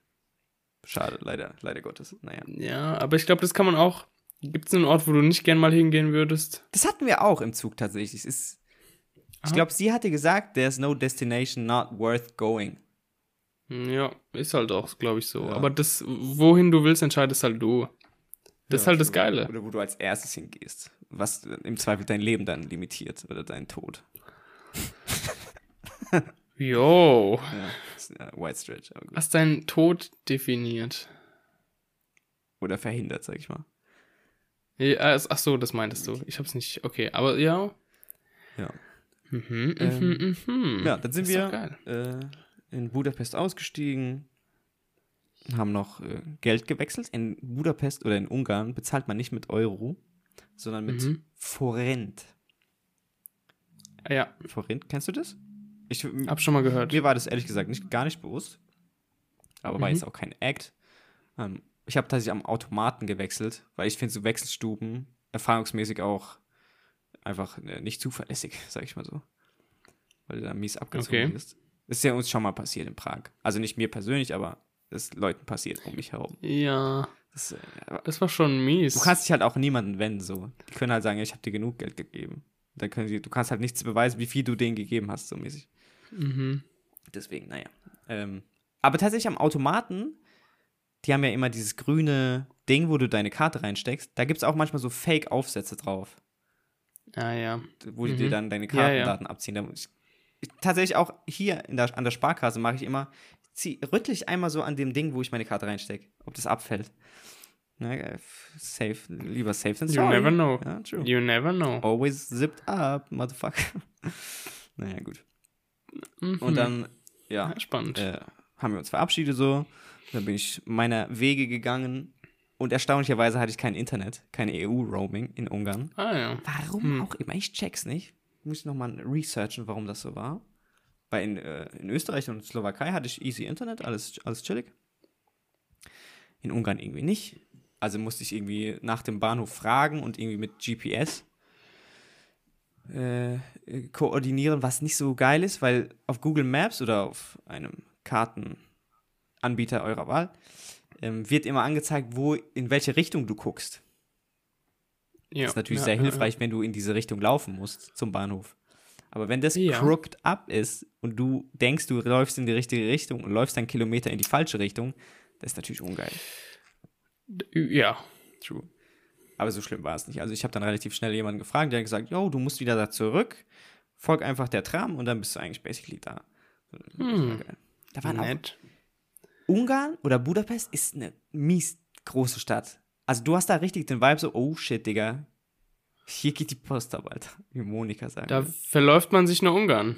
Schade, leider, leider Gottes. Naja. Ja, aber ich glaube, das kann man auch. Gibt es einen Ort, wo du nicht gern mal hingehen würdest? Das hatten wir auch im Zug tatsächlich. Es ist, ich glaube, sie hatte gesagt, there's no destination not worth going. Hm, Ja, ist halt auch, glaube ich, so. Ja. Aber das, wohin du willst, entscheidest halt du. Das ist Ja, halt das. Geile. Oder wo du als erstes hingehst. Was im Zweifel dein Leben dann limitiert oder dein Tod. Jo. Ja, äh, White Stretch. Hast deinen Tod definiert. Oder verhindert, sag ich mal. Ja, es- ach so, das meintest du. Ich hab's nicht. Okay, aber ja. Ja. Mhm, Ähm, mhm, mhm. Ja, dann sind wir äh, in Budapest ausgestiegen, haben noch äh, Geld gewechselt. In Budapest oder in Ungarn bezahlt man nicht mit Euro, sondern mit Mhm. Forint. Ja, Forint, kennst du das? Ich, hab schon mal gehört. Mir war das ehrlich gesagt nicht, gar nicht bewusst. Aber war Mhm. jetzt auch kein Act. Ähm, ich habe tatsächlich am Automaten gewechselt, weil ich finde so Wechselstuben erfahrungsmäßig auch einfach äh, nicht zuverlässig, sag ich mal so. Weil du da mies abgezogen Okay. Das ist ja uns schon mal passiert in Prag. Also nicht mir persönlich, aber ist Leuten passiert um mich herum. Ja, Das, äh, das war schon mies. du kannst dich halt auch niemanden wenden so. Die können halt sagen, ja, ich habe dir genug Geld gegeben. Dann können sie, du kannst halt nichts beweisen, wie viel du denen gegeben hast, so mäßig. Mhm. Deswegen, naja. Ähm, aber tatsächlich am Automaten, die haben ja immer dieses grüne Ding, wo du deine Karte reinsteckst. Da gibt es auch manchmal so Fake-Aufsätze drauf, Ah, ja. wo die Mhm. dir dann deine Ja, ja. Kartendaten abziehen. Ich, ich, tatsächlich auch hier der, an der Sparkasse mache ich immer, zieh, rüttle ich einmal so an dem Ding, wo ich meine Karte reinstecke, ob das abfällt. Na, äh, safe, lieber safe than You sorry. never know. Ja. You never know. Always zipped up, motherfucker. naja, gut. Mhm. Und dann, ja, spannend. äh, haben wir uns verabschiedet so. Dann bin ich meiner Wege gegangen. Und erstaunlicherweise hatte ich kein Internet, kein EU-Roaming in Ungarn. ah, ja. Warum Hm. auch immer, ich check's nicht. Muss ich nochmal researchen, warum das so war. Weil in, äh, in Österreich und Slowakei hatte ich easy Internet, alles, alles chillig. In Ungarn irgendwie nicht. Also musste ich irgendwie nach dem Bahnhof fragen und irgendwie mit GPS äh, koordinieren, was nicht so geil ist, weil auf Google Maps oder auf einem Kartenanbieter eurer Wahl ähm, wird immer angezeigt, wo in welche Richtung du guckst. ja. Das ist natürlich ja, sehr ja, hilfreich, wenn du in diese Richtung laufen musst zum Bahnhof. Aber wenn das Ja. crooked up ist und du denkst, du läufst in die richtige Richtung und läufst einen Kilometer in die falsche Richtung, das ist natürlich ungeil. Ja. ja. True. Aber so schlimm war es nicht. Also ich habe dann relativ schnell jemanden gefragt, der hat gesagt, yo, du musst wieder da zurück, folg einfach der Tram und dann bist du eigentlich basically da. Hm. Da waren auch. Ungarn oder Budapest ist eine mies große Stadt. Also du hast da richtig den Vibe so, oh shit, Digga. Hier geht die Post ab, Alter. Wie Monika sagt. Da verläuft man sich nur Ungarn.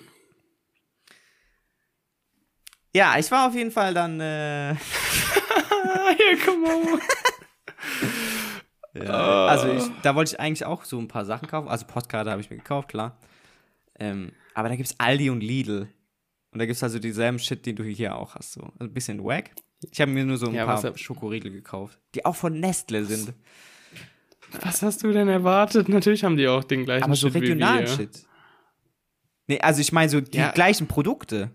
Ja, ich war auf jeden Fall dann. Äh, Hier, komm mal. ja, also ich, da wollte ich eigentlich auch so ein paar Sachen kaufen. Also Postkarte habe ich mir gekauft, klar. Ähm, aber da gibt es Aldi und Lidl. Und da gibt es also dieselben Shit, den du hier auch hast. So. Also ein bisschen wack. Ich habe mir nur so ein Ja, paar Schokoriegel gekauft, die auch von Nestle sind. Was hast du denn erwartet? Natürlich haben die auch den gleichen Aber so Shit wie regionalen wir. Shit. Nee, also ich meine so die Ja. gleichen Produkte.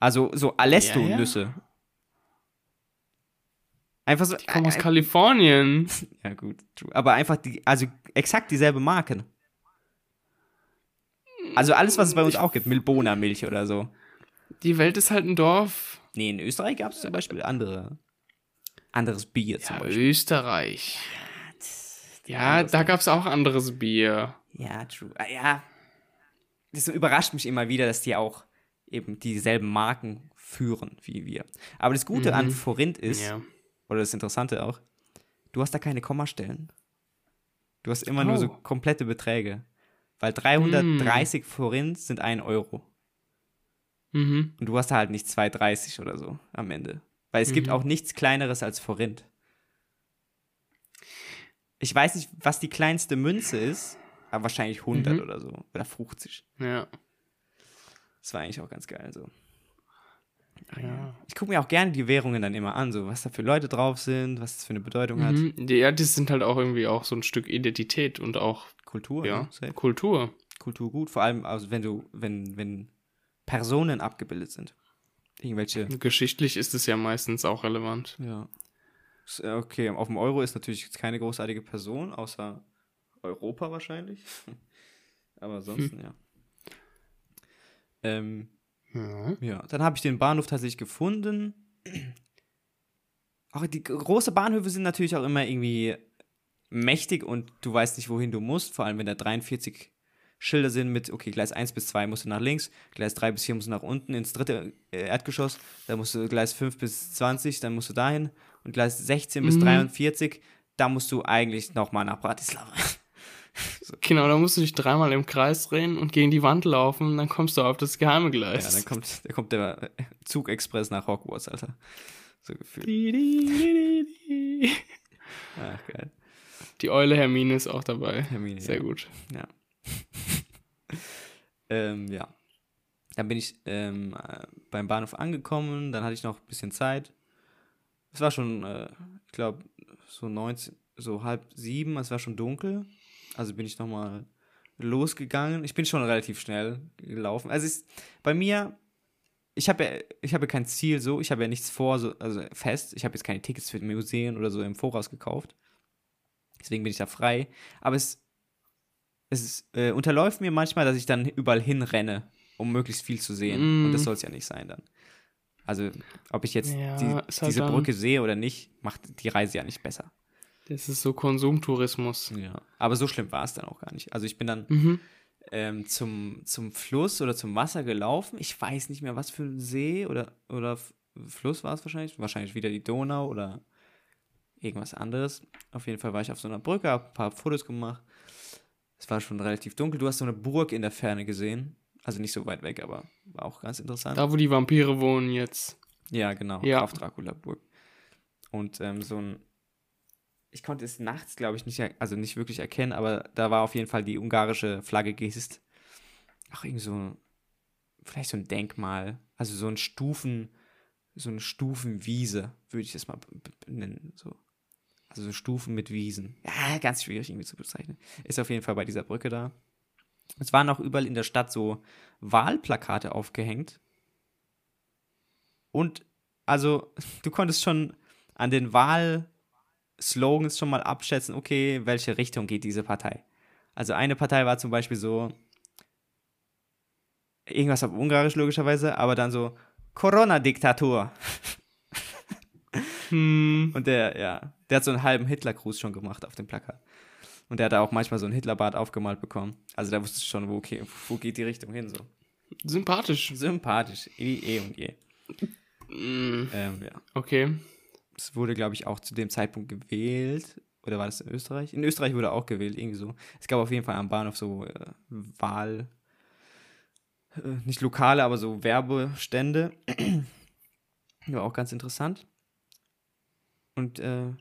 Also so Alesto-Nüsse. Einfach so. Die kommen aus äh, Kalifornien. ja, gut. True. Aber einfach die, also exakt dieselbe Marken. Also alles, was es bei uns auch gibt, Milbona Milch oder so. Die Welt ist halt ein Dorf. Nee, in Österreich gab es zum Beispiel andere. Anderes Bier zum Ja, Beispiel. Österreich. Ja, da gab's auch anderes Bier. Ja, true. Ah, ja. Das überrascht mich immer wieder, dass die auch eben dieselben Marken führen wie wir. Aber das Gute Mhm. an Forint ist, Ja. Oder das Interessante auch, du hast da keine Kommastellen. Du hast immer nur so Oh. komplette Beträge. Weil 330 Forint sind 1 Euro. Mhm. Und du hast da halt nicht 2,30 oder so am Ende. Weil es gibt Mhm. auch nichts kleineres als Forint. Ich weiß nicht, was die kleinste Münze ist, aber wahrscheinlich 100 Mhm. oder so. Oder 50. Ja. Das war eigentlich auch ganz geil. So. Ja. Ich gucke mir auch gerne die Währungen dann immer an, so was da für Leute drauf sind, was das für eine Bedeutung hat. Mhm. Die- Ja, die sind halt auch irgendwie auch so ein Stück Identität und auch Kultur, ja, ne? Kultur. Kultur gut. Vor allem, also wenn du, wenn, wenn Personen abgebildet sind. Irgendwelche. Geschichtlich ist es ja meistens auch relevant. Ja. Äh, Okay, auf dem Euro ist natürlich keine großartige Person, außer Europa wahrscheinlich. Aber ansonsten, ja. Ähm, Ja. ja, dann habe ich den Bahnhof tatsächlich gefunden. Auch die g- große Bahnhöfe sind natürlich auch immer irgendwie mächtig und du weißt nicht, wohin du musst, vor allem wenn da 43 Schilder sind mit, okay, Gleis 1 bis 2 musst du nach links, Gleis 3 bis 4 musst du nach unten ins dritte äh, Erdgeschoss, dann musst du Gleis 5 bis 20, dann musst du dahin und Gleis 16 bis Mhm. 43, da musst du eigentlich nochmal nach Bratislava. Genau, da musst du dich dreimal im Kreis drehen und gegen die Wand laufen, dann kommst du auf das geheime Ja, Gleis. dann kommt, da kommt der Zugexpress nach Hogwarts, Alter. So gefühlt. Ach, geil. Die Eule Hermine ist auch dabei. Hermine, Sehr ja. gut. Ja. ähm, ja. Dann bin ich ähm, äh, beim Bahnhof angekommen, dann hatte ich noch ein bisschen Zeit. Es war schon, äh, ich glaube, so 19, so halb sieben, es war schon dunkel. Also bin ich nochmal losgegangen. Ich bin schon relativ schnell gelaufen. Also ist bei mir, ich habe ja, ich habe ja kein Ziel so, ich habe ja nichts vor, so, also fest. Ich habe jetzt keine Tickets für Museen oder so im Voraus gekauft. Deswegen bin ich da frei. Aber es, es äh, unterläuft mir manchmal, dass ich dann überall hinrenne, um möglichst viel zu sehen. Mm. Und das soll es ja nicht sein dann. Also, ob ich jetzt Ja, die, halt diese dann- Brücke sehe oder nicht, macht die Reise ja nicht besser. Das ist so Konsumtourismus. Ja. Aber so schlimm war es dann auch gar nicht. Also ich bin dann Mhm. ähm, zum, zum Fluss oder zum Wasser gelaufen. Ich weiß nicht mehr, was für ein See oder, oder Fluss war es wahrscheinlich. Wahrscheinlich wieder die Donau oder irgendwas anderes. Auf jeden Fall war ich auf so einer Brücke, habe ein paar Fotos gemacht. Es war schon relativ dunkel. Du hast so eine Burg in der Ferne gesehen. Also nicht so weit weg, aber war auch ganz interessant. Da, wo die Vampire wohnen jetzt. Ja, genau. Ja. Auf Dracula-Burg. Und ähm, so ein. Ich konnte es nachts, glaube ich, nicht, also nicht wirklich erkennen, aber da war auf jeden Fall die ungarische Flagge gehisst. Ach, irgend so. Vielleicht so ein Denkmal. Also so ein Stufen. So eine Stufenwiese, würde ich das mal nennen. So. Also so Stufen mit Wiesen. Ja, ganz schwierig irgendwie zu bezeichnen. Ist auf jeden Fall bei dieser Brücke da. Es waren auch überall in der Stadt so Wahlplakate aufgehängt. Und also, du konntest schon an den Wahlslogans schon mal abschätzen, okay, welche Richtung geht diese Partei. Also eine Partei war zum Beispiel so, irgendwas auf Ungarisch logischerweise, aber dann so Corona-Diktatur. Hm. Und der, ja, der hat so einen halben Hitler-Gruß schon gemacht auf dem Plakat. Und der hat da auch manchmal so einen Hitlerbart aufgemalt bekommen. Also da wusste ich schon, wo, okay, wo geht die Richtung hin so. Sympathisch. Sympathisch, eh, eh und je. Hm. Ähm, ja. Okay. Es wurde, glaube ich, auch zu dem Zeitpunkt gewählt. Oder war das in Österreich? In Österreich wurde auch gewählt, irgendwie so. Es gab auf jeden Fall am Bahnhof so äh, Wahl. Äh, nicht lokale, aber so Werbestände. War auch ganz interessant. Und äh,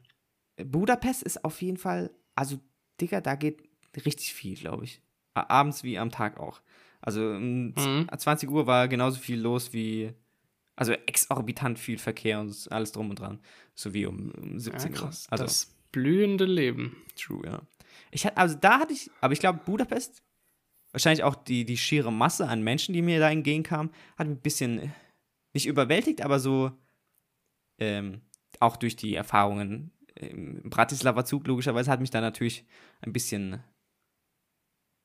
Budapest ist auf jeden Fall, also, Digga, da geht richtig viel, glaube ich. Abends wie am Tag auch. Also, um Mhm. 20 Uhr war genauso viel los wie also exorbitant viel Verkehr und alles drum und dran. So wie um, um Ja, 17 Uhr. krass. Also, das blühende Leben. true, ja. Ich hatte, also da hatte ich, aber ich glaube, Budapest, wahrscheinlich auch die, die schiere Masse an Menschen, die mir da entgegenkam, hat mich ein bisschen äh, nicht überwältigt, aber so ähm, auch durch die Erfahrungen im Bratislava Zug logischerweise hat mich da natürlich ein bisschen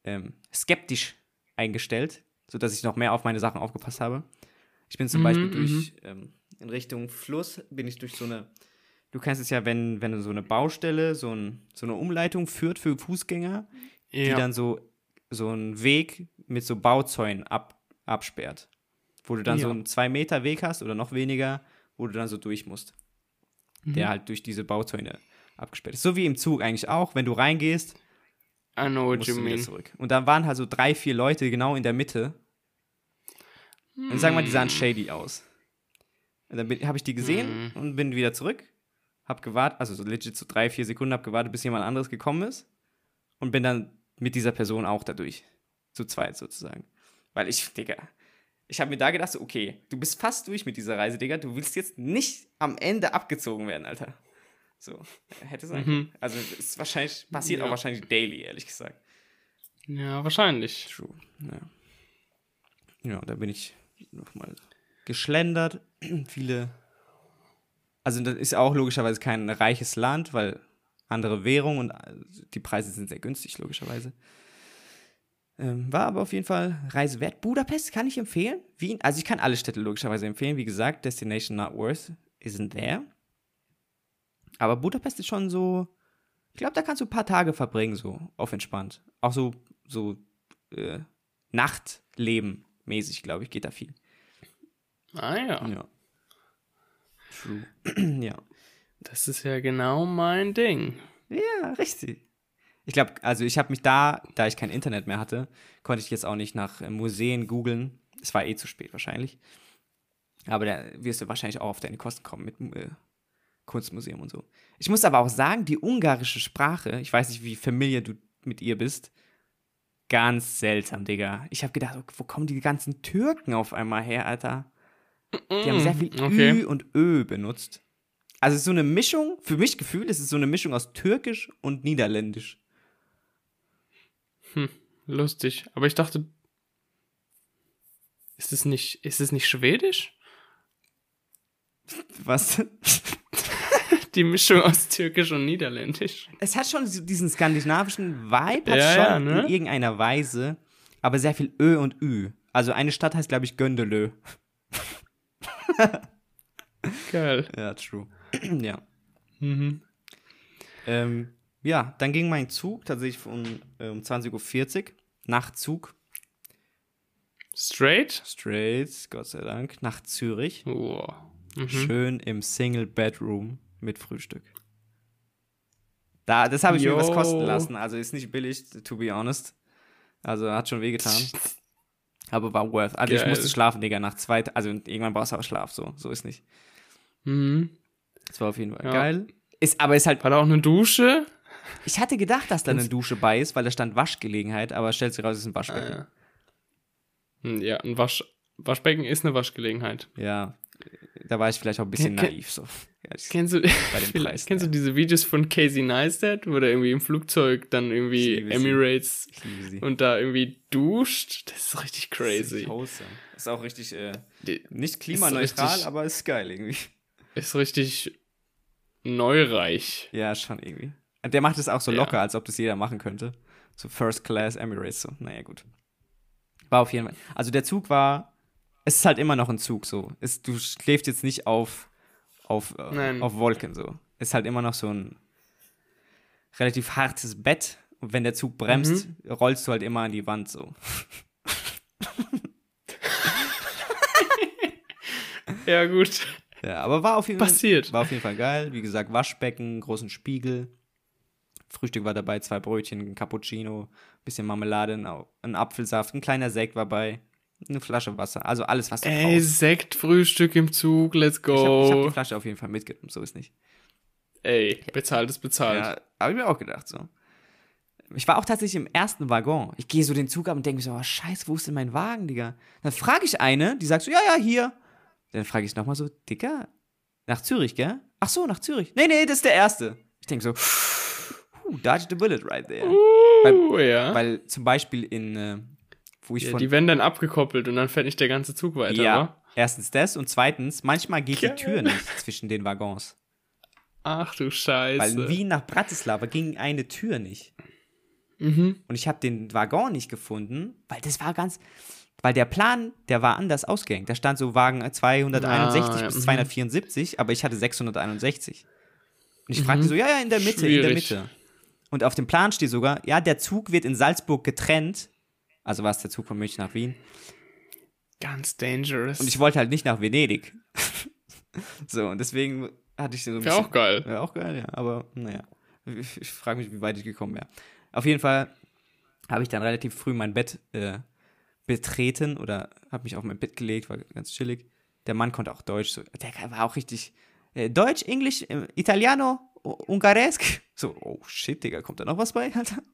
ähm, skeptisch eingestellt, sodass ich noch mehr auf meine Sachen aufgepasst habe. Ich bin zum Mhm, Beispiel mhm. durch ähm, in Richtung Fluss, bin ich durch so eine, du kennst es ja, wenn, wenn so eine Baustelle, so, ein, so eine Umleitung führt für Fußgänger, die Ja. dann so, so einen Weg mit so Bauzäunen ab, absperrt. Wo du dann so Ja. einen zwei Meter Weg hast oder noch weniger, wo du dann so durch musst. Der Mhm. halt durch diese Bauzäune abgesperrt ist. So wie im Zug eigentlich auch, wenn du reingehst, I know what musst you mean. zurück. Und dann waren halt so drei, vier Leute genau in der Mitte. Und sagen wir mal, die Hm. sahen shady aus. Und dann habe ich die gesehen Mhm. und bin wieder zurück. Hab gewartet, also so legit so drei, vier Sekunden, hab gewartet, bis jemand anderes gekommen ist. Und bin dann mit dieser Person auch dadurch. Zu zweit sozusagen. Weil ich, Digga, ich habe mir da gedacht, so, okay, du bist fast durch mit dieser Reise, Digga. Du willst jetzt nicht am Ende abgezogen werden, Alter. So, hätte sein Mhm. können. Also, ist wahrscheinlich, passiert Ja. auch wahrscheinlich daily, ehrlich gesagt. Ja, wahrscheinlich. True. Ja. Ja, da bin ich nochmal geschlendert. Viele. Also, das ist auch logischerweise kein reiches Land, weil andere Währung und äh, die Preise sind sehr günstig, logischerweise. Ähm, war aber auf jeden Fall Reise wert. Budapest kann ich empfehlen. Wien, also ich kann alle Städte logischerweise empfehlen. Wie gesagt, Destination not worth isn't there. Aber Budapest ist schon so, ich glaube, da kannst du ein paar Tage verbringen, so auf entspannt. Auch so, so äh, Nachtleben mäßig, glaube ich, geht da viel. Ah ja. Ja. True. ja. Das ist ja genau mein Ding. Ja, richtig. Ich glaube, also ich habe mich da, da ich kein Internet mehr hatte, konnte ich jetzt auch nicht nach äh, Museen googeln. Es war eh zu spät wahrscheinlich. Aber da wirst du wahrscheinlich auch auf deine Kosten kommen mit äh, Kunstmuseum und so. Ich muss aber auch sagen, die ungarische Sprache, ich weiß nicht, wie familiar du mit ihr bist, ganz seltsam, Digga. Ich habe gedacht, wo kommen die ganzen Türken auf einmal her, Alter? Die haben sehr viel Okay. Ü und Ö benutzt. Also es ist so eine Mischung, für mich gefühlt, es ist so eine Mischung aus Türkisch und Niederländisch. Lustig. Aber ich dachte. Ist es nicht, ist es nicht Schwedisch? Was? Die Mischung aus Türkisch und Niederländisch. Es hat schon diesen skandinavischen Vibe, hat Ja, schon ja, ne? in irgendeiner Weise, aber sehr viel Ö und Ü. Also eine Stadt heißt, glaube ich, Göndelö. Geil. Ja, true. ja. Mhm. Ähm, ja, dann ging mein Zug tatsächlich um, äh, um 20.40 Uhr. Nachtzug. Straight? Straight, Gott sei Dank, nach Zürich. Oh. Mhm. Schön im Single Bedroom mit Frühstück. Da, das habe ich mir was Yo. kosten lassen. Also ist nicht billig, to be honest. Also hat schon wehgetan. Aber war worth. Also ich Geil. musste schlafen, Digga, nach zwei. Also irgendwann brauchst du auch Schlaf, so. So ist nicht. Mhm. Das war auf jeden Fall Ja. geil. Ist, aber ist halt. War da auch eine Dusche? Ich hatte gedacht, dass da eine Dusche bei ist, weil da stand Waschgelegenheit, aber stellt sich raus, es ist ein Ah, Waschbecken. ja. Hm, Ja, ein Wasch Waschbecken ist eine Waschgelegenheit. Ja. Da war ich vielleicht auch ein bisschen Ke- naiv, so. Ja, Kennst du, Preis, kennst ja. du diese Videos von Casey Neistat, wo der irgendwie im Flugzeug dann irgendwie. Emirates und da irgendwie duscht? Das ist richtig crazy. Ist wholesome. Ist auch richtig, äh, nicht klimaneutral, richtig- aber ist geil irgendwie. Ist richtig neureich. Ja, schon irgendwie. Der macht es auch so Ja. locker, als ob das jeder machen könnte. So First Class Emirates, so. Naja, gut. War auf jeden Fall. Also der Zug war. Es ist halt immer noch ein Zug so. Es, du schläfst jetzt nicht auf, auf, äh, Nein. auf Wolken so. Ist halt immer noch so ein relativ hartes Bett. Und wenn der Zug bremst, Mhm. rollst du halt immer an die Wand so. Ja, gut. Ja, aber war auf jeden Fall. Passiert. War auf jeden Fall geil. Wie gesagt, Waschbecken, großen Spiegel. Frühstück war dabei, zwei Brötchen, ein Cappuccino, bisschen Marmelade, ein ein Apfelsaft, ein kleiner Sekt war bei, eine Flasche Wasser. Also alles, was du Ey, brauchst. Sektfrühstück im Zug, let's Ich habe ich hab go. die Flasche auf jeden Fall mitgenommen, so ist nicht. Ey, bezahlt ist bezahlt. Ja, habe ich mir auch gedacht, so. Ich war auch tatsächlich im ersten Waggon. Ich gehe so den Zug ab und denke mir so, oh, scheiße, wo ist denn mein Wagen, Digga? Dann frage ich eine, die sagt so, ja, ja, hier. Dann frage ich nochmal so, Digga, nach Zürich, gell? Ach so, nach Zürich. Nee, nee, das ist der erste. Ich denke so, uh, dodge the bullet right there. Uh, ja. Weil zum Beispiel in, äh, wo ich ja von. die werden dann abgekoppelt und dann fährt nicht der ganze Zug weiter, ja, wa? erstens das und zweitens, manchmal geht die Geil. Tür nicht zwischen den Waggons. Ach du Scheiße. Weil in Wien nach Bratislava ging eine Tür nicht. Mhm. Und ich habe den Waggon nicht gefunden, weil das war ganz, weil der Plan, der war anders ausgehängt. Da stand so Wagen 261 Ah, ja, bis mhm. 274, aber ich hatte 661. Und ich fragte so, ja, ja, in der Mitte, in der Schwierig. Mitte. Und auf dem Plan steht sogar, ja, der Zug wird in Salzburg getrennt. Also war es der Zug von München nach Wien. Ganz dangerous. Und ich wollte halt nicht nach Venedig. so, und deswegen hatte ich so ein Wäre auch geil. Wäre auch geil, ja. Aber naja, ich, ich frage mich, wie weit ich gekommen wäre. Auf jeden Fall habe ich dann relativ früh mein Bett äh, betreten oder habe mich auf mein Bett gelegt, war ganz chillig. Der Mann konnte auch Deutsch, so, der war auch richtig äh, Deutsch, Englisch, äh, Italiano, Ungaresk. So, oh shit, Digga, kommt da noch was bei, Alter?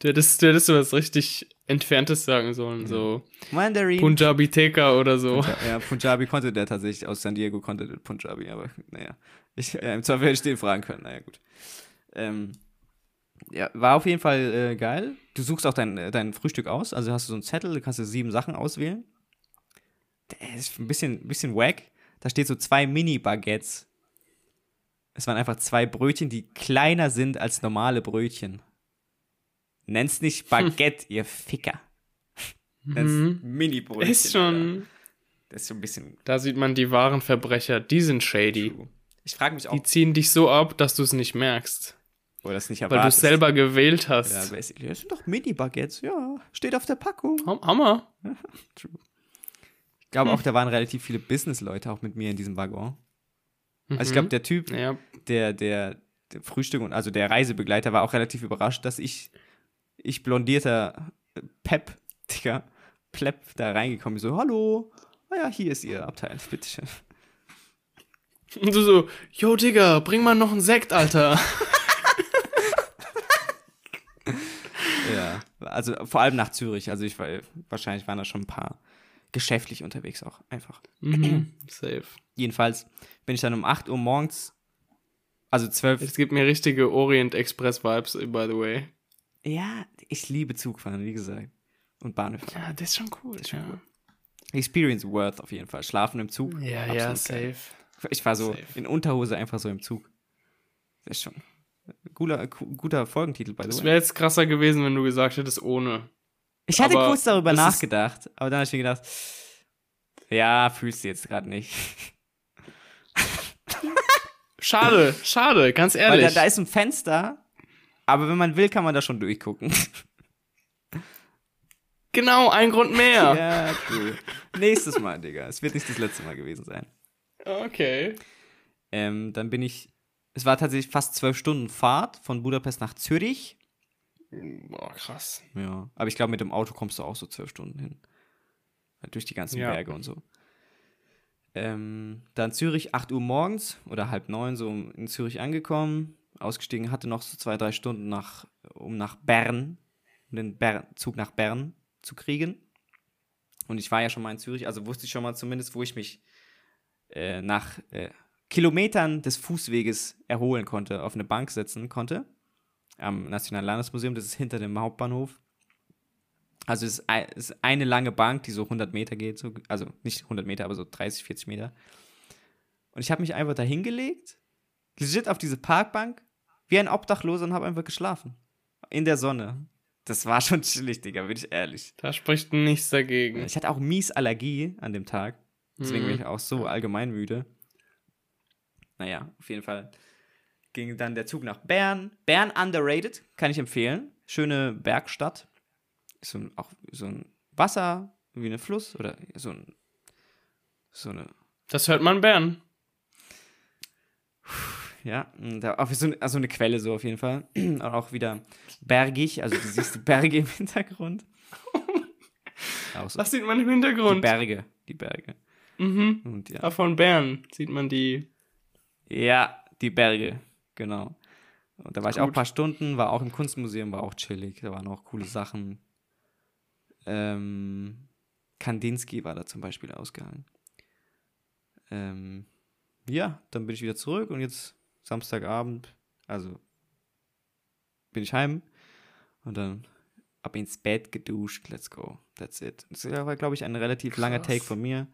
Du hättest, du hättest so was richtig Entferntes sagen sollen, so Mandarin. Punjabi Teka oder so. Ja, Punjabi konnte der tatsächlich, aus San Diego konnte der Punjabi, aber naja. Ich, äh, Im Zweifel hätte ich den fragen können, naja, gut. Ähm, ja, war auf jeden Fall äh, geil. Du suchst auch dein, dein Frühstück aus, also hast du so einen Zettel, da kannst du sieben Sachen auswählen. Der ist ein bisschen, ein bisschen wack. Da steht so zwei Mini-Baguettes. Es waren einfach zwei Brötchen, die kleiner sind als normale Brötchen. Nenn's nicht Baguette, ihr Ficker. Nenn's Mhm. Mini-Brötchen. Ist schon, Das ist so ein bisschen da sieht man die wahren Verbrecher, die sind shady. Ich frage mich auch. Die ziehen dich so ab, dass du es nicht merkst. Oder es nicht Weil du erwartest. es selber gewählt hast. Ja, basically. Das sind doch Mini-Baguettes. Ja, steht auf der Packung. Ham- Hammer. True. Ich glaube auch, da waren relativ viele Business-Leute auch mit mir in diesem Waggon. Also ich glaube, der Typ, Ja, der, der, der Frühstück und also der Reisebegleiter war auch relativ überrascht, dass ich, ich blondierter Pep, Digga, Pleb da reingekommen. So, hallo, ah ja, hier ist ihr Abteil, bitteschön. Und du so, yo Digga, bring mal noch einen Sekt, Alter. Ja, also vor allem nach Zürich. Also ich war, wahrscheinlich waren da schon ein paar geschäftlich unterwegs auch, einfach. mhm. Safe. Jedenfalls bin ich dann um 8 Uhr morgens, also 12, Es gibt mir richtige Orient Express Vibes, by the way. Ja, ich liebe Zugfahren, wie gesagt. Und Bahnhof. Ja, das ist schon cool. ist schon ja. cool. Experience worth auf jeden Fall. Schlafen im Zug. Ja, absolut ja, geil. safe. Ich war so Safe. in Unterhose einfach so im Zug. Das ist schon ein guter, guter Folgentitel bei way. wäre jetzt krasser gewesen, wenn du gesagt hättest, ohne. Ich hatte aber kurz darüber das nachgedacht, aber dann habe ich mir gedacht, ja, fühlst du jetzt gerade nicht. Schade, schade, ganz ehrlich. da, da ist ein Fenster, aber wenn man will, kann man da schon durchgucken. genau, ein Grund mehr. ja, cool. Nächstes Mal, Digga. Es wird nicht das letzte Mal gewesen sein. Okay. Ähm, dann bin ich, es war tatsächlich fast zwölf Stunden Fahrt von Budapest nach Zürich. Boah, krass. Ja, aber ich glaube, mit dem Auto kommst du auch so zwölf Stunden hin. Durch die ganzen Ja. Berge und so. Ähm, dann Zürich, 8 Uhr morgens oder halb neun, so in Zürich angekommen. Ausgestiegen, hatte noch so zwei, drei Stunden, nach, um nach Bern, um den Ber Zug nach Bern zu kriegen. Und ich war ja schon mal in Zürich, also wusste ich schon mal zumindest, wo ich mich äh, nach äh, Kilometern des Fußweges erholen konnte, auf eine Bank setzen konnte. Am Nationalen Landesmuseum, das ist hinter dem Hauptbahnhof. Also es ist, eine lange Bank, die so 100 Meter geht, so, also nicht 100 Meter, aber so 30, 40 Meter. Und ich habe mich einfach da hingelegt, legit auf diese Parkbank, wie ein Obdachloser und habe einfach geschlafen. In der Sonne. Das war schon chillig, Digga, bin ich ehrlich. Da spricht nichts dagegen. Ich hatte auch mies Allergie an dem Tag. Deswegen bin Mhm. ich auch so allgemein müde. Naja, auf jeden Fall ging dann der Zug nach Bern. Bern underrated, kann ich empfehlen. Schöne Bergstadt. Ist so ein, auch so ein Wasser, wie ein Fluss oder so ein so eine Das hört man Bern. Ja, da auch so, eine- also eine Quelle so auf jeden Fall. Und auch wieder bergig, also du siehst die Berge im Hintergrund. So. Was sieht man im Die Hintergrund? Berge, die Berge. Mhm. Und ja. Ah, von Bern sieht man die. Ja, die Berge, genau. Und da war ich auch ein Gut. paar Stunden, war auch im Kunstmuseum, war auch chillig, da waren auch coole Sachen. Ähm, Kandinsky war da zum Beispiel ausgehangen. Ähm, ja, dann bin ich wieder zurück und jetzt Samstagabend, also bin ich heim und dann ab ins Bett geduscht, let's go, that's it. Das war, glaube ich, ein relativ langer Krass. Take von mir.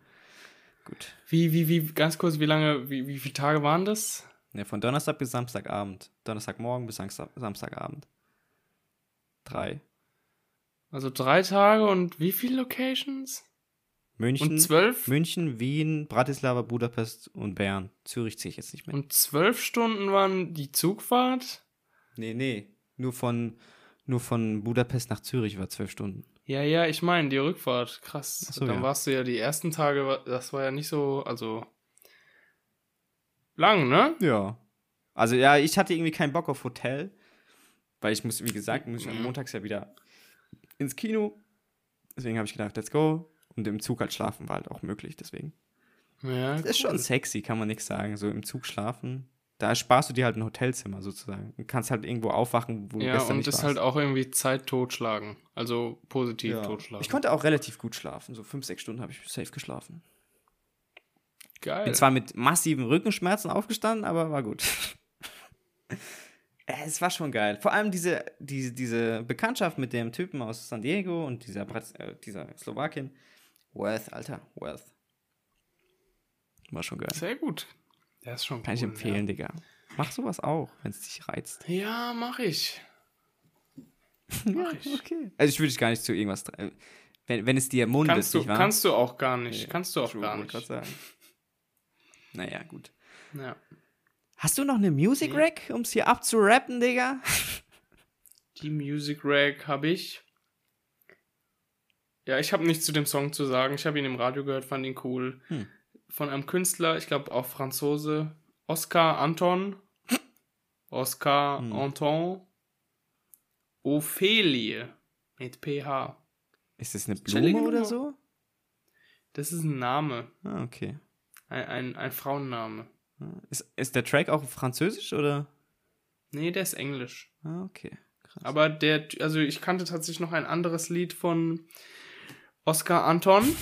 Gut. Wie, wie, wie, ganz kurz, wie lange, wie, wie viele Tage waren das? Ja, von Donnerstag bis Samstagabend. Donnerstagmorgen bis Samstag, Samstagabend. Drei. Also drei Tage und wie viele Locations? München, Und zwölf? München, Wien, Bratislava, Budapest und Bern. Zürich zähle ich jetzt nicht mehr. Und zwölf Stunden waren die Zugfahrt? nee, nee. Nur von, nur von Budapest nach Zürich war zwölf Stunden. Ja, ja, ich meine, die Rückfahrt. Krass. So, Dann ja. warst du ja die ersten Tage, das war ja nicht so, also lang, ne? Ja. Also ja, ich hatte irgendwie keinen Bock auf Hotel, weil ich muss, wie gesagt, muss ich Mhm. montags ja wieder ins Kino. Deswegen habe ich gedacht, let's go. Und im Zug halt schlafen war halt auch möglich, deswegen. Ja, Das ist schon sexy, kann man nichts sagen. So im Zug schlafen. Da sparst du dir halt ein Hotelzimmer sozusagen. Du kannst halt irgendwo aufwachen, wo du Ja, gestern und nicht ist warst. halt auch irgendwie Zeit totschlagen. Also positiv ja. totschlagen. Ich konnte auch relativ gut schlafen. So fünf, sechs Stunden habe ich safe geschlafen. Geil. Bin zwar mit massiven Rückenschmerzen aufgestanden, aber war gut. Es war schon geil. Vor allem diese, diese, diese Bekanntschaft mit dem Typen aus San Diego und dieser, Brat äh, dieser Slowakin. Worth, Alter, worth. War schon geil. Sehr gut. Der ist schon Kann ich cool, empfehlen, Digga. Mach sowas auch, wenn es dich reizt. Ja, ja mach ich. Mach ich. Okay. Also ich würde dich gar nicht zu irgendwas. dra- Wenn, wenn es dir mundet, Kannst du, nicht wahr? kannst du auch gar nicht. Nee, kannst du auch True, gar nicht. sagen. Naja, gut. Ja. Hast du noch eine Music Rack, um es hier abzurappen, Digga? Die Music Rack habe ich. Ja, ich habe nichts zu dem Song zu sagen. Ich habe ihn im Radio gehört, fand ihn cool. Hm. Von einem Künstler, ich glaube auch Franzose, Oscar Anton. Oscar Hm. Anton. Ophelie. Mit PH. Ist das eine Blume oder Nummer. so? Das ist ein Name. Ah, okay. Ein, ein, ein Frauenname. Ist, ist der Track auch französisch oder? Nee, der ist Englisch. Ah, okay. Krass. Aber der, also ich kannte tatsächlich noch ein anderes Lied von Oscar Anton.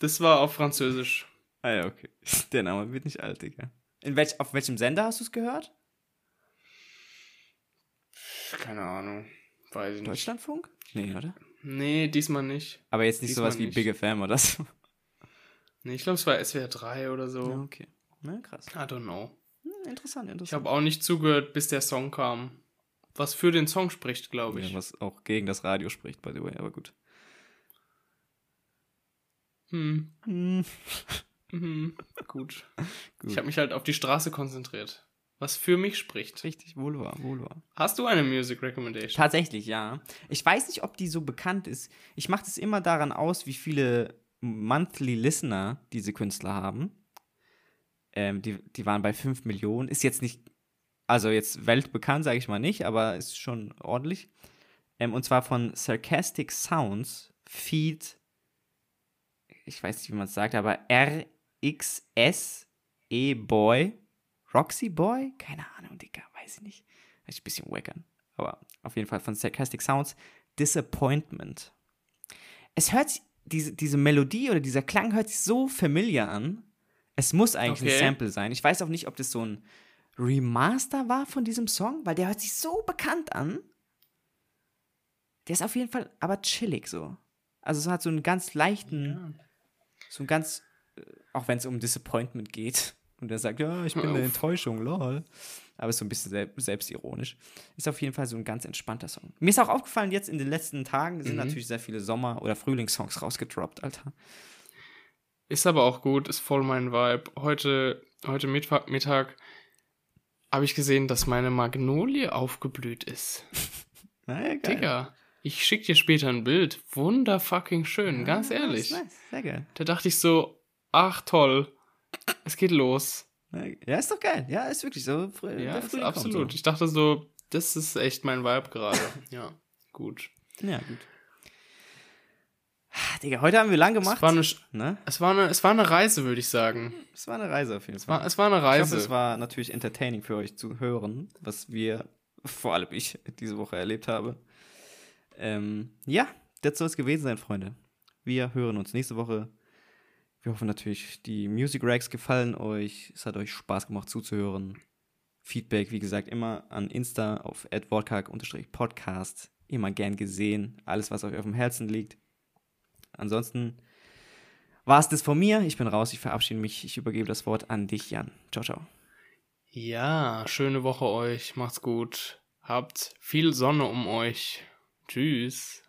Das war auf Französisch. Ah ja, okay. Der Name wird nicht alt, Digga. In welch, auf welchem Sender hast du es gehört? Keine Ahnung. Weiß ich nicht. Deutschlandfunk? Nee, oder? Nee, diesmal nicht. Aber jetzt nicht Diesmal sowas wie nicht. Big FM oder so. Nee, ich glaube, es war SWR 3 oder so. Ja, okay. Na, krass. I don't know. Hm, interessant, Ich interessant. habe auch nicht zugehört, bis der Song kam. Was für den Song spricht, glaube ich. Ja, was auch gegen das Radio spricht, by the way, aber gut. Hm, Hm, mhm. Gut. gut. Ich habe mich halt auf die Straße konzentriert. Was für mich spricht. Richtig, wohl wahr, wohl wahr. Hast du eine Music Recommendation? Tatsächlich, ja. Ich weiß nicht, ob die so bekannt ist. Ich mache das immer daran aus, wie viele Monthly Listener diese Künstler haben. Ähm, die, die waren bei 5 Millionen. Ist jetzt nicht, also jetzt weltbekannt, sage ich mal nicht, aber ist schon ordentlich. Ähm, und zwar von Sarcastic Sounds, Feed, ich weiß nicht, wie man es sagt, aber RXS E Boy, Roxy Boy? Keine Ahnung, Digga, weiß ich nicht. Hört sich ein bisschen wackern. Aber auf jeden Fall von Sarcastic Sounds, Disappointment. Es hört sich, diese, diese Melodie oder dieser Klang hört sich so familiar an. Es muss eigentlich Okay. ein Sample sein. Ich weiß auch nicht, ob das so ein Remaster war von diesem Song, weil der hört sich so bekannt an. Der ist auf jeden Fall aber chillig so. Also es hat so einen ganz leichten, Ja. So ein ganz, äh, auch wenn es um Disappointment geht. Und er sagt, ja, ich bin eine. Enttäuschung, lol. Aber ist so ein bisschen sel selbstironisch. Ist auf jeden Fall so ein ganz entspannter Song. Mir ist auch aufgefallen, jetzt in den letzten Tagen sind Mhm. natürlich sehr viele Sommer- oder Frühlingssongs rausgedroppt, Alter. Ist aber auch gut, ist voll mein Vibe. Heute, heute Mittag, Mittag habe ich gesehen, dass meine Magnolie aufgeblüht ist. Naja, geil. Digga, ich schick dir später ein Bild. Wunderfucking schön, ganz Ja, ehrlich. Nice, nice. Sehr geil. Da dachte ich so, ach toll, es geht los. Ja, ist doch geil. Ja, ist wirklich so. Ja, kommt absolut. So. Ich dachte so, das ist echt mein Vibe gerade. ja, gut. Ja, gut. Digga, heute haben wir lang gemacht. Es war, eine, ne? es, war eine, es war eine Reise, würde ich sagen. Es war eine Reise auf jeden Es Fall. war, es war eine Ich Reise. hoffe, es war natürlich entertaining für euch zu hören, was wir, vor allem ich, diese Woche erlebt habe. Ähm, ja, das soll es gewesen sein, Freunde. Wir hören uns nächste Woche. Wir hoffen natürlich, die Music Racks gefallen euch. Es hat euch Spaß gemacht zuzuhören. Feedback, wie gesagt, immer an Insta auf adwortkarg-podcast. Immer gern gesehen. Alles, was euch auf dem Herzen liegt. Ansonsten war es das von mir. Ich bin raus. Ich verabschiede mich. Ich übergebe das Wort an dich, Jan. Ciao, ciao. Ja, schöne Woche euch. Macht's gut. Habt viel Sonne um euch. Tschüss.